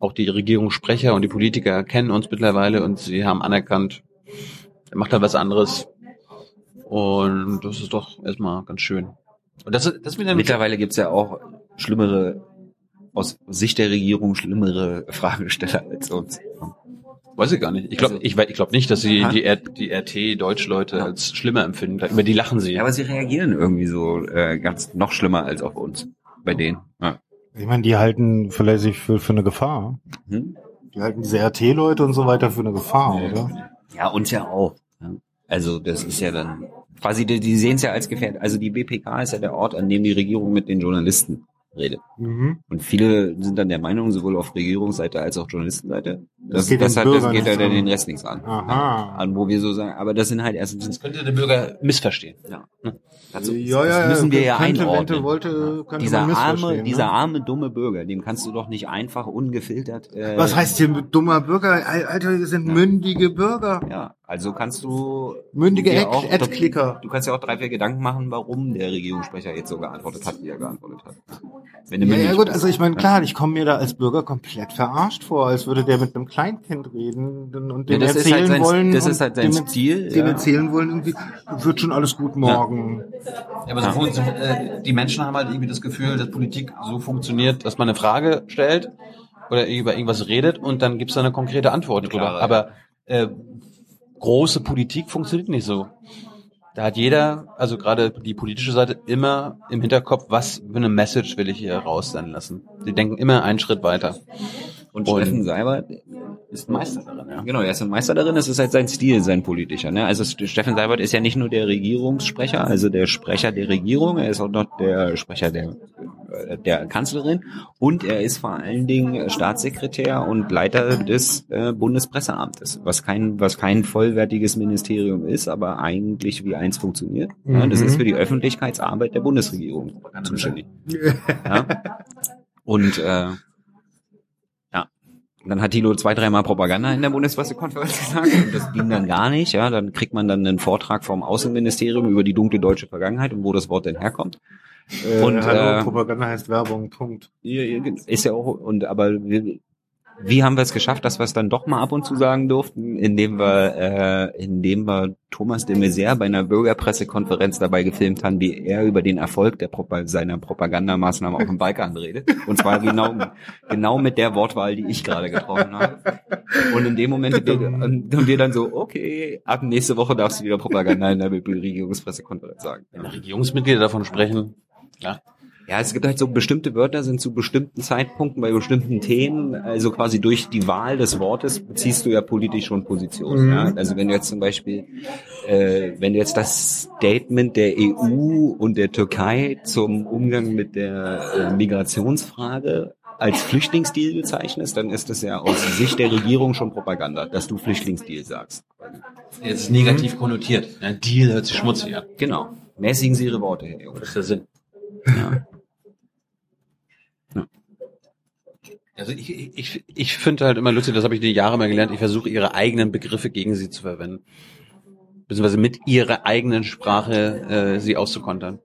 Auch die Regierungssprecher und die Politiker kennen uns mittlerweile und sie haben anerkannt, er macht da was anderes. Und das ist doch erstmal ganz schön. Und das, ist- das ist wieder Mittlerweile gibt's ja auch schlimmere, aus Sicht der Regierung schlimmere Fragesteller als uns. Weiß ich gar nicht. Ich glaube Also- ich, ich glaub nicht, dass sie die, R die RT-Deutschleute als schlimmer empfinden. Über die lachen sie. Ja, aber sie reagieren irgendwie so äh, ganz noch schlimmer als auf uns. Bei denen. Ja. Ich meine, die halten vielleicht sich für, für eine Gefahr. Hm? Die halten diese RT-Leute und so weiter für eine Gefahr, oder? Ja, uns ja auch. Ja. Also das ist ja dann quasi, die, die sehen es ja als gefährdet. Also die BPK ist ja der Ort, an dem die Regierung mit den Journalisten redet. Mhm. Und viele sind dann der Meinung, sowohl auf Regierungsseite als auch Journalistenseite, Das das, geht das, den hat, das geht ja dann an. den Rest nichts an. Aha. An wo wir so sagen, aber das sind halt erstens Das könnte der Bürger missverstehen. ja. Ne? Also, Ja, ja, das müssen wir ja könnte, einordnen. Wollte, dieser arme, missverstehen, dieser ne? arme dumme Bürger, dem kannst du doch nicht einfach ungefiltert. Äh, Was heißt hier dummer Bürger? Al- Alter, wir sind mündige Bürger. Ja, also kannst du Mündige Ad-Klicker. Du kannst ja auch drei, vier Gedanken machen, warum der Regierungssprecher jetzt so geantwortet hat, wie er geantwortet hat. Ja, ja gut, also ich meine, klar, ich komme mir da als Bürger komplett verarscht vor, als würde der mit einem Kleinkind reden und dem Ja, erzählen halt sein- wollen. das und ist halt sein dem, Stil, Dem ja. erzählen wollen irgendwie, wird schon alles gut morgen. Ja, aber so äh, die Menschen haben halt irgendwie das Gefühl, dass Politik so funktioniert, dass man eine Frage stellt oder über irgendwas redet und dann gibt's da eine konkrete Antwort drüber. Aber äh, große Politik funktioniert nicht so. Da hat jeder, also gerade die politische Seite, immer im Hinterkopf, was für eine Message will ich hier raussenden lassen. Sie denken immer einen Schritt weiter. Und, Und- Steffen Seibert ist Meister darin, ja. Genau, er ist ein Meister darin, es ist halt sein Stil, sein politischer. Ne? Also Steffen Seibert ist ja nicht nur der Regierungssprecher, also der Sprecher der Regierung, er ist auch noch der Sprecher der, äh, der Kanzlerin und er ist vor allen Dingen Staatssekretär und Leiter des äh, Bundespresseamtes, was kein, was kein vollwertiges Ministerium ist, aber eigentlich wie eins funktioniert. Ja, das Mhm. ist für die Öffentlichkeitsarbeit der Bundesregierung zuständig. Ja? Und äh, und dann hat Thilo zwei, dreimal Propaganda in der Bundespressekonferenz gesagt und das ging dann gar nicht. Ja, dann kriegt man dann einen Vortrag vom Außenministerium über die dunkle deutsche Vergangenheit und wo das Wort denn herkommt. Äh, Und, hallo, äh, Propaganda heißt Werbung, Punkt. Ist ja auch und aber wie haben wir es geschafft, dass wir es dann doch mal ab und zu sagen durften, indem wir, äh, indem wir Thomas de Maizière bei einer Bürgerpressekonferenz dabei gefilmt haben, wie er über den Erfolg der Propa seiner Propagandamaßnahmen auf dem Balkan redet. Und zwar genau, genau mit der Wortwahl, die ich gerade getroffen habe. Und in dem Moment haben wir dann so, okay, ab nächste Woche darfst du wieder Propaganda in der Regierungspressekonferenz sagen. Wenn Regierungsmitglieder davon sprechen, ja. Ja, es gibt halt so bestimmte Wörter sind zu bestimmten Zeitpunkten bei bestimmten Themen, also quasi durch die Wahl des Wortes beziehst du ja politisch schon Position. Mhm. Ja? Also wenn du jetzt zum Beispiel, äh, wenn du jetzt das Statement der EU und der Türkei zum Umgang mit der äh, Migrationsfrage als Flüchtlingsdeal bezeichnest, dann ist das ja aus Sicht der Regierung schon Propaganda, dass du Flüchtlingsdeal sagst. Jetzt negativ konnotiert. Ein Deal hört sich schmutzig an. Genau. Mäßigen Sie Ihre Worte, Herr Junge. Das ist der Sinn. Ja. Also ich, ich, ich finde halt immer lustig, das habe ich die Jahre mal gelernt, ich versuche ihre eigenen Begriffe gegen sie zu verwenden. Beziehungsweise mit ihrer eigenen Sprache äh, sie auszukontern.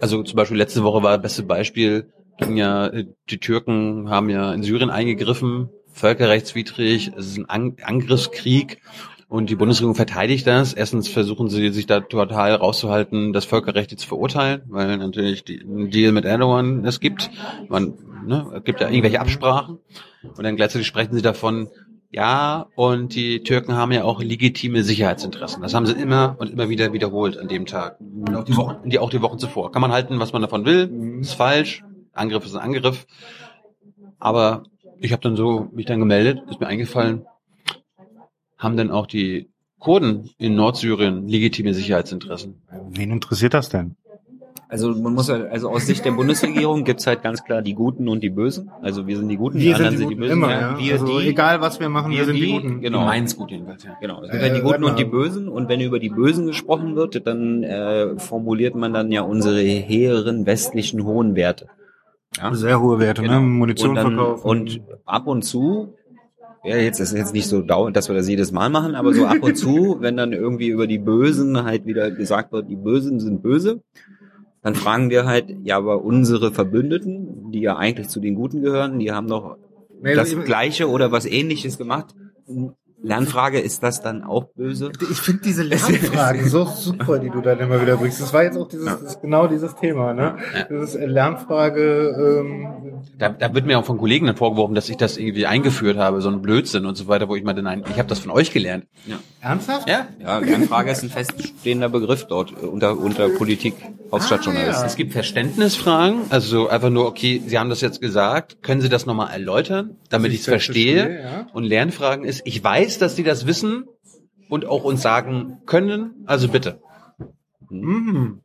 Also zum Beispiel letzte Woche war das beste Beispiel, ging ja, äh, die Türken haben ja in Syrien eingegriffen, völkerrechtswidrig, es ist ein An Angriffskrieg und die Bundesregierung verteidigt das. Erstens versuchen sie sich da total rauszuhalten, das Völkerrecht zu verurteilen, weil natürlich die, ein Deal mit Erdogan es gibt. Man, ne, es gibt ja irgendwelche Absprachen. Und dann gleichzeitig sprechen sie davon, ja, und die Türken haben ja auch legitime Sicherheitsinteressen. Das haben sie immer und immer wieder wiederholt an dem Tag. Und auch die Wochen, die, auch die Wochen zuvor. Kann man halten, was man davon will. Ist falsch. Angriff ist ein Angriff. Aber ich habe dann so mich dann gemeldet, ist mir eingefallen, haben dann auch die Kurden in Nordsyrien legitime Sicherheitsinteressen. Wen interessiert das denn? Also man muss halt, also aus Sicht der Bundesregierung gibt's halt ganz klar die Guten und die Bösen. Also wir sind die Guten, die Wir anderen sind die die Bösen. immer, ja. Wir Also die, egal was wir machen, wir wir sind die die, Guten. genau. Meins gut jedenfalls, ja. Genau, es gibt Äh, halt die Guten und die. Bösen und wenn über die Bösen gesprochen wird, dann äh, formuliert man dann ja unsere hehren westlichen hohen Werte. Ja? Sehr hohe Werte, Genau. ne? Munition und dann, verkaufen. Und ab und zu, ja, jetzt ist jetzt nicht so dauernd, dass wir das jedes Mal machen, aber so ab und zu, wenn dann irgendwie über die Bösen halt wieder gesagt wird, die Bösen sind böse, dann fragen wir halt, ja, aber unsere Verbündeten, die ja eigentlich zu den Guten gehören, die haben doch Nee, das ich- Gleiche oder was Ähnliches gemacht. Lernfrage, ist das dann auch böse? Ich finde diese Lernfragen so super, die du dann immer wieder bringst. Das war jetzt auch dieses, das ist genau dieses Thema, ne? Das ist äh, Lernfrage, ähm, Da, da wird mir auch von Kollegen dann vorgeworfen, dass ich das irgendwie eingeführt habe, so ein Blödsinn und so weiter, wo ich meinte, nein, ich habe das von euch gelernt. ernsthaft? Ja? Ja, Lernfrage ist ein feststehender Begriff dort äh, unter, unter Politik, Hauptstadtjournalisten. Es gibt Verständnisfragen, also einfach nur, okay, Sie haben das jetzt gesagt, können Sie das nochmal erläutern, damit Ich es verstehe? verstehe, ja. Und Lernfragen ist, ich weiß, dass Sie das wissen und auch uns sagen können, also bitte. Mhm.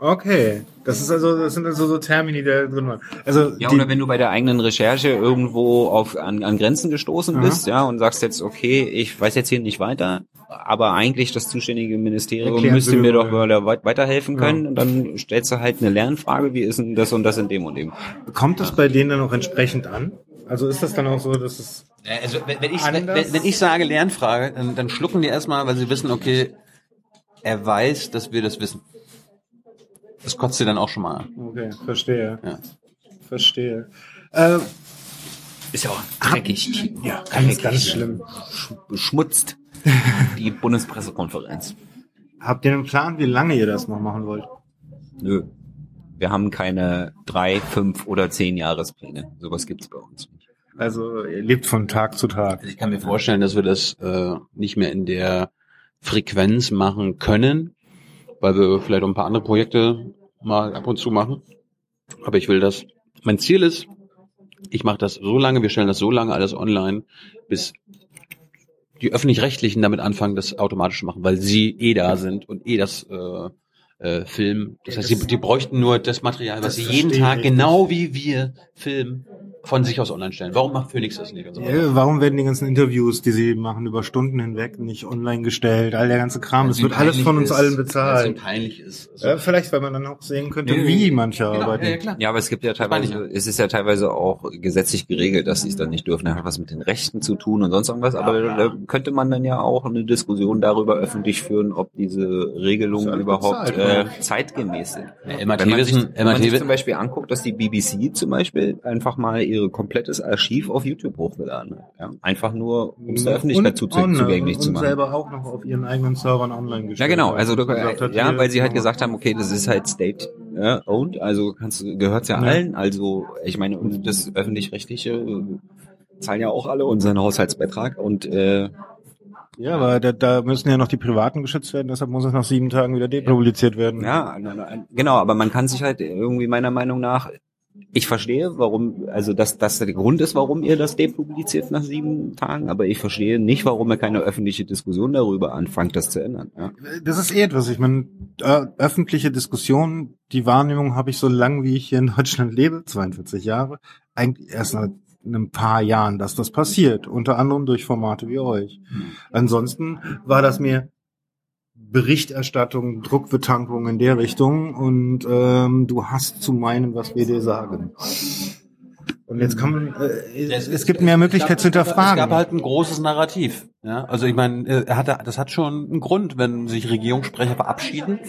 Okay. Das ist also, das sind also so Termini, die da drin waren. Also, Ja, die, oder wenn du bei der eigenen Recherche irgendwo auf, an, an Grenzen gestoßen Aha. bist, ja, und sagst jetzt, okay, ich weiß jetzt hier nicht weiter, aber eigentlich das zuständige Ministerium Erklären müsste mir doch weit- weiterhelfen Ja. können. Und dann stellst du halt eine Lernfrage, wie ist denn das und das in dem und dem? kommt das bei denen dann auch entsprechend an? Also ist das dann auch so, dass es, Also wenn, wenn, ich, wenn, Anders? wenn ich sage Lernfrage, dann, dann schlucken die erstmal, weil sie wissen, okay, er weiß, dass wir das wissen. Das kotzt sie dann auch schon mal an. okay, verstehe. Ja. Verstehe. Äh, Ist ja auch dreckig. ja, ganz, ganz schlimm. Beschmutzt die Bundespressekonferenz. Habt ihr einen Plan, wie lange ihr das noch machen wollt? Nö. Wir haben keine drei, fünf oder zehn Jahrespläne. Sowas gibt's bei uns nicht. Also, ihr lebt von Tag zu Tag. Ich kann mir vorstellen, dass wir das äh, nicht mehr in der Frequenz machen können, weil wir vielleicht auch ein paar andere Projekte mal ab und zu machen. Aber ich will das. Mein Ziel ist, ich mache das so lange, wir stellen das so lange alles online, bis die öffentlich-rechtlichen damit anfangen, das automatisch zu machen, weil sie eh da sind und eh das äh, äh, filmen. Das heißt, sie, die bräuchten nur das Material, was Das sie jeden Tag, genau wie wir filmen, von sich aus online stellen. Warum macht Phoenix das nicht? Und so? Ja, warum werden die ganzen Interviews, die sie machen, über Stunden hinweg nicht online gestellt? All der ganze Kram, Weil wird es alles von uns ist, allen weil es bezahlt. peinlich ist. Also, Ja, vielleicht, weil man dann auch sehen könnte, Nee, wie manche genau, arbeiten. ja, ja, klar. Ja, aber es gibt ja teilweise, es ist ja teilweise auch gesetzlich geregelt, dass sie es dann nicht dürfen. Das hat was mit den Rechten zu tun und sonst irgendwas. Aber da könnte man dann ja auch eine Diskussion darüber öffentlich führen, ob diese Regelungen überhaupt bezahlt, äh, zeitgemäß sind. Ja, Emma Wenn man, sich, wenn man sich zum Beispiel anguckt, dass die BBC zum Beispiel einfach mal ihre komplettes Archiv auf YouTube hochgeladen hat. Ja? Einfach nur, um es der Öffentlichkeit zu, online zugänglich und zu machen. selber auch noch auf ihren eigenen Servern online gestellt. Ja, genau. Also du, Und hat, ja, weil sie halt genau. gesagt haben, okay, das ist halt state ja, owned, also kannst gehört's ja Ja. allen. Also ich meine, und das öffentlich-rechtliche äh, zahlen ja auch alle unseren Haushaltsbeitrag und äh, Ja, aber da, da müssen ja noch die Privaten geschützt werden, deshalb muss es nach sieben Tagen wieder depubliziert werden. ja, genau. Aber man kann sich halt irgendwie meiner Meinung nach ich verstehe, warum, also dass das der Grund ist, warum ihr das depubliziert nach sieben Tagen, aber ich verstehe nicht, warum ihr keine öffentliche Diskussion darüber anfangt, das zu ändern. Ja. Das ist eh etwas. Ich meine, äh, öffentliche Diskussion, die Wahrnehmung habe ich so lange, wie ich hier in Deutschland lebe, 42 Jahre, eigentlich erst nach ein paar Jahren, dass das passiert. Unter anderem durch Formate wie euch. Ansonsten war das mir Berichterstattung, Druckbetankung in der Richtung und ähm, du hast zu meinen, was wir dir sagen. Und jetzt kann man, äh, es, es gibt mehr Möglichkeit zu Es gab hinterfragen. halt ein großes Narrativ. Ja, also ich meine, äh, hatte, das hat schon einen Grund, wenn sich Regierungssprecher verabschieden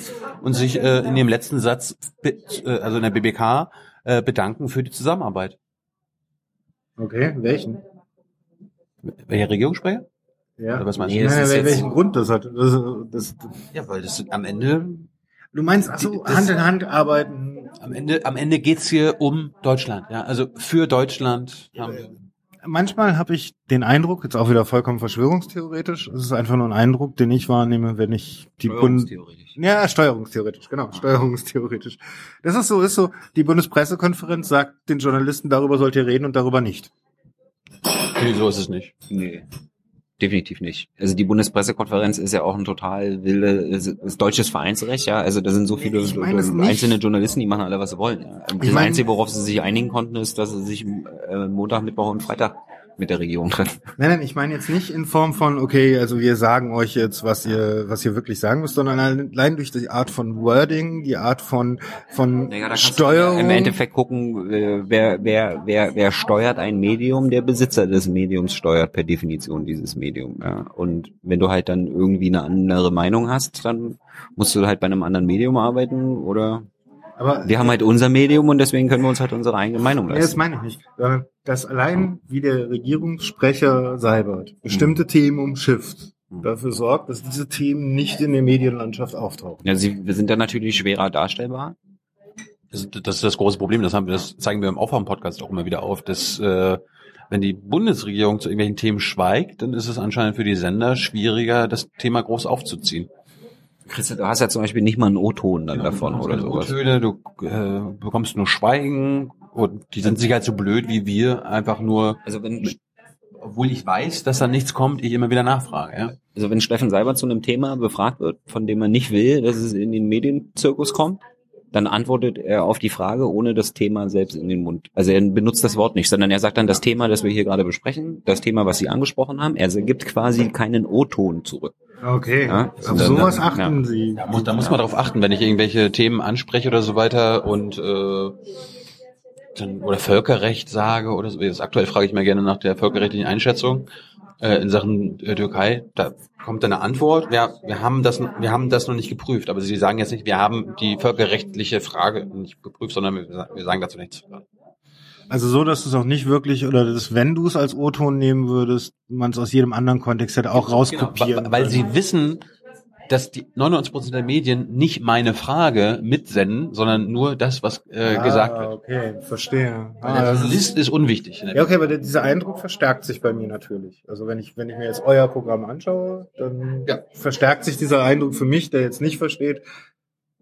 und sich äh, in dem letzten Satz, äh, also in der BBK, äh, bedanken für die Zusammenarbeit. Okay, welchen? Welcher Regierungssprecher? Ja. Oder was meinst Nee, du? das Nein, ist wel- jetzt- welchen Grund das hat. Das, das, Ja, weil das am Ende, du meinst, ach so, Das- Hand in Hand arbeiten. am Ende, am Ende geht's hier um Deutschland. Ja, also für Deutschland. haben wir- Manchmal habe ich den Eindruck, jetzt auch wieder vollkommen verschwörungstheoretisch, es ist einfach nur ein Eindruck, den ich wahrnehme, wenn ich die Bund Steuerungstheoretisch. ja, steuerungstheoretisch, genau, steuerungstheoretisch. Das ist so, ist so, die Bundespressekonferenz sagt den Journalisten, darüber sollt ihr reden und darüber nicht. Nee, so ist es nicht. Nee. Definitiv nicht. Also die Bundespressekonferenz ist ja auch ein total wilde, ist, ist deutsches Vereinsrecht, ja. Also da sind so viele einzelne Journalisten, die machen alle, was sie wollen. Ja. Das Ich meine- Einzige, worauf sie sich einigen konnten, ist, dass sie sich äh, Montag, Mittwoch und Freitag mit der Regierung treffen. Nein, nein, ich meine jetzt nicht in Form von, okay, also wir sagen euch jetzt, was ihr, was ihr wirklich sagen müsst, sondern allein durch die Art von Wording, die Art von, von Naja, Steuerung. Im Endeffekt gucken, äh, wer, wer, wer, wer steuert ein Medium, der Besitzer des Mediums steuert per Definition dieses Medium. Ja. Und wenn du halt dann irgendwie eine andere Meinung hast, dann musst du halt bei einem anderen Medium arbeiten oder aber wir haben halt unser Medium und deswegen können wir uns halt unsere eigene Meinung Nee, das leisten. meine ich nicht. Sondern, dass allein wie der Regierungssprecher Seibert bestimmte Themen umschifft, Mhm. dafür sorgt, dass diese Themen nicht in der Medienlandschaft auftauchen. Ja, sie wir sind dann natürlich schwerer darstellbar. Das, das ist das große Problem. Das haben wir, das zeigen wir im Aufwärm-Podcast auch immer wieder auf, dass äh, wenn die Bundesregierung zu irgendwelchen Themen schweigt, dann ist es anscheinend für die Sender schwieriger, das Thema groß aufzuziehen. Christa, du hast ja zum Beispiel nicht mal einen O-Ton dann Genau, davon oder sowas. O-Töne, du äh, bekommst nur Schweigen und die sind sicher halt so blöd wie wir, einfach nur, Also wenn, obwohl ich weiß, dass da nichts kommt, ich immer wieder nachfrage. Ja? also wenn Steffen Seibert zu einem Thema befragt wird, von dem man nicht will, dass es in den Medienzirkus kommt, dann antwortet er auf die Frage, ohne das Thema selbst in den Mund. Also er benutzt das Wort nicht, sondern er sagt dann das Thema, das wir hier gerade besprechen, das Thema, was Sie angesprochen haben. Er gibt quasi keinen O-Ton zurück. Okay, Ja, auf dann- sowas dann- achten ja. Sie. Da muss, da muss man darauf achten, wenn ich irgendwelche Themen anspreche oder so weiter und äh, dann, oder Völkerrecht sage oder so. Jetzt aktuell frage ich mal gerne nach der völkerrechtlichen Einschätzung äh, in Sachen äh, Türkei. Da kommt dann eine Antwort. Ja, wir haben das, wir haben das noch nicht geprüft. Aber Sie sagen jetzt nicht, wir haben die völkerrechtliche Frage nicht geprüft, sondern wir, wir sagen dazu nichts. Also so, dass du es auch nicht wirklich, oder dass, wenn du es als O-Ton nehmen würdest, man es aus jedem anderen Kontext hätte auch rauskopieren Genau, weil können. sie wissen, dass die 99% der Medien nicht meine Frage mitsenden, sondern nur das, was äh, ah, gesagt wird. okay, verstehe. Ah, der das ist- Journalist ist unwichtig. Ja, okay, aber der, dieser Eindruck verstärkt sich bei mir natürlich. Also wenn ich, wenn ich mir jetzt euer Programm anschaue, dann Ja. verstärkt sich dieser Eindruck für mich, der jetzt nicht versteht,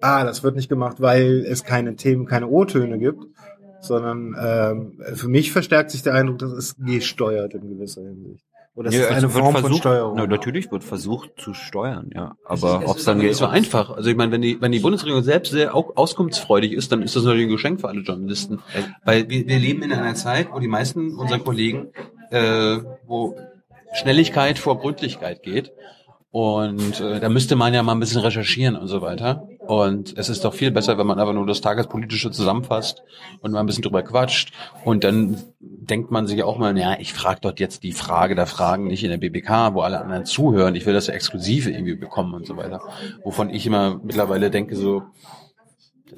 ah, das wird nicht gemacht, weil es keine Themen, keine O-Töne gibt, sondern ähm, für mich verstärkt sich der Eindruck, dass es gesteuert in gewisser Hinsicht. Oder es Ja, ist also eine wird Form von versucht- Steuerung. Na, natürlich wird versucht zu steuern, ja. Aber ist- ob es dann nicht so einfach. Also ich meine, wenn die, wenn die Bundesregierung selbst sehr au- auskunftsfreudig ist, dann ist das natürlich ein Geschenk für alle Journalisten. Weil wir, wir leben in einer Zeit, wo die meisten unserer Kollegen, äh, wo Schnelligkeit vor Gründlichkeit geht. Und äh, da müsste man ja mal ein bisschen recherchieren und so weiter. Und es ist doch viel besser, wenn man einfach nur das Tagespolitische zusammenfasst und mal ein bisschen drüber quatscht. Und dann denkt man sich auch mal, ja, ich frage dort jetzt die Frage der Fragen nicht in der BBK, wo alle anderen zuhören. Ich will das ja exklusive irgendwie bekommen und so weiter. Wovon ich immer mittlerweile denke, so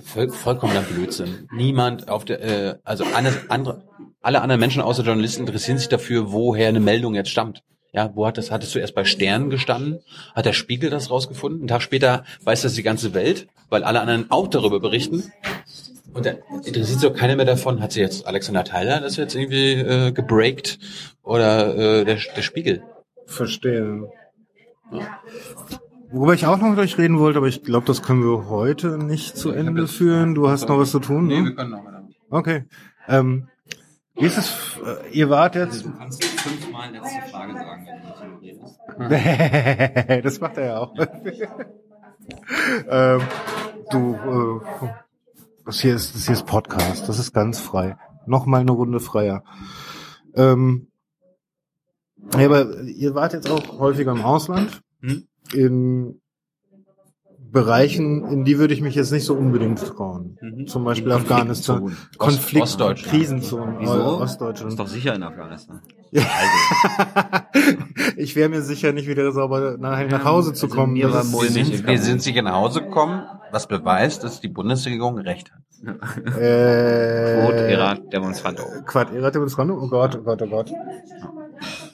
voll, vollkommener Blödsinn. Niemand auf der, äh, also alle, andere, alle anderen Menschen außer Journalisten interessieren sich dafür, woher eine Meldung jetzt stammt. Ja, wo hat das, hat es zuerst bei Sternen gestanden? Hat der Spiegel das rausgefunden? Einen Tag später weiß das die ganze Welt, weil alle anderen auch darüber berichten. Und dann interessiert sich doch keiner mehr davon, hat sie jetzt Alexander Tyler das jetzt irgendwie äh, gebreakt oder äh, der, der Spiegel? Verstehe. Worüber ich auch noch mit euch reden wollte, aber ich glaube, das können wir heute nicht zu Ende führen. Du hast noch was zu tun, ne? können noch mal. Okay. Ähm, wie ist es, äh, ihr wart jetzt, Du kannst fünfmal letzte Frage sagen, wenn du nicht redest. das macht er ja auch. ähm, du, äh, das hier ist, das hier ist Podcast, das ist ganz frei. Nochmal eine Runde freier. Ähm, ja, aber ihr wart jetzt auch häufiger im Ausland. Hm? In Bereichen, in die würde ich mich jetzt nicht so unbedingt trauen. Mhm. Zum Beispiel Afghanistan. Konflikt, Ostdeutschland. Krisenzonen, Wieso? äh, Ist Ostdeutschland. doch sicher in Afghanistan. Ja. ich wäre mir sicher nicht wieder sauber nach, nach Hause zu also kommen. ist- mulmig. Wir sind, wir sind sicher nach Hause gekommen, was beweist, dass die Bundesregierung recht hat. Äh, Quod erat demonstrando. Quad erat demonstrando? Oh Gott, oh Gott, oh Gott.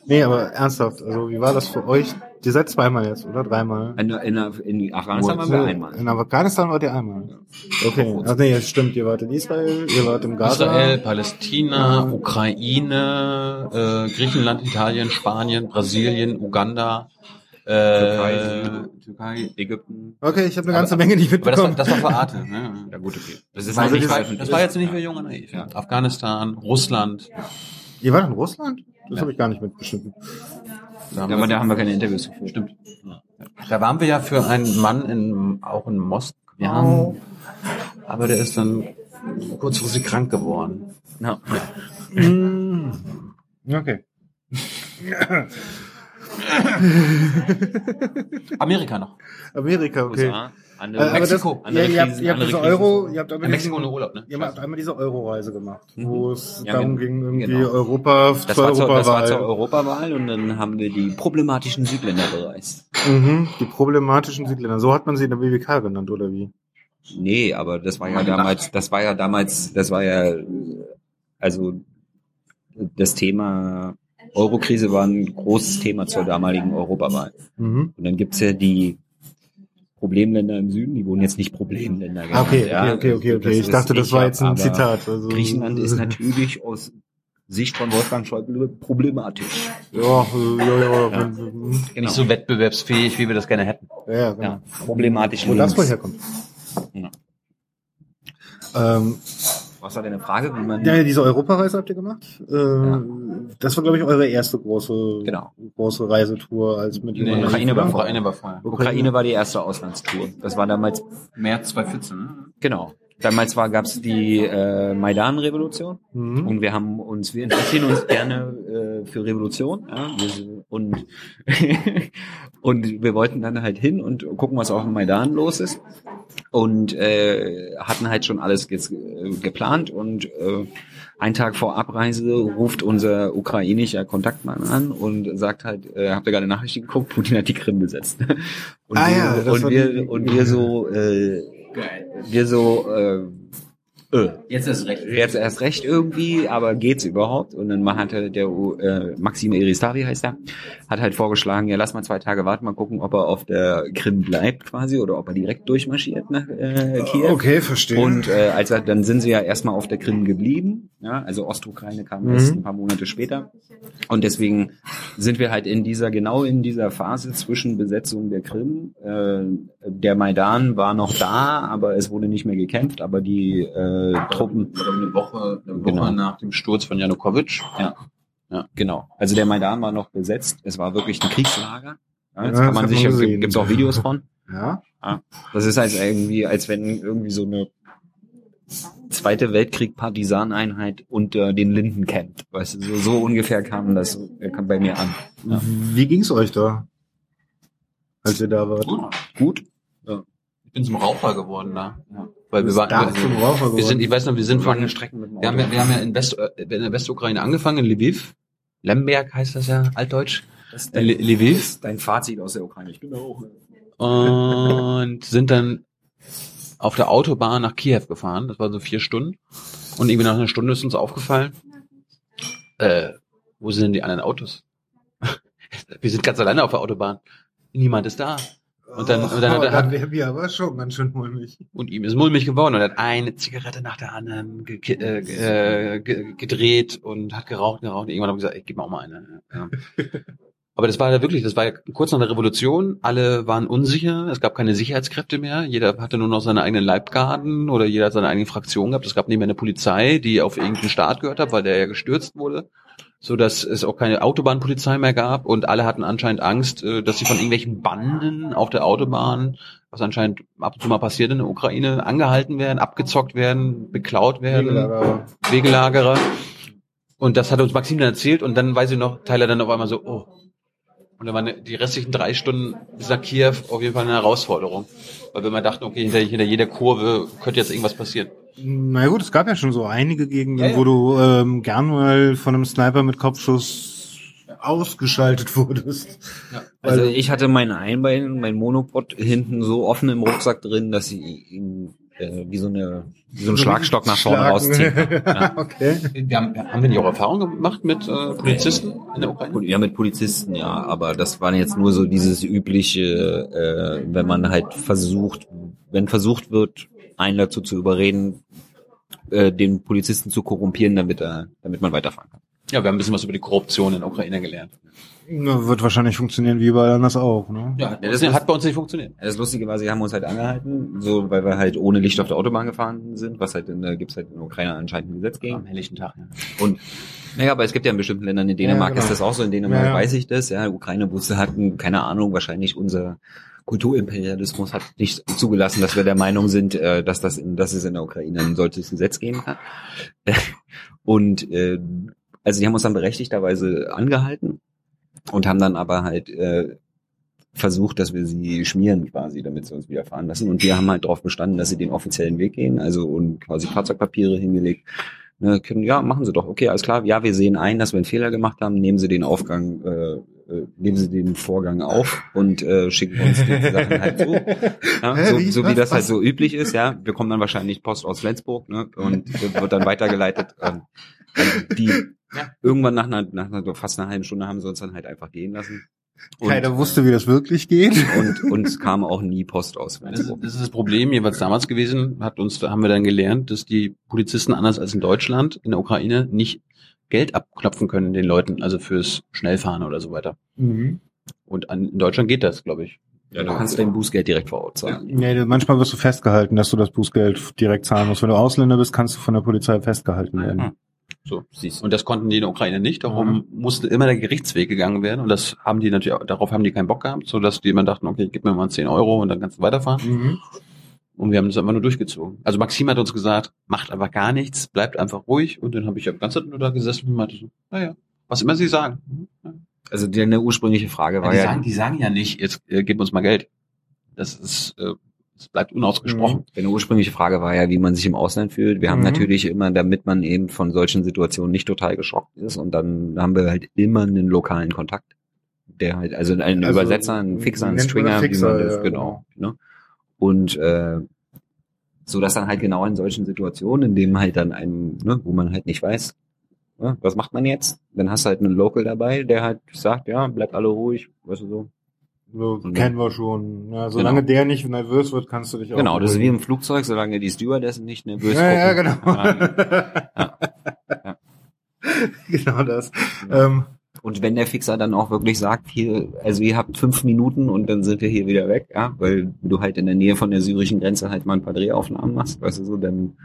Nee, aber ernsthaft, also wie war das für euch? Ihr seid zweimal jetzt, oder? Dreimal? In, in, in Afghanistan waren wir einmal. In Afghanistan wart ihr einmal. Okay. Ach nee, stimmt, ihr wart in Israel, ihr wart im Gaza. Israel, Palästina, Ukraine, äh, Griechenland, Italien, Spanien, Brasilien, Uganda, äh, Türkei. Türkei. Ägypten. Okay, ich habe eine ganze Menge nicht Aber das war, mitbekommen. das war für Arte. Ne? Ja gut, okay. Das ist war, nicht das, das war jetzt nicht für Junge naiv. Ja. Afghanistan, Russland. Ihr wart in Russland? Das habe ich gar nicht mitbeschnitten. Da haben, Aber wir, da haben wir keine Interviews geführt. Stimmt. da waren wir ja für einen Mann in, auch in Moskau. Aber der ist dann kurzfristig krank geworden. Ja. Okay. Amerika noch. Amerika, okay. USA, Äh, andere aber das, Mexiko, ja, andere ihr habt, Krisen, ihr habt andere diese Krisen. Euro, ihr habt einmal In Mexiko ohne Urlaub, ne? Ihr habt einmal diese Euro-Reise gemacht, Mhm. wo es Ja, darum gen- ging, irgendwie genau. Europa Das zur war, zur, das war zur Europawahl. Europawahl und dann haben wir die problematischen Südländer bereist. Mhm, die problematischen Südländer. So hat man sie in der BWK genannt, oder wie? Nee, aber das war ja Mal damals, das war ja damals, das war ja, äh, also das Thema Eurokrise war ein großes Thema zur damaligen Europawahl. Mhm. Und dann gibt's ja die Problemländer im Süden, die wurden jetzt nicht Problemländer Ah, okay, genannt, ja. okay, okay, okay, okay. Das Ich dachte, das war jetzt ein Zitat. Also, Griechenland ist natürlich aus Sicht von Wolfgang Schäuble problematisch. Ja, ja, ja. Ja. Genau. Nicht so wettbewerbsfähig, wie wir das gerne hätten. Ja, genau. ja, problematisch. Wo das links. wohl herkommt. Ja. Ähm, Was war deine Frage? Wie man ja, diese Europareise habt ihr gemacht? Äh, Das war, glaube ich, eure erste große, Genau. große Reisetour als mit Nee, Ukraine war Ukraine war vorher. Ukraine war die erste Auslandstour. Das war damals März 2014, ne? Genau. Damals war gab's die äh, Maidan-Revolution Mhm. und wir haben uns, wir interessieren uns gerne äh, für Revolution ja, wir, und und wir wollten dann halt hin und gucken, was auf dem Maidan los ist und äh, hatten halt schon alles ge äh, geplant. Und äh, einen Tag vor Abreise ruft unser ukrainischer Kontaktmann an und sagt halt, äh, habt ihr gerade Nachrichten geguckt, Putin hat die Krim besetzt. Und Ah wir, ja, das und wir die- und wir so äh, wir so äh, äh, Jetzt ist recht. jetzt erst recht irgendwie, aber geht's überhaupt? Und dann hatte der äh, Maxim Eristavi heißt er, hat halt vorgeschlagen, ja lass mal zwei Tage warten, mal gucken, ob er auf der Krim bleibt quasi oder ob er direkt durchmarschiert nach äh, Kiew. Okay, verstehe. Und äh, als er, dann sind sie ja erstmal auf der Krim geblieben. Ja, also Ostukraine kam Mhm. erst ein paar Monate später. Und deswegen sind wir halt in dieser, genau in dieser Phase zwischen Besetzung der Krim. Äh, der Maidan war noch da, aber es wurde nicht mehr gekämpft, aber die äh, Truppen. Eine Woche, eine Woche Genau. nach dem Sturz von Janukowitsch. Genau. Also der Maidan war noch besetzt. Es war wirklich ein Kriegslager. Ja, Ja, jetzt das kann man sich, gesehen. gibt's auch Videos von. ja. Das ist halt irgendwie, als wenn irgendwie so eine Zweite Weltkrieg-Partisaneinheit unter den Linden campt. Weißt du, so, so ungefähr kam das äh, kam bei mir an. Ja. Wie ging's euch da, als ihr da wart? Gut. Gut. Ich bin zum Raucher geworden da. Ja. Weil wir waren, geworden. wir sind, ich weiß noch, wir sind von, wir haben, ja, wir haben ja in, West, äh, in der Westukraine angefangen, in Lviv. Lemberg heißt das ja, altdeutsch. Das ist dein, Lviv. dein Fazit aus der Ukraine. Ich bin da auch. Und sind dann auf der Autobahn nach Kiew gefahren. Das war so vier Stunden. Und irgendwie nach einer Stunde ist uns aufgefallen, äh, wo sind denn die anderen Autos? wir sind ganz alleine auf der Autobahn. Niemand ist da. Und dann- und dann hat er- dann wäre mir aber schon ganz schön mulmig. Und ihm ist mulmig geworden und er hat eine Zigarette nach der anderen ge äh, ge- ge gedreht und hat geraucht, geraucht. Und irgendwann habe ich gesagt, ey, gib mir auch mal eine. Ja. Aber das war ja wirklich, das war ja kurz nach der Revolution. Alle waren unsicher. Es gab keine Sicherheitskräfte mehr. Jeder hatte nur noch seine eigenen Leibgarden oder jeder hat seine eigene Fraktion gehabt. Es gab nicht mehr eine Polizei, die auf irgendeinen Staat gehört hat, weil der ja gestürzt wurde. So dass es auch keine Autobahnpolizei mehr gab und alle hatten anscheinend Angst, äh, dass sie von irgendwelchen Banden auf der Autobahn, was anscheinend ab und zu mal passiert in der Ukraine, angehalten werden, abgezockt werden, beklaut werden. Wegelager. Wegelagerer. Und das hat uns Maxim dann erzählt und dann weiß ich noch, Tyler dann auf einmal so, oh. Und dann waren die restlichen drei Stunden bis nach Kiew auf jeden Fall eine Herausforderung. Weil wir mal dachten, okay, hinter, hinter jeder Kurve könnte jetzt irgendwas passieren. Na gut, es gab ja schon so einige Gegenden, Ja, ja. wo du ähm, gern mal von einem Sniper mit Kopfschuss ausgeschaltet wurdest. Also Weil- ich hatte mein Einbein, mein Monopod hinten so offen im Rucksack drin, dass ich ihn äh, wie so eine wie so ein Schlagstock nach vorne rausziehen. Ja. okay. Wir haben, haben wir nicht auch Erfahrung gemacht mit äh, Polizisten in der Ukraine? Ja, mit Polizisten, ja, aber das war jetzt nur so dieses übliche, äh, wenn man halt versucht, wenn versucht wird, einen dazu zu überreden, äh, den Polizisten zu korrumpieren, damit er, damit man weiterfahren kann. Ja, wir haben ein bisschen was über die Korruption in der Ukraine gelernt. Na, wird wahrscheinlich funktionieren wie überall anders auch, ne? Ja, das das ist- hat bei uns nicht funktioniert. Das Lustige war, sie haben uns halt angehalten, so weil wir halt ohne Licht auf der Autobahn gefahren sind, was halt in der gibt's halt in der Ukraine anscheinend ein Gesetz Am gegen. helllichen Tag, ja. Und naja, aber es gibt ja in bestimmten Ländern, in Dänemark Ja, genau. ist das auch so, in Dänemark Ja, ja. weiß ich das, ja, Ukraine wusste hatten, keine Ahnung, wahrscheinlich unser Kulturimperialismus hat nicht zugelassen, dass wir der Meinung sind, äh, dass das in, dass es in der Ukraine ein solches Gesetz geben kann. Und äh, also die haben uns dann berechtigterweise angehalten und haben dann aber halt äh, versucht, dass wir sie schmieren quasi, damit sie uns wieder fahren lassen. Und wir haben halt darauf bestanden, dass sie den offiziellen Weg gehen, also und quasi Fahrzeugpapiere hingelegt. Ne, können, ja, machen Sie doch. Okay, alles klar. Ja, wir sehen ein, dass wir einen Fehler gemacht haben. Nehmen Sie den Aufgang, äh, äh, nehmen Sie den Vorgang auf und äh, schicken uns die Sachen halt zu. Ja, Hä, so, wie? so wie Was? das halt so üblich ist. Ja, wir kommen dann wahrscheinlich Post aus Flensburg ne, und wird dann weitergeleitet. Ähm, die irgendwann nach einer, nach einer fast einer halben Stunde haben sie uns dann halt einfach gehen lassen. Und, Keiner wusste, wie das wirklich geht. und uns kam auch nie Post aus Das ist, das ist das Problem, jeweils damals gewesen, hat uns, haben wir dann gelernt, dass die Polizisten anders als in Deutschland, in der Ukraine, nicht Geld abklopfen können den Leuten, also fürs Schnellfahren oder so weiter. Mhm. Und an, in Deutschland geht das, glaube ich. Ja, du kannst dein Bußgeld direkt vor Ort zahlen. Nee, manchmal wirst du festgehalten, dass du das Bußgeld direkt zahlen musst. Wenn du Ausländer bist, kannst du von der Polizei festgehalten werden. Mhm. So, siehst. Und das konnten die in der Ukraine nicht, darum Mhm. musste immer der Gerichtsweg gegangen werden und das haben die natürlich, darauf haben die keinen Bock gehabt, so dass die immer dachten, okay, gib mir mal 10 Euro und dann kannst du weiterfahren. Mhm. Und wir haben das einfach nur durchgezogen. Also Maxim hat uns gesagt, macht einfach gar nichts, bleibt einfach ruhig. Und dann habe ich ja die ganze Zeit nur da gesessen und meinte so, naja, was immer sie sagen. Mhm, ja. Also die, eine ursprüngliche Frage war die, ja, sagen die sagen ja nicht, jetzt äh, gib uns mal Geld. Das ist, äh, das bleibt unausgesprochen. Eine ursprüngliche Frage war ja, wie man sich im Ausland fühlt. Wir haben Mhm. natürlich immer, damit man eben von solchen Situationen nicht total geschockt ist, und dann haben wir halt immer einen lokalen Kontakt. Der halt, also einen Also, Übersetzer, einen Fixer, einen Stringer, Fixer, wie man das, ja, genau. Ne? Und äh, so dass dann halt genau in solchen Situationen, in dem halt dann einem, ne, wo man halt nicht weiß, ne, was macht man jetzt? Dann hast du halt einen Local dabei, der halt sagt, ja, bleibt alle ruhig, weißt du so. So, kennen wir schon. Ja, solange Genau. der nicht nervös wird, kannst du dich auch. Genau, das ist wie im Flugzeug, solange die Stewardessen nicht nervös Ja, ja, gucken. genau. Ja. Ja. genau das. Ähm, Und wenn der Fixer dann auch wirklich sagt, hier, also ihr habt fünf Minuten und dann sind wir hier wieder weg, ja, weil du halt in der Nähe von der syrischen Grenze halt mal ein paar Drehaufnahmen machst, weißt du so, dann,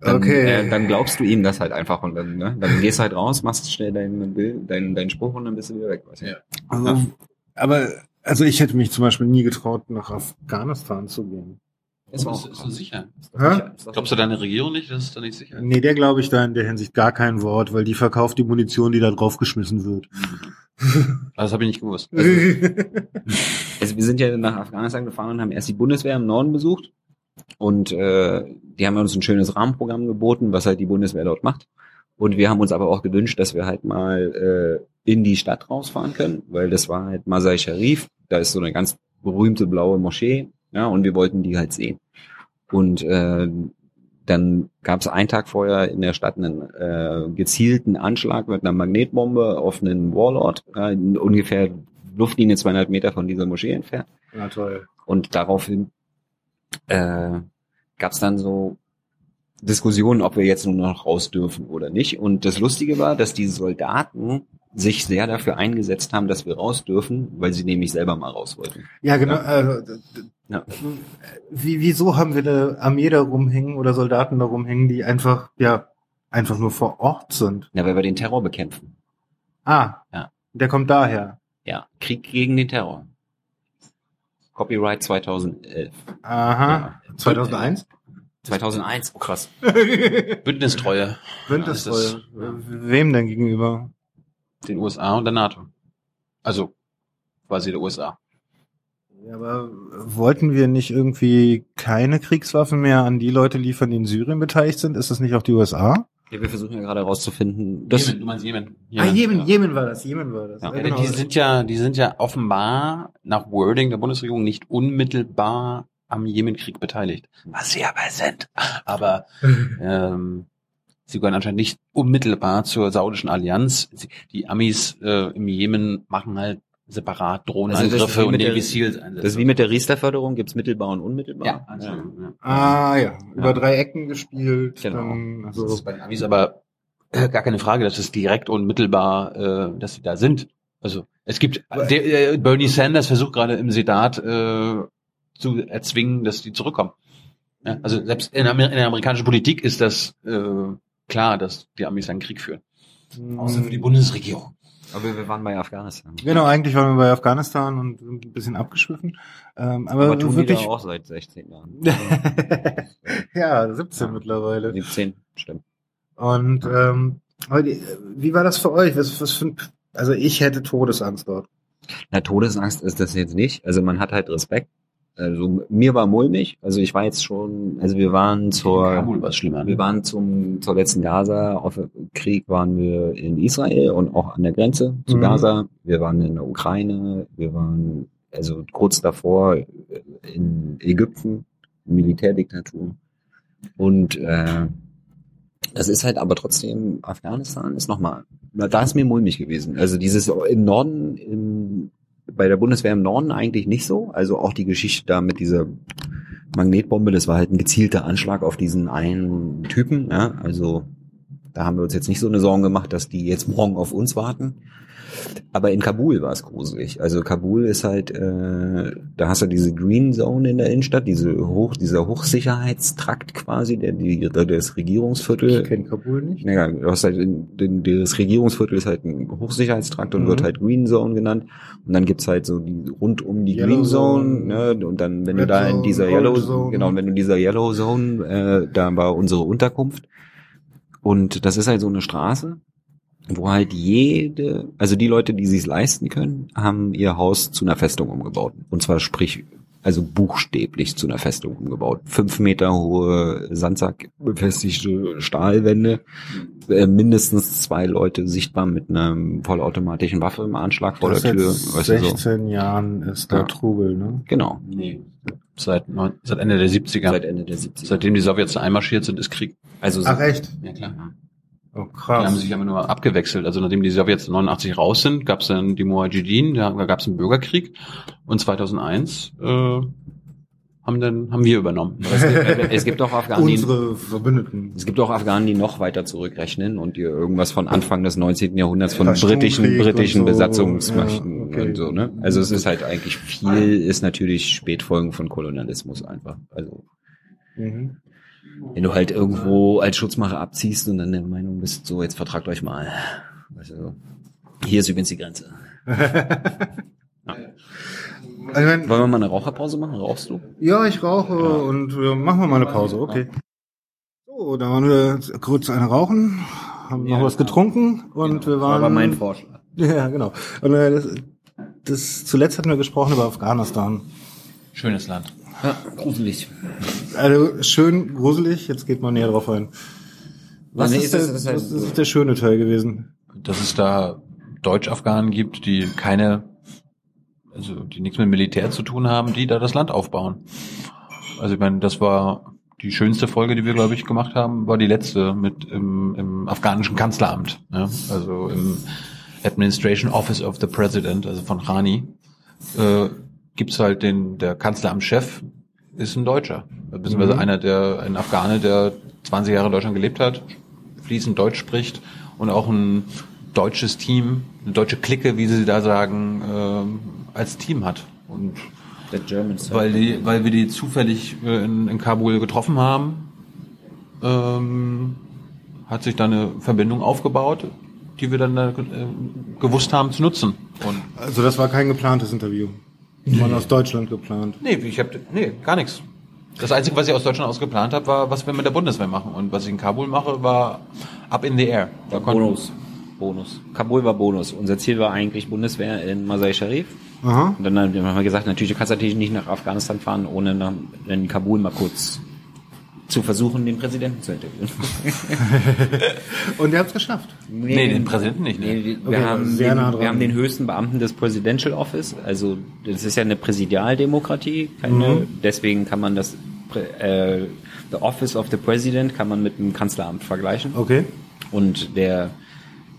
dann, Okay. äh, dann glaubst du ihm das halt einfach und dann, ne, dann gehst du halt raus, machst schnell deinen Bild, deinen, deinen Spruch und dann bist du wieder weg, weißt du. Ja. also, Ja. Aber also ich hätte mich zum Beispiel nie getraut, nach Afghanistan zu gehen. Ist Aber auch ist, ist sicher? Hä? Glaubst du deine Regierung nicht? Das ist da nicht sicher. Nee, der glaube ich da in der Hinsicht gar kein Wort, weil die verkauft die Munition, die da draufgeschmissen wird. Also das habe ich nicht gewusst. Also wir sind ja nach Afghanistan gefahren und haben erst die Bundeswehr im Norden besucht. Und äh, die haben uns ein schönes Rahmenprogramm geboten, was halt die Bundeswehr dort macht. Und wir haben uns aber auch gewünscht, dass wir halt mal äh, in die Stadt rausfahren können, weil das war halt Masai Sharif. Da ist so eine ganz berühmte blaue Moschee. Ja, und wir wollten die halt sehen. Und äh, dann gab es einen Tag vorher in der Stadt einen äh, gezielten Anschlag mit einer Magnetbombe auf einen Warlord, äh, ungefähr Luftlinie 200 Meter von dieser Moschee entfernt. Na toll. Und daraufhin äh, gab es dann so Diskussionen, ob wir jetzt nur noch raus dürfen oder nicht. Und das Lustige war, dass die Soldaten sich sehr dafür eingesetzt haben, dass wir raus dürfen, weil sie nämlich selber mal raus wollten. Ja, genau. Äh, d- d- Ja. Wie, wieso haben wir eine Armee da rumhängen oder Soldaten da rumhängen, die einfach, ja, einfach nur vor Ort sind? Ja, weil wir den Terror bekämpfen. Ah, Ja. der kommt daher. Ja, Krieg gegen den Terror. Copyright 2011. Aha. 2001? 2001, oh krass. Bündnistreue. Bündnistreue. Ja, das- Wem denn gegenüber? Den USA und der NATO. Also quasi der USA. Ja, aber wollten wir nicht irgendwie keine Kriegswaffen mehr an die Leute liefern, die in Syrien beteiligt sind? Ist das nicht auch die USA? Ja, wir versuchen ja gerade herauszufinden, dass Jemen, du meinst Jemen. ah, Jemen, ja. Jemen war das, Jemen war das. Ja. Ja, die sind ja, die sind ja offenbar nach Wording der Bundesregierung nicht unmittelbar am Jemenkrieg beteiligt. Was sie aber sind. Aber ähm, sie gehören anscheinend nicht unmittelbar zur saudischen Allianz. Die Amis äh, im Jemen machen halt separat Also Drohnenangriffe das wie und Navy Seals Einsätze. Das ist wie mit der Riester-Förderung, gibt's mittelbar und unmittelbar. ja, also, ja. Ah ja, über Ja. drei Ecken gespielt. Genau. Dann, Das also, ist bei den Amis aber äh, gar keine Frage, dass es direkt unmittelbar, äh, dass sie da sind. Also es gibt der, äh, Bernie Sanders versucht gerade im Senat äh, zu erzwingen, dass die zurückkommen. Ja, also selbst in, Amer in der amerikanischen Politik ist das äh, klar, dass die Amis einen Krieg führen. Außer für die Bundesregierung. Aber wir waren bei Afghanistan. Genau, eigentlich waren wir bei Afghanistan und sind ein bisschen abgeschwiffen. Ähm, aber, Aber tun die da wirklich, auch seit 16 Jahren. ja, 17 mittlerweile. 17, stimmt. Und ähm, aber die- wie war das für euch? Was, was für ein, also ich hätte Todesangst dort. Na, Todesangst ist das jetzt nicht. Also man hat halt Respekt. Also mir war mulmig. Also ich war jetzt schon, also wir waren zur, Kabul war schlimmer. wir Ne? waren zum, zur letzten Gaza-Krieg waren wir in Israel und auch an der Grenze zu Mhm. Gaza. Wir waren in der Ukraine. Wir waren also kurz davor in Ägypten, Militärdiktatur. Und äh, das ist halt aber trotzdem, Afghanistan ist nochmal, da ist mir mulmig gewesen. Also dieses im Norden, im, bei der Bundeswehr im Norden eigentlich nicht so. Also auch die Geschichte da mit dieser Magnetbombe, das war halt ein gezielter Anschlag auf diesen einen Typen. Ja? Also da haben wir uns jetzt nicht so eine Sorgen gemacht, dass die jetzt morgen auf uns warten. Aber in Kabul war es gruselig. Also Kabul ist halt, äh, da hast du diese Green Zone in der Innenstadt, diese Hoch, dieser Hochsicherheitstrakt quasi, der, die, der das Regierungsviertel. Ich kenne Kabul nicht. Ja, du hast halt in, den, das Regierungsviertel ist halt ein Hochsicherheitstrakt und Mhm. wird halt Green Zone genannt. Und dann gibt's halt so die rund um die Yellow Green Zone, Zone, ne? Und dann, wenn Red du da in Zone, dieser Orange Yellow Zone. genau, wenn du in dieser Yellow Zone, äh, da war unsere Unterkunft. Und das ist halt so eine Straße, wo halt jede, also die Leute, die sich's leisten können, haben ihr Haus zu einer Festung umgebaut. Und zwar sprich, also buchstäblich zu einer Festung umgebaut. Fünf Meter hohe Sandsack befestigte Stahlwände, äh, mindestens zwei Leute sichtbar mit einer vollautomatischen Waffe im Anschlag vor Das der Tür. Weißt du, so. 16 Jahren ist da Ja. Trubel, ne? Genau. Nee. Seit, neun, seit Ende der 70er. Seit Ende der 70er. Seitdem die Sowjets einmarschiert sind, ist Krieg. also Ach echt? Ja klar. Oh Die haben krass. sich aber nur abgewechselt. Also nachdem die Sowjets 89 raus sind, gab es dann die Mujahideen, da gab es einen Bürgerkrieg. Und 2001 äh, haben dann haben wir übernommen. es, gibt, es gibt auch Afghanen, die, Unsere Verbündeten. es gibt auch Afghanen, die noch weiter zurückrechnen und die irgendwas von Anfang des 19. Jahrhunderts von britischen, britischen und so. Besatzungsmächten Ja, okay. und so, ne? Also es ist halt eigentlich viel, ist natürlich Spätfolgen von Kolonialismus einfach. Also Mhm. Wenn du halt irgendwo als Schutzmacher abziehst und dann der Meinung bist, so jetzt vertragt euch mal. Weißt du, so. hier ist übrigens die Grenze. Also, ich mein, Wollen wir mal eine Raucherpause machen? Rauchst du? ja, ich rauche und wir machen wir mal eine Pause, okay. So, da waren wir kurz eine rauchen, haben noch was getrunken und wir waren. Vorschlag. Ja, genau. Und äh, das, das zuletzt hatten wir gesprochen über Afghanistan. Schönes Land. Ja, gruselig. Also schön gruselig, jetzt geht man näher drauf ein. Was, Nee, ist, es der, ist halt was ist der schöne Teil gewesen? Dass es da Deutsch-Afghanen gibt, die keine, also die nichts mit Militär zu tun haben, die da das Land aufbauen. Also ich meine, das war die schönste Folge, die wir, glaube ich, gemacht haben, war die letzte mit im, im afghanischen Kanzleramt. Ja? Also im Administration Office of the President, also von Rani, äh, gibt's halt den, der Kanzleramtschef ist ein Deutscher. Beziehungsweise Mhm. einer, der, ein Afghane, der 20 Jahre in Deutschland gelebt hat, fließend Deutsch spricht und auch ein deutsches Team, eine deutsche Clique, wie sie da sagen, ähm, als Team hat. Und Der German weil die, weil wir die zufällig äh, in, in Kabul getroffen haben, ähm, hat sich da eine Verbindung aufgebaut, die wir dann äh, gewusst haben zu nutzen. Und Also das war kein geplantes Interview. War aus Deutschland geplant. nee, ich habe nee, gar nichts. Das Einzige, was ich aus Deutschland aus geplant habe, war, was wir mit der Bundeswehr machen. Und was ich in Kabul mache, war up in the air. Da konnten- Bonus. Bonus. Kabul war Bonus. Unser Ziel war eigentlich Bundeswehr in Masai Sharif. Aha. Und dann haben wir gesagt, natürlich du kannst natürlich nicht nach Afghanistan fahren, ohne nach, in Kabul mal kurz zu versuchen, den Präsidenten zu interviewen. Und ihr habt es geschafft. Nee, den Präsidenten nicht, nee. Nee, die- Okay, wir, haben sehr den, nah dran. wir haben den höchsten Beamten des Presidential Office. Also das ist ja eine Präsidialdemokratie. Keine, Mhm. Deswegen kann man das äh, the Office of the President kann man mit dem Kanzleramt vergleichen. Okay. Und der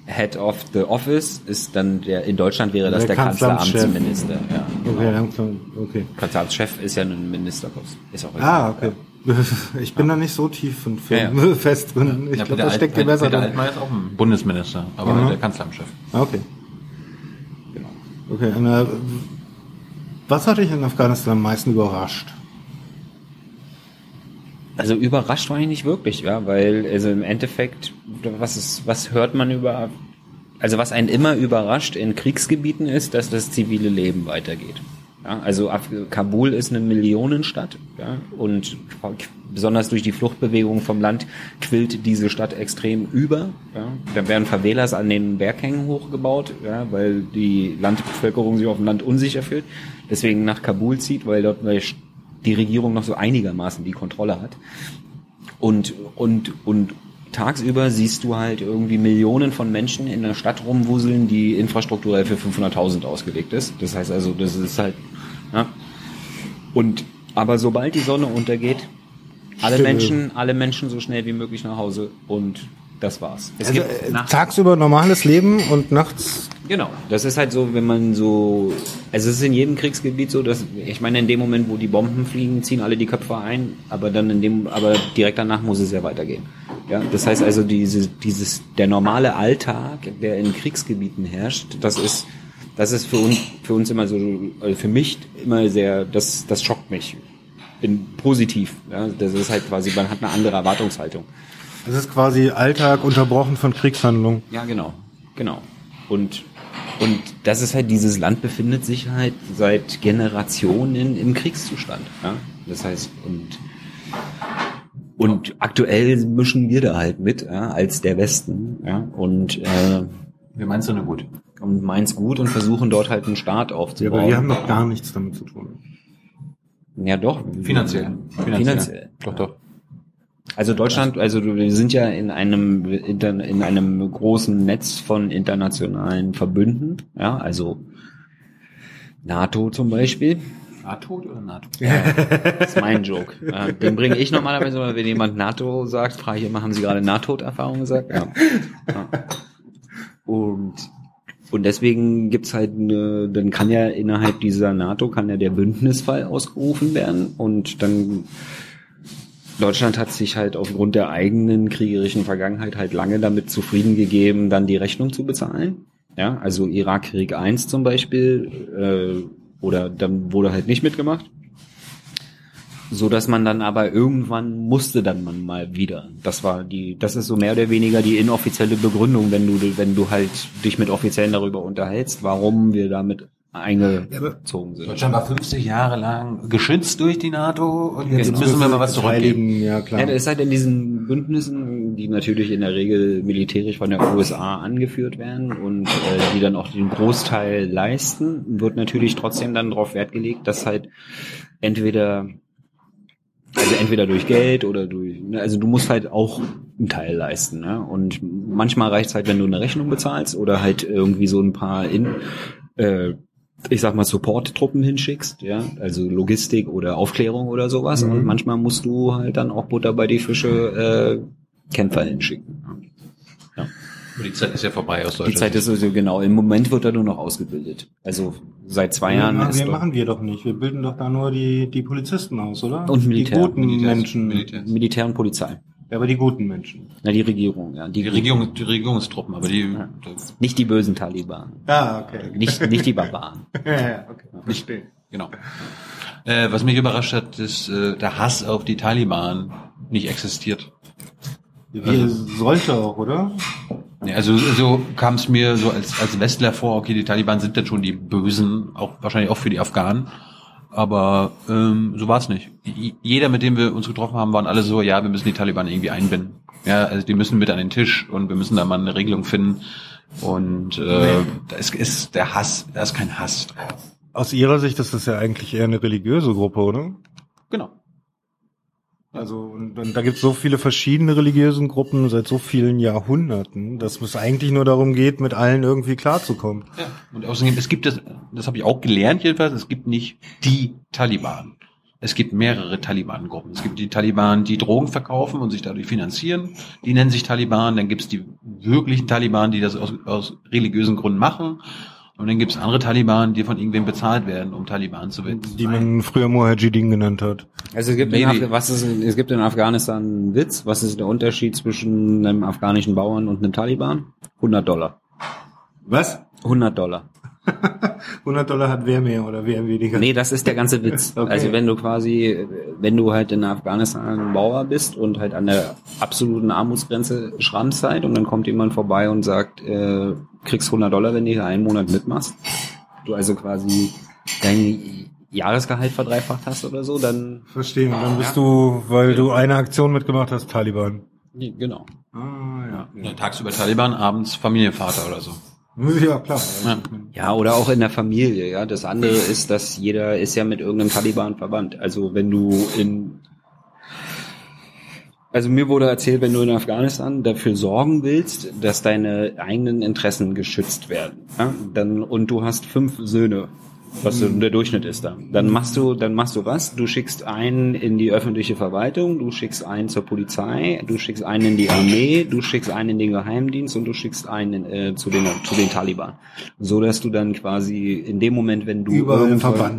Head of the Office ist dann der in Deutschland wäre das Der der. Kanzleramtsminister. Ja, Okay, langsam. Okay. Kanzleramtschef ist ja ein Ministerpost. Ist auch Ah, okay. Ich bin da nicht so tief und Ja, Film fest drin. Ich Ja, glaube, Peter da steckt ihr besser Peter drin. Altmaier ist auch ein Bundesminister, aber Mhm. der Kanzleramtschef. Ah, Okay. Okay, und, äh, was hat dich in Afghanistan am meisten überrascht? Also überrascht war ich nicht wirklich, ja, weil also im Endeffekt, was ist, was hört man über, also was einen immer überrascht in Kriegsgebieten ist, dass das zivile Leben weitergeht. Ja, also Af Kabul ist eine Millionenstadt, ja, und besonders durch die Fluchtbewegung vom Land quillt diese Stadt extrem über. Ja. Da werden Favelas an den Berghängen hochgebaut, ja, weil die Landbevölkerung sich auf dem Land unsicher fühlt, deswegen nach Kabul zieht, weil dort die Regierung noch so einigermaßen die Kontrolle hat. Und, und, und tagsüber siehst du halt irgendwie Millionen von Menschen in der Stadt rumwuseln, die infrastrukturell für 500.000 ausgelegt ist. Das heißt also, das ist halt, ja. Und, aber sobald die Sonne untergeht, alle Stille. Menschen, alle Menschen so schnell wie möglich nach Hause und das war's. Es Also, gibt äh, tagsüber normales Leben und nachts. Genau, das ist halt so, wenn man so, also es ist in jedem Kriegsgebiet so, dass ich meine, in dem Moment, wo die Bomben fliegen, ziehen alle die Köpfe ein, aber dann in dem, aber direkt danach muss es ja weitergehen. Ja, das heißt also, diese, dieses, der normale Alltag, der in Kriegsgebieten herrscht, das ist, das ist für uns, für uns immer so, also für mich immer sehr, das, das schockt mich. In positiv. Ja, das ist halt quasi, man hat eine andere Erwartungshaltung. Das ist quasi Alltag unterbrochen von Kriegshandlungen. Ja, genau, genau. Und und das ist halt dieses Land befindet sich halt seit Generationen im Kriegszustand. Ja? Das heißt und und aktuell mischen wir da halt mit ja, als der Westen ja und äh, Wir meinst du nur gut? und meins gut und versuchen dort halt einen Staat Ja, aufzubauen. aber wir haben doch gar nichts damit zu tun. ja doch Finanziell. Finanziell. Doch, doch. Also Deutschland, also wir sind ja in einem in einem großen Netz von internationalen Verbünden, ja, also NATO zum Beispiel. NATO oder NATO? Das ist mein Joke. Ja, den bringe ich normalerweise, wenn jemand NATO sagt, frage ich immer, haben Sie gerade Nahtoderfahrung gesagt? Ja. ja. Und und deswegen gibt's halt eine, dann kann ja innerhalb dieser NATO kann ja der Bündnisfall ausgerufen werden und dann Deutschland hat sich halt aufgrund der eigenen kriegerischen Vergangenheit halt lange damit zufrieden gegeben, dann die Rechnung zu bezahlen. Ja, also Irakkrieg 1 zum Beispiel, äh, oder dann wurde halt nicht mitgemacht. So dass man dann aber irgendwann musste dann man mal wieder. Das war die, das ist so mehr oder weniger die inoffizielle Begründung, wenn du, wenn du halt dich mit Offiziellen darüber unterhältst, warum wir damit eingezogen sind. Deutschland war 50 Jahre lang geschützt durch die NATO und jetzt Genau. müssen wir mal was zurückgeben. Ja klar. Ja, das ist halt in diesen Bündnissen, die natürlich in der Regel militärisch von der USA angeführt werden und äh, die dann auch den Großteil leisten, wird natürlich trotzdem dann darauf Wert gelegt, dass halt entweder also entweder durch Geld oder durch, ne, also du musst halt auch einen Teil leisten, ne? Und manchmal reicht's halt, wenn du eine Rechnung bezahlst oder halt irgendwie so ein paar in, äh, ich sag mal Support-Truppen hinschickst, ja, also Logistik oder Aufklärung oder sowas. Mhm. Und manchmal musst du halt dann auch Butter bei die Fische äh, Kämpfer hinschicken. Aber die Zeit ist ja vorbei aus Die Deutschland. Zeit ist also genau. Im Moment wird er nur noch ausgebildet. Also seit zwei Jahren ja, ist wir machen wir doch nicht. Wir bilden doch da nur die, die Polizisten aus, oder? Und Militär. Die guten Militärs- Menschen. Militärs. Militär und Polizei. Ja, aber die guten Menschen. Na, die Regierung, ja. Die Regierung, die Regierungstruppen, aber die, das, Nicht die bösen Taliban. Ah, okay. Nicht, nicht die Barbaren. ja, ja, okay. nicht, genau. Äh, was mich überrascht hat, ist, äh, der Hass auf die Taliban nicht existiert. Wie sollte auch, oder? Ja, also so kam es mir so als, als Westler vor, okay, die Taliban sind dann schon die Bösen, auch wahrscheinlich auch für die Afghanen. Aber ähm, so war es nicht. Jeder, mit dem wir uns getroffen haben, waren alle so, ja, wir müssen die Taliban irgendwie einbinden. Ja, also die müssen mit an den Tisch und wir müssen da mal eine Regelung finden. Und äh, da ist, ist der Hass, da ist kein Hass. Aus Ihrer Sicht ist das ja eigentlich eher eine religiöse Gruppe, oder? Also und, und da gibt es so viele verschiedene religiösen Gruppen seit so vielen Jahrhunderten, dass es eigentlich nur darum geht, mit allen irgendwie klarzukommen. Ja. Und außerdem, es gibt das, das habe ich auch gelernt jedenfalls, es gibt nicht die Taliban. Es gibt mehrere Taliban-Gruppen. Es gibt die Taliban, die Drogen verkaufen und sich dadurch finanzieren. Die nennen sich Taliban. Dann gibt es die wirklichen Taliban, die das aus, aus religiösen Gründen machen. Und dann gibt's andere Taliban, die von irgendwem bezahlt werden, um Taliban zu werden. Die man früher Mujahideen genannt hat. Also es gibt, in. Af was ist, es gibt in Afghanistan einen Witz. Was ist der Unterschied zwischen einem afghanischen Bauern und einem Taliban? 100 Dollar. Was? 100 Dollar. 100 Dollar hat wer mehr oder wer weniger? Nee, das ist der ganze Witz. Okay. Also wenn du quasi, wenn du halt in Afghanistan ein Bauer bist und halt an der absoluten Armutsgrenze schrammst halt und dann kommt jemand vorbei und sagt, äh, kriegst 100 Dollar, wenn du hier einen Monat mitmachst. Du also quasi dein Jahresgehalt verdreifacht hast oder so, dann Verstehe. Und dann bist du, weil du eine Aktion mitgemacht hast, Taliban. genau. Ah, ja. Ja, tagsüber Taliban, abends Familienvater oder so. Ja, klar. Ja. Oder auch in der Familie, ja. Das andere ist, dass jeder ist ja mit irgendeinem Taliban verwandt. Also wenn du in also mir wurde erzählt, wenn du in Afghanistan dafür sorgen willst, dass deine eigenen Interessen geschützt werden, ja, dann und du hast fünf Söhne, was so der Durchschnitt ist da, dann machst du, dann machst du was? Du schickst einen in die öffentliche Verwaltung, du schickst einen zur Polizei, du schickst einen in die Armee, du schickst einen in den Geheimdienst und du schickst einen äh, zu den zu den Taliban, so dass du dann quasi in dem Moment, wenn du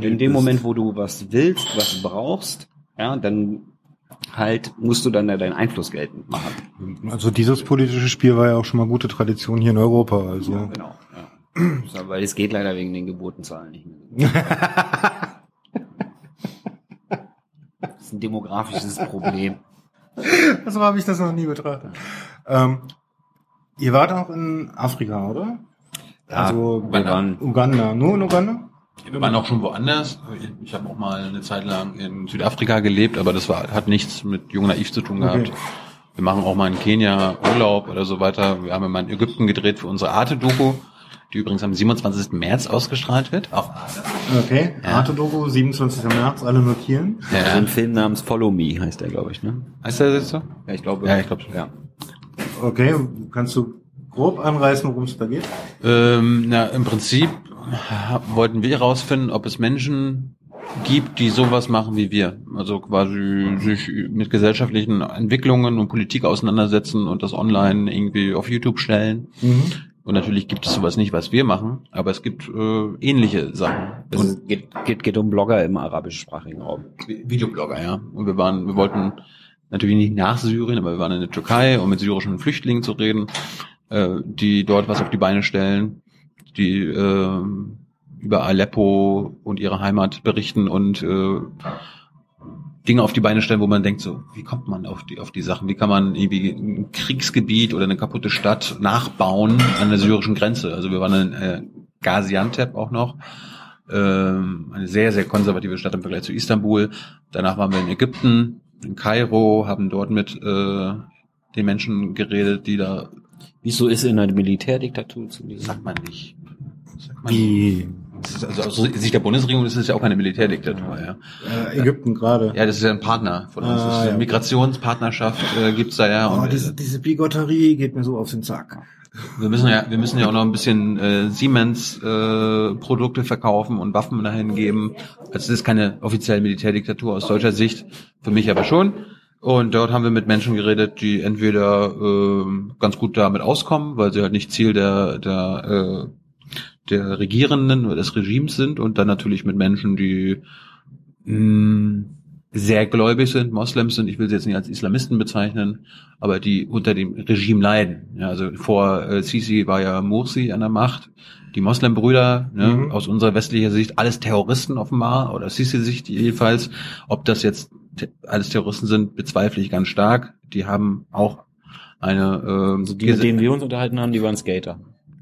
in dem. Moment, wo du was willst, was brauchst, ja, dann halt musst du dann da deinen Einfluss geltend machen. Also dieses politische Spiel war ja auch schon mal gute Tradition hier in Europa. Also Genau. Ja. So, weil es geht leider wegen den Geburtenzahlen nicht mehr. Das ist ein demografisches Problem. so habe ich das noch nie betrachtet. Ähm, ihr wart auch in Afrika, oder? also wir waren- Uganda. Nur in Uganda? Wir waren auch schon woanders. Ich habe auch mal eine Zeit lang in Südafrika gelebt, aber das war, hat nichts mit Jung Naiv zu tun gehabt. Okay. Wir machen auch mal in Kenia Urlaub oder so weiter. Wir haben mal in Ägypten gedreht für unsere Arte-Doku, die übrigens am 27. März ausgestrahlt wird. Arte. Okay. Ja. Arte Doku, 27. März, alle notieren. Also Ja. ein Film namens Follow Me heißt der, glaube ich, ne? Heißt der jetzt so? Ja, ich glaube. Ja, ich glaube schon. Ja. Okay, kannst du grob anreißen, worum es da geht? Ähm, na, im Prinzip wollten wir herausfinden, ob es Menschen gibt, die sowas machen wie wir. Also quasi sich mit gesellschaftlichen Entwicklungen und Politik auseinandersetzen und das online irgendwie auf YouTube stellen. Und natürlich gibt es sowas nicht, was wir machen, aber es gibt äh, ähnliche Sachen. Es geht, geht, geht um Blogger im arabischsprachigen Raum. Vi- Videoblogger, ja. Und wir waren, wir wollten natürlich nicht nach Syrien, aber wir waren in der Türkei, um mit syrischen Flüchtlingen zu reden, äh, die dort was auf die Beine stellen, die äh, über Aleppo und ihre Heimat berichten und äh, Dinge auf die Beine stellen, wo man denkt so, wie kommt man auf die auf die Sachen? Wie kann man irgendwie ein Kriegsgebiet oder eine kaputte Stadt nachbauen an der syrischen Grenze? Also wir waren in äh, Gaziantep auch noch, ähm, eine sehr sehr konservative Stadt im Vergleich zu Istanbul. Danach waren wir in Ägypten, in Kairo, haben dort mit äh, den Menschen geredet, die da Wieso ist in einer Militärdiktatur zu lesen? sagt man nicht. Sagt man nicht. Wie? Ist also aus Sicht der Bundesregierung ist es ja auch keine Militärdiktatur, ja. Äh, Ägypten gerade. Ja, das ist ja ein Partner von uns. Ah, das ja. Migrationspartnerschaft äh, gibt's da ja. Oh, Und, diese, diese Bigotterie geht mir so auf den Sack. wir müssen ja, wir müssen ja auch noch ein bisschen äh, Siemens äh, verkaufen und Waffen dahin geben. Also es ist keine offizielle Militärdiktatur aus deutscher Sicht, für mich aber schon. Und dort haben wir mit Menschen geredet, die entweder ähm, ganz gut damit auskommen, weil sie halt nicht Ziel der der äh, der Regierenden oder des Regimes sind und dann natürlich mit Menschen, die mh, sehr gläubig sind, Moslems sind, ich will sie jetzt nicht als Islamisten bezeichnen, aber die unter dem Regime leiden. Ja, also vor äh, Sisi war ja Mursi an der Macht, die Moslembrüder, ne, Mhm. aus unserer westlicher Sicht alles Terroristen offenbar, oder Sisi-Sicht jedenfalls. Ob das jetzt te alles Terroristen sind, bezweifle ich ganz stark. Die haben auch eine ähm, Also die, mit denen wir uns unterhalten haben, die waren Skater.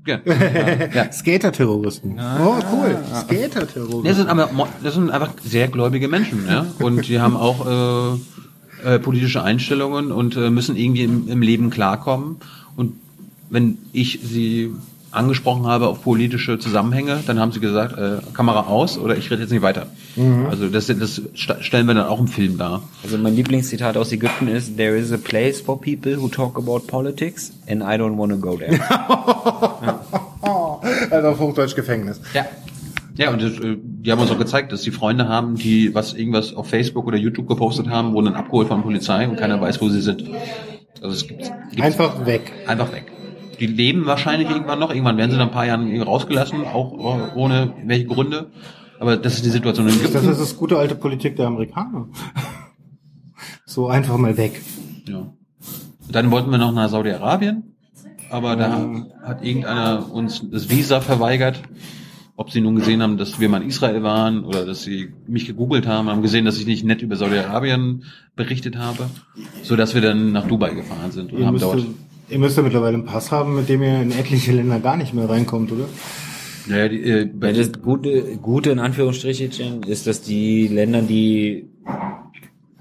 Ja, ja. Skater-Terroristen. Oh, cool. Skater-Terroristen. Das sind aber das sind einfach sehr gläubige Menschen, ja. Und die haben auch äh, äh, politische Einstellungen und äh, müssen irgendwie im, im Leben klarkommen. Und wenn ich sie angesprochen habe auf politische Zusammenhänge, dann haben sie gesagt, äh, Kamera aus oder ich rede jetzt nicht weiter. Also das, das stellen wir dann auch im Film dar. Also mein Lieblingszitat aus Ägypten ist There is a place for people who talk about politics and I don't want to go there. Also auf Hochdeutsch Gefängnis. Ja. Ja, und das, äh, die haben uns auch gezeigt, dass die Freunde haben, die was irgendwas auf Facebook oder YouTube gepostet haben, wurden dann abgeholt von der Polizei und keiner weiß, wo sie sind. Also es gibt, gibt Einfach weg. einfach weg. Die leben wahrscheinlich irgendwann noch. Irgendwann werden sie nach ein paar Jahren rausgelassen, auch äh, ohne welche Gründe. Aber das ist die Situation in Das Ägypten. ist das gute alte Politik der Amerikaner. So einfach mal weg. Ja. Dann wollten wir noch nach Saudi-Arabien, aber da hat irgendeiner uns das Visa verweigert. Ob sie nun gesehen haben, dass wir mal in Israel waren oder dass sie mich gegoogelt haben, haben gesehen, dass ich nicht nett über Saudi-Arabien berichtet habe, so dass wir dann nach Dubai gefahren sind und Ihr haben dort. Ihr müsst ja mittlerweile einen Pass haben, mit dem ihr in etliche Länder gar nicht mehr reinkommt, oder? Ja, die, äh, bei Ja, das Gute, Gute in Anführungsstrichen ist, dass die Länder, die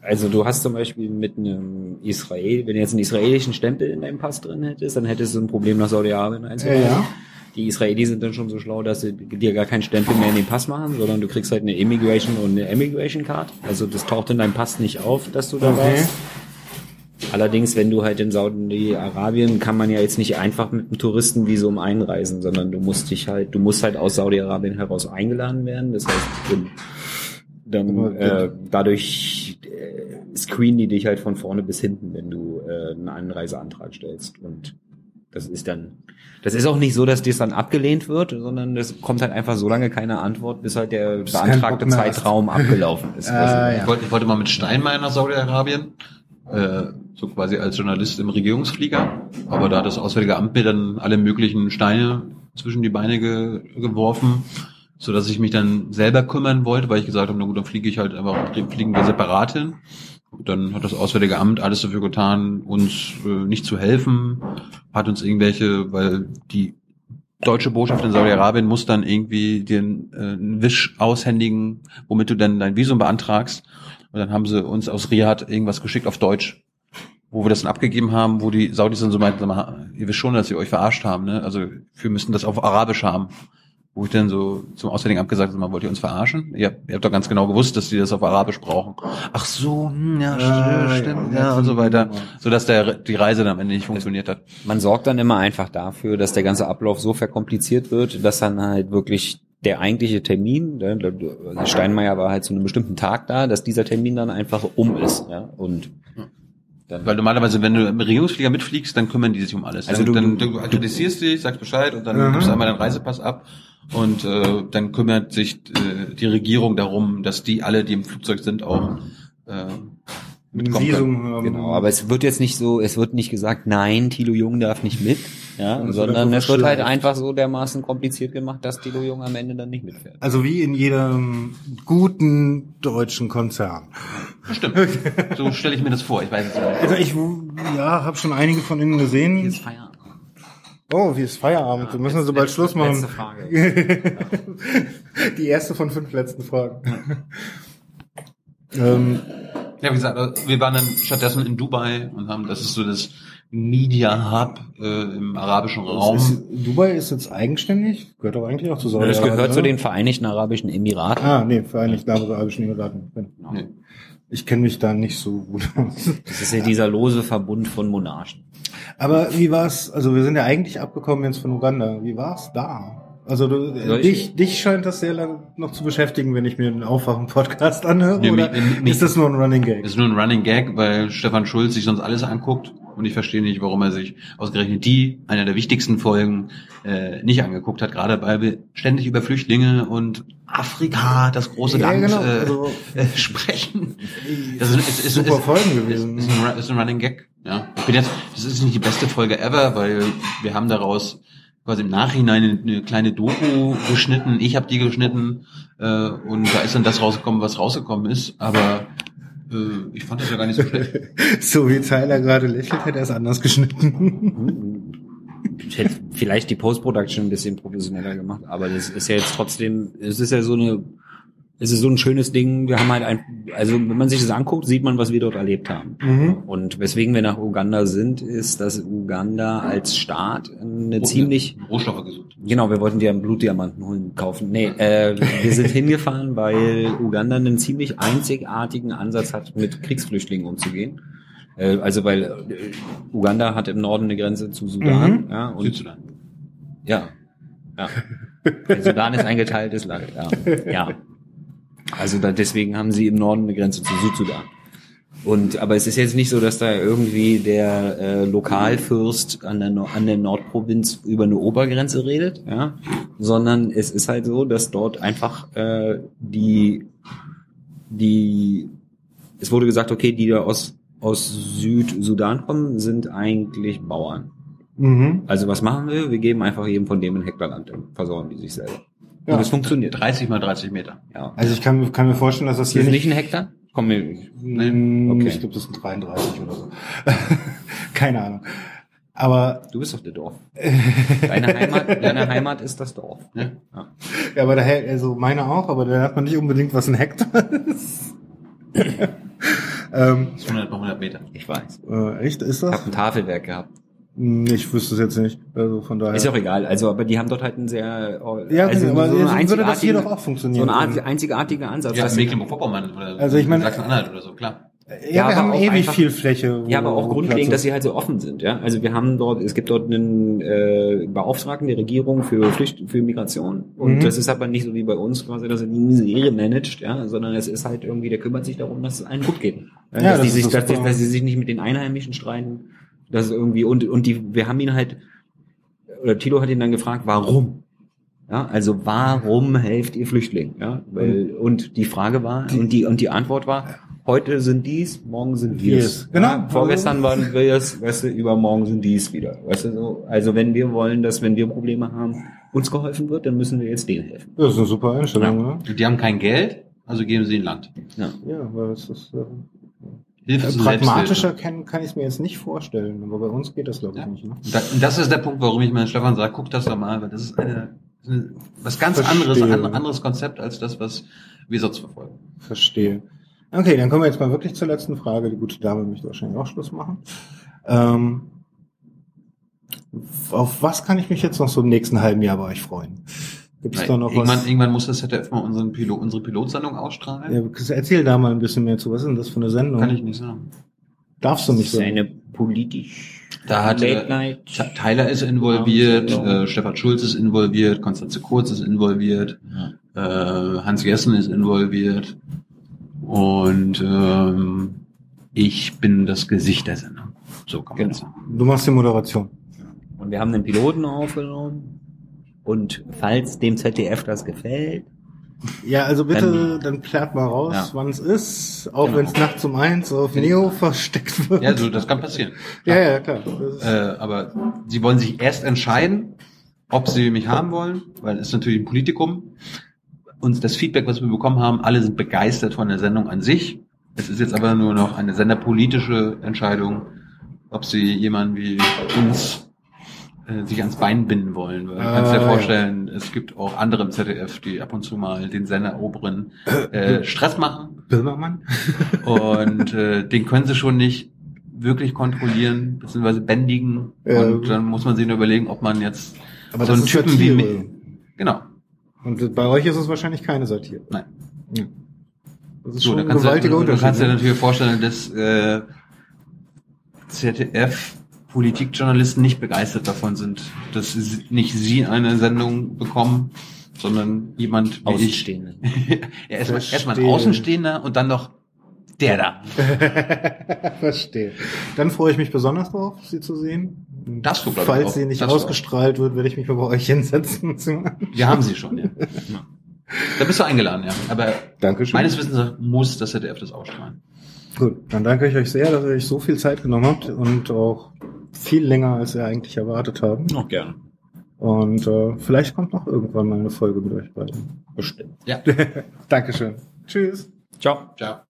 also du hast zum Beispiel mit einem Israel, wenn du jetzt einen israelischen Stempel in deinem Pass drin hättest, dann hättest du ein Problem nach Saudi-Arabien einzureisen. Ja, ja. Die Israelis sind dann schon so schlau, dass sie dir gar keinen Stempel mehr in den Pass machen, sondern du kriegst halt eine Immigration und eine Emigration Card. Also das taucht in deinem Pass nicht auf, dass du da Okay. warst. Allerdings, wenn du halt in Saudi-Arabien, kann man ja jetzt nicht einfach mit einem Touristenvisum einreisen, sondern du musst dich halt, du musst halt aus Saudi-Arabien heraus eingeladen werden. Das heißt, dann äh, dadurch äh, screenen die dich halt von vorne bis hinten, wenn du äh, einen Einreiseantrag stellst. Und das ist dann, das ist auch nicht so, dass das dann abgelehnt wird, sondern es kommt halt einfach so lange keine Antwort, bis halt der Bis kein beantragte. Zeitraum abgelaufen ist. Ah, Ich ja. wollte, ich wollte mal mit Steinmeier nach Saudi-Arabien, äh, so quasi als Journalist im Regierungsflieger, aber da hat das Auswärtige Amt mir dann alle möglichen Steine zwischen die Beine ge geworfen, so dass ich mich dann selber kümmern wollte, weil ich gesagt habe, na gut, dann fliege ich halt einfach, fliegen wir separat hin. Und Dann hat das Auswärtige Amt alles dafür getan, uns äh, nicht zu helfen, hat uns irgendwelche, weil die deutsche Botschaft in Saudi-Arabien muss dann irgendwie den äh, Wisch aushändigen, womit du dann dein Visum beantragst. Und dann haben sie uns aus Riyadh irgendwas geschickt auf Deutsch, wo wir das dann abgegeben haben, wo die Saudis dann so meinten, ihr wisst schon, dass sie euch verarscht haben, ne? Also wir müssen das auf Arabisch haben. Wo ich dann so zum Auswärtigen Amt gesagt habe, wollt ihr uns verarschen? Ihr, habt- ihr habt doch ganz genau gewusst, dass die das auf Arabisch brauchen. Ach so, hm, ja, st- stimmt, ja, ja, und so weiter. ja. So dass der, die Reise dann am Ende nicht funktioniert hat. Man sorgt dann immer einfach dafür, dass der ganze Ablauf so verkompliziert wird, dass dann halt wirklich der eigentliche Termin, ne, also Steinmeier war halt zu einem bestimmten Tag da, dass dieser Termin dann einfach um ist. Ja? Und dann, Weil normalerweise, wenn du im Regierungsflieger mitfliegst, dann kümmern die sich um alles. Also dann, du- dann, du- du akkreditierst dich, sagst Bescheid und dann Mhm. gibst du einmal deinen Reisepass ab und äh, dann kümmert sich äh, die Regierung darum, dass die alle, die im Flugzeug sind, auch äh, mitkommen. Visum haben. Genau, aber es wird jetzt nicht so, es wird nicht gesagt, nein, Thilo Jung darf nicht mit, ja, sondern es wird halt einfach so dermaßen kompliziert gemacht, dass Thilo Jung am Ende dann nicht mitfährt. Also wie in jedem guten deutschen Konzern. Stimmt. So stelle ich mir das vor. Ich weiß es nicht. Also ich ja, habe schon einige von Ihnen gesehen. Feierabend. Oh, wie ist Feierabend? Wir müssen so bald Schluss machen. Letzte Frage. Die erste von fünf letzten Fragen. ähm, Ja, wie gesagt, wir waren dann stattdessen in Dubai und haben, das ist so das Media Hub äh, im arabischen Raum. ist, Dubai ist jetzt eigenständig? Gehört doch eigentlich auch zu Saudi Das gehört zu den Vereinigten Arabischen Emiraten. Ah, nee, Vereinigten Arabischen Emiraten. Nee. Ich kenne mich da nicht so gut aus. Das ist ja dieser lose Verbund von Monarchen. Aber wie war's? Also wir sind ja eigentlich abgekommen jetzt von Uganda. Wie war's da? Also du, Soll ich- dich, dich scheint das sehr lange noch zu beschäftigen, wenn ich mir den Aufwachen-Podcast anhöre. Nee, oder mi- mi- ist das nur ein Running Gag? Das ist nur ein Running Gag, weil Stefan Schulz sich sonst alles anguckt und ich verstehe nicht, warum er sich ausgerechnet die, einer der wichtigsten Folgen, äh, nicht angeguckt hat, gerade weil wir ständig über Flüchtlinge und Afrika, das große Ja, Land, genau, äh, also- äh, sprechen. Das ist, ist, ist, Super ist, Folgen gewesen. Ist, ist, ein, ist ein Running Gag. Ja. Ich bin jetzt, das ist nicht die beste Folge ever, weil wir haben daraus quasi im Nachhinein eine, eine kleine Doku geschnitten. Ich habe die geschnitten äh, und da ist dann das rausgekommen, was rausgekommen ist. Aber äh, ich fand das ja gar nicht so schlecht. So wie Tyler gerade lächelt, hätte er es anders geschnitten. Ich hätte vielleicht die Post-Production ein bisschen professioneller gemacht, aber das ist ja jetzt trotzdem, es ist ja so eine, es ist so ein schönes Ding. Wir haben halt ein, also wenn man sich das anguckt, sieht man, was wir dort erlebt haben. Mhm. Und weswegen wir nach Uganda sind, ist, dass Uganda als Staat eine ziemlich Rohstoffe gesucht. Genau, wir wollten dir einen Blutdiamanten holen, kaufen. Nee, äh, wir sind hingefahren, weil Uganda einen ziemlich einzigartigen Ansatz hat, mit Kriegsflüchtlingen umzugehen. Äh, also weil äh, Uganda hat im Norden eine Grenze zu Sudan. Ja, und, Südsudan. ja. ja. Der Sudan ist ein geteiltes Land. Ja. ja. Also da, deswegen haben sie im Norden eine Grenze zu Südsudan. Und aber es ist jetzt nicht so, dass da irgendwie der äh, Lokalfürst an der, No- an der Nordprovinz über eine Obergrenze redet, ja, sondern es ist halt so, dass dort einfach äh, die die es wurde gesagt, okay, die da aus aus Südsudan kommen, sind eigentlich Bauern. Mhm. Also was machen wir? Wir geben einfach jedem von dem ein Hektar Land und versorgen die sich selber. Ja. Und es funktioniert. 30 mal 30 Meter. Ja. Also ich kann, kann mir vorstellen, dass das Ist hier das nicht... nicht ein Hektar? Komm mir. Nee, Okay. Ich glaube, das sind 33 oder so. Keine Ahnung. Aber, Du bist doch der Dorf. Deine Heimat, deine Heimat ist das Dorf. Ja. Ja. ja, aber daher, also meine auch, aber da hat man nicht unbedingt, was ein Hektar ist. ähm, Das ist 100 mal 100 Meter. Ich weiß. äh, echt, ist Ich das? habe ein Tafelwerk gehabt. Ich wüsste es jetzt nicht. Also von daher. Ist auch egal. Also, aber die haben dort halt einen sehr, ja, also aber so so einen würde das hier doch auch so funktionieren. ein einzigartiger Ansatz. Ja, dass- Mecklenburg-Vorpommern oder Also ich meine- Sachsen-Anhalt oder so, klar. ja, Ja, wir haben ewig einfach- viel Fläche. Ja, aber auch grundlegend, dass sie halt so offen sind. Ja, also wir haben dort, es gibt dort einen äh, Beauftragten der Regierung für Flücht, für Migration und Mhm. das ist aber nicht so wie bei uns quasi, dass er die Misere managt, ja, sondern es ist halt irgendwie, der kümmert sich darum, dass es allen gut geht. Ja, dass, das die sich, das dass, dass sie sich nicht mit den Einheimischen streiten, dass es irgendwie und und die, wir haben ihn halt oder Tilo hat ihn dann gefragt, warum? Ja, also warum helft ihr Flüchtlingen? Ja, weil und die Frage war und die und die Antwort war, heute sind dies, morgen sind wir Wir's. Genau. Ja, vorgestern waren wir es, weißt du, übermorgen sind dies wieder. Weißt du so? Also wenn wir wollen, dass wenn wir Probleme haben, uns geholfen wird, dann müssen wir jetzt denen helfen. Das ist eine super Einstellung, oder? Die haben kein Geld, also geben sie ihnen Land. Ja. Ja, weil es ist, äh, Hilfe zur pragmatischer kann, kann ich es mir jetzt nicht vorstellen, aber bei uns geht das, glaube ich, Ja. nicht. Ne? Das ist der Punkt, warum ich meinen Stefan sage, guck das doch mal, weil das ist eine, eine was ganz Verstehe. anderes, ein anderes Konzept als das, was wir sonst verfolgen. Verstehe. Okay, dann kommen wir jetzt mal wirklich zur letzten Frage. Die gute Dame möchte wahrscheinlich auch Schluss machen. Ähm, auf was kann ich mich jetzt noch so im nächsten halben Jahr bei euch freuen? Gibt es da noch irgendwann, was? irgendwann muss das ZDF mal unseren Pilot, unsere Pilotsendung ausstrahlen. Ja, erzähl da mal ein bisschen mehr zu. Was ist denn das für eine Sendung? Kann ich nicht sagen. Darfst du Das nicht ist sagen? eine politisch Da hat Late äh, Tyler ist involviert, Ja. äh, Stefan Schulz ist involviert, Konstanze Kurz ist involviert, äh, Hans Jessen ist involviert und ähm, ich bin das Gesicht der Sendung. So kann man Genau. sagen. Du machst die Moderation. Und wir haben den Piloten aufgenommen. Und falls dem ZDF das gefällt, Ja, also bitte, Ähm, dann plärt mal raus, ja. wann es ist, auch Genau. wenn es nachts um eins auf Neo versteckt wird. Ja, so, das kann passieren. ja, ja, klar. Das ist, Äh, aber sie wollen sich erst entscheiden, ob sie mich haben wollen, weil es ist natürlich ein Politikum. Und das Feedback, was wir bekommen haben, alle sind begeistert von der Sendung an sich. Es ist jetzt aber nur noch eine senderpolitische Entscheidung, ob sie jemanden wie uns äh, sich ans Bein binden wollen. Weil du kannst dir Ah, ja. vorstellen, es gibt auch andere im ZDF, die ab und zu mal den Senderoberen äh, Stress machen. Böhmermann? Und äh, den können sie schon nicht wirklich kontrollieren, beziehungsweise bändigen. Ja. Und dann muss man sich nur überlegen, ob man jetzt Aber so einen Typen wie Satire. mich. Genau. Und bei euch ist es wahrscheinlich keine Satire. Nein. Ja. Das ist So, schon da ein du, gewaltiger du Unterschied. kannst dir natürlich vorstellen, dass äh, ZDF Politikjournalisten nicht begeistert davon sind, dass nicht sie eine Sendung bekommen, sondern jemand wie. Außenstehende. ja, erstmal erst mal ein. Außenstehender und dann noch der da. Verstehe. Dann freue ich mich besonders drauf, sie zu sehen. Darfst du, glaub ich, Falls auch. sie nicht du ausgestrahlt wird, werde ich mich mal bei euch hinsetzen. Wir haben sie schon, ja. Da bist du eingeladen, ja. Aber Dankeschön. meines Wissens muss das ZDF das ausstrahlen. Gut, dann danke ich euch sehr, dass ihr euch so viel Zeit genommen habt und auch viel länger, als wir eigentlich erwartet haben. Noch gerne. Und äh, vielleicht kommt noch irgendwann mal eine Folge mit euch beiden. Bestimmt. Ja. Dankeschön. Tschüss. Ciao. Ciao.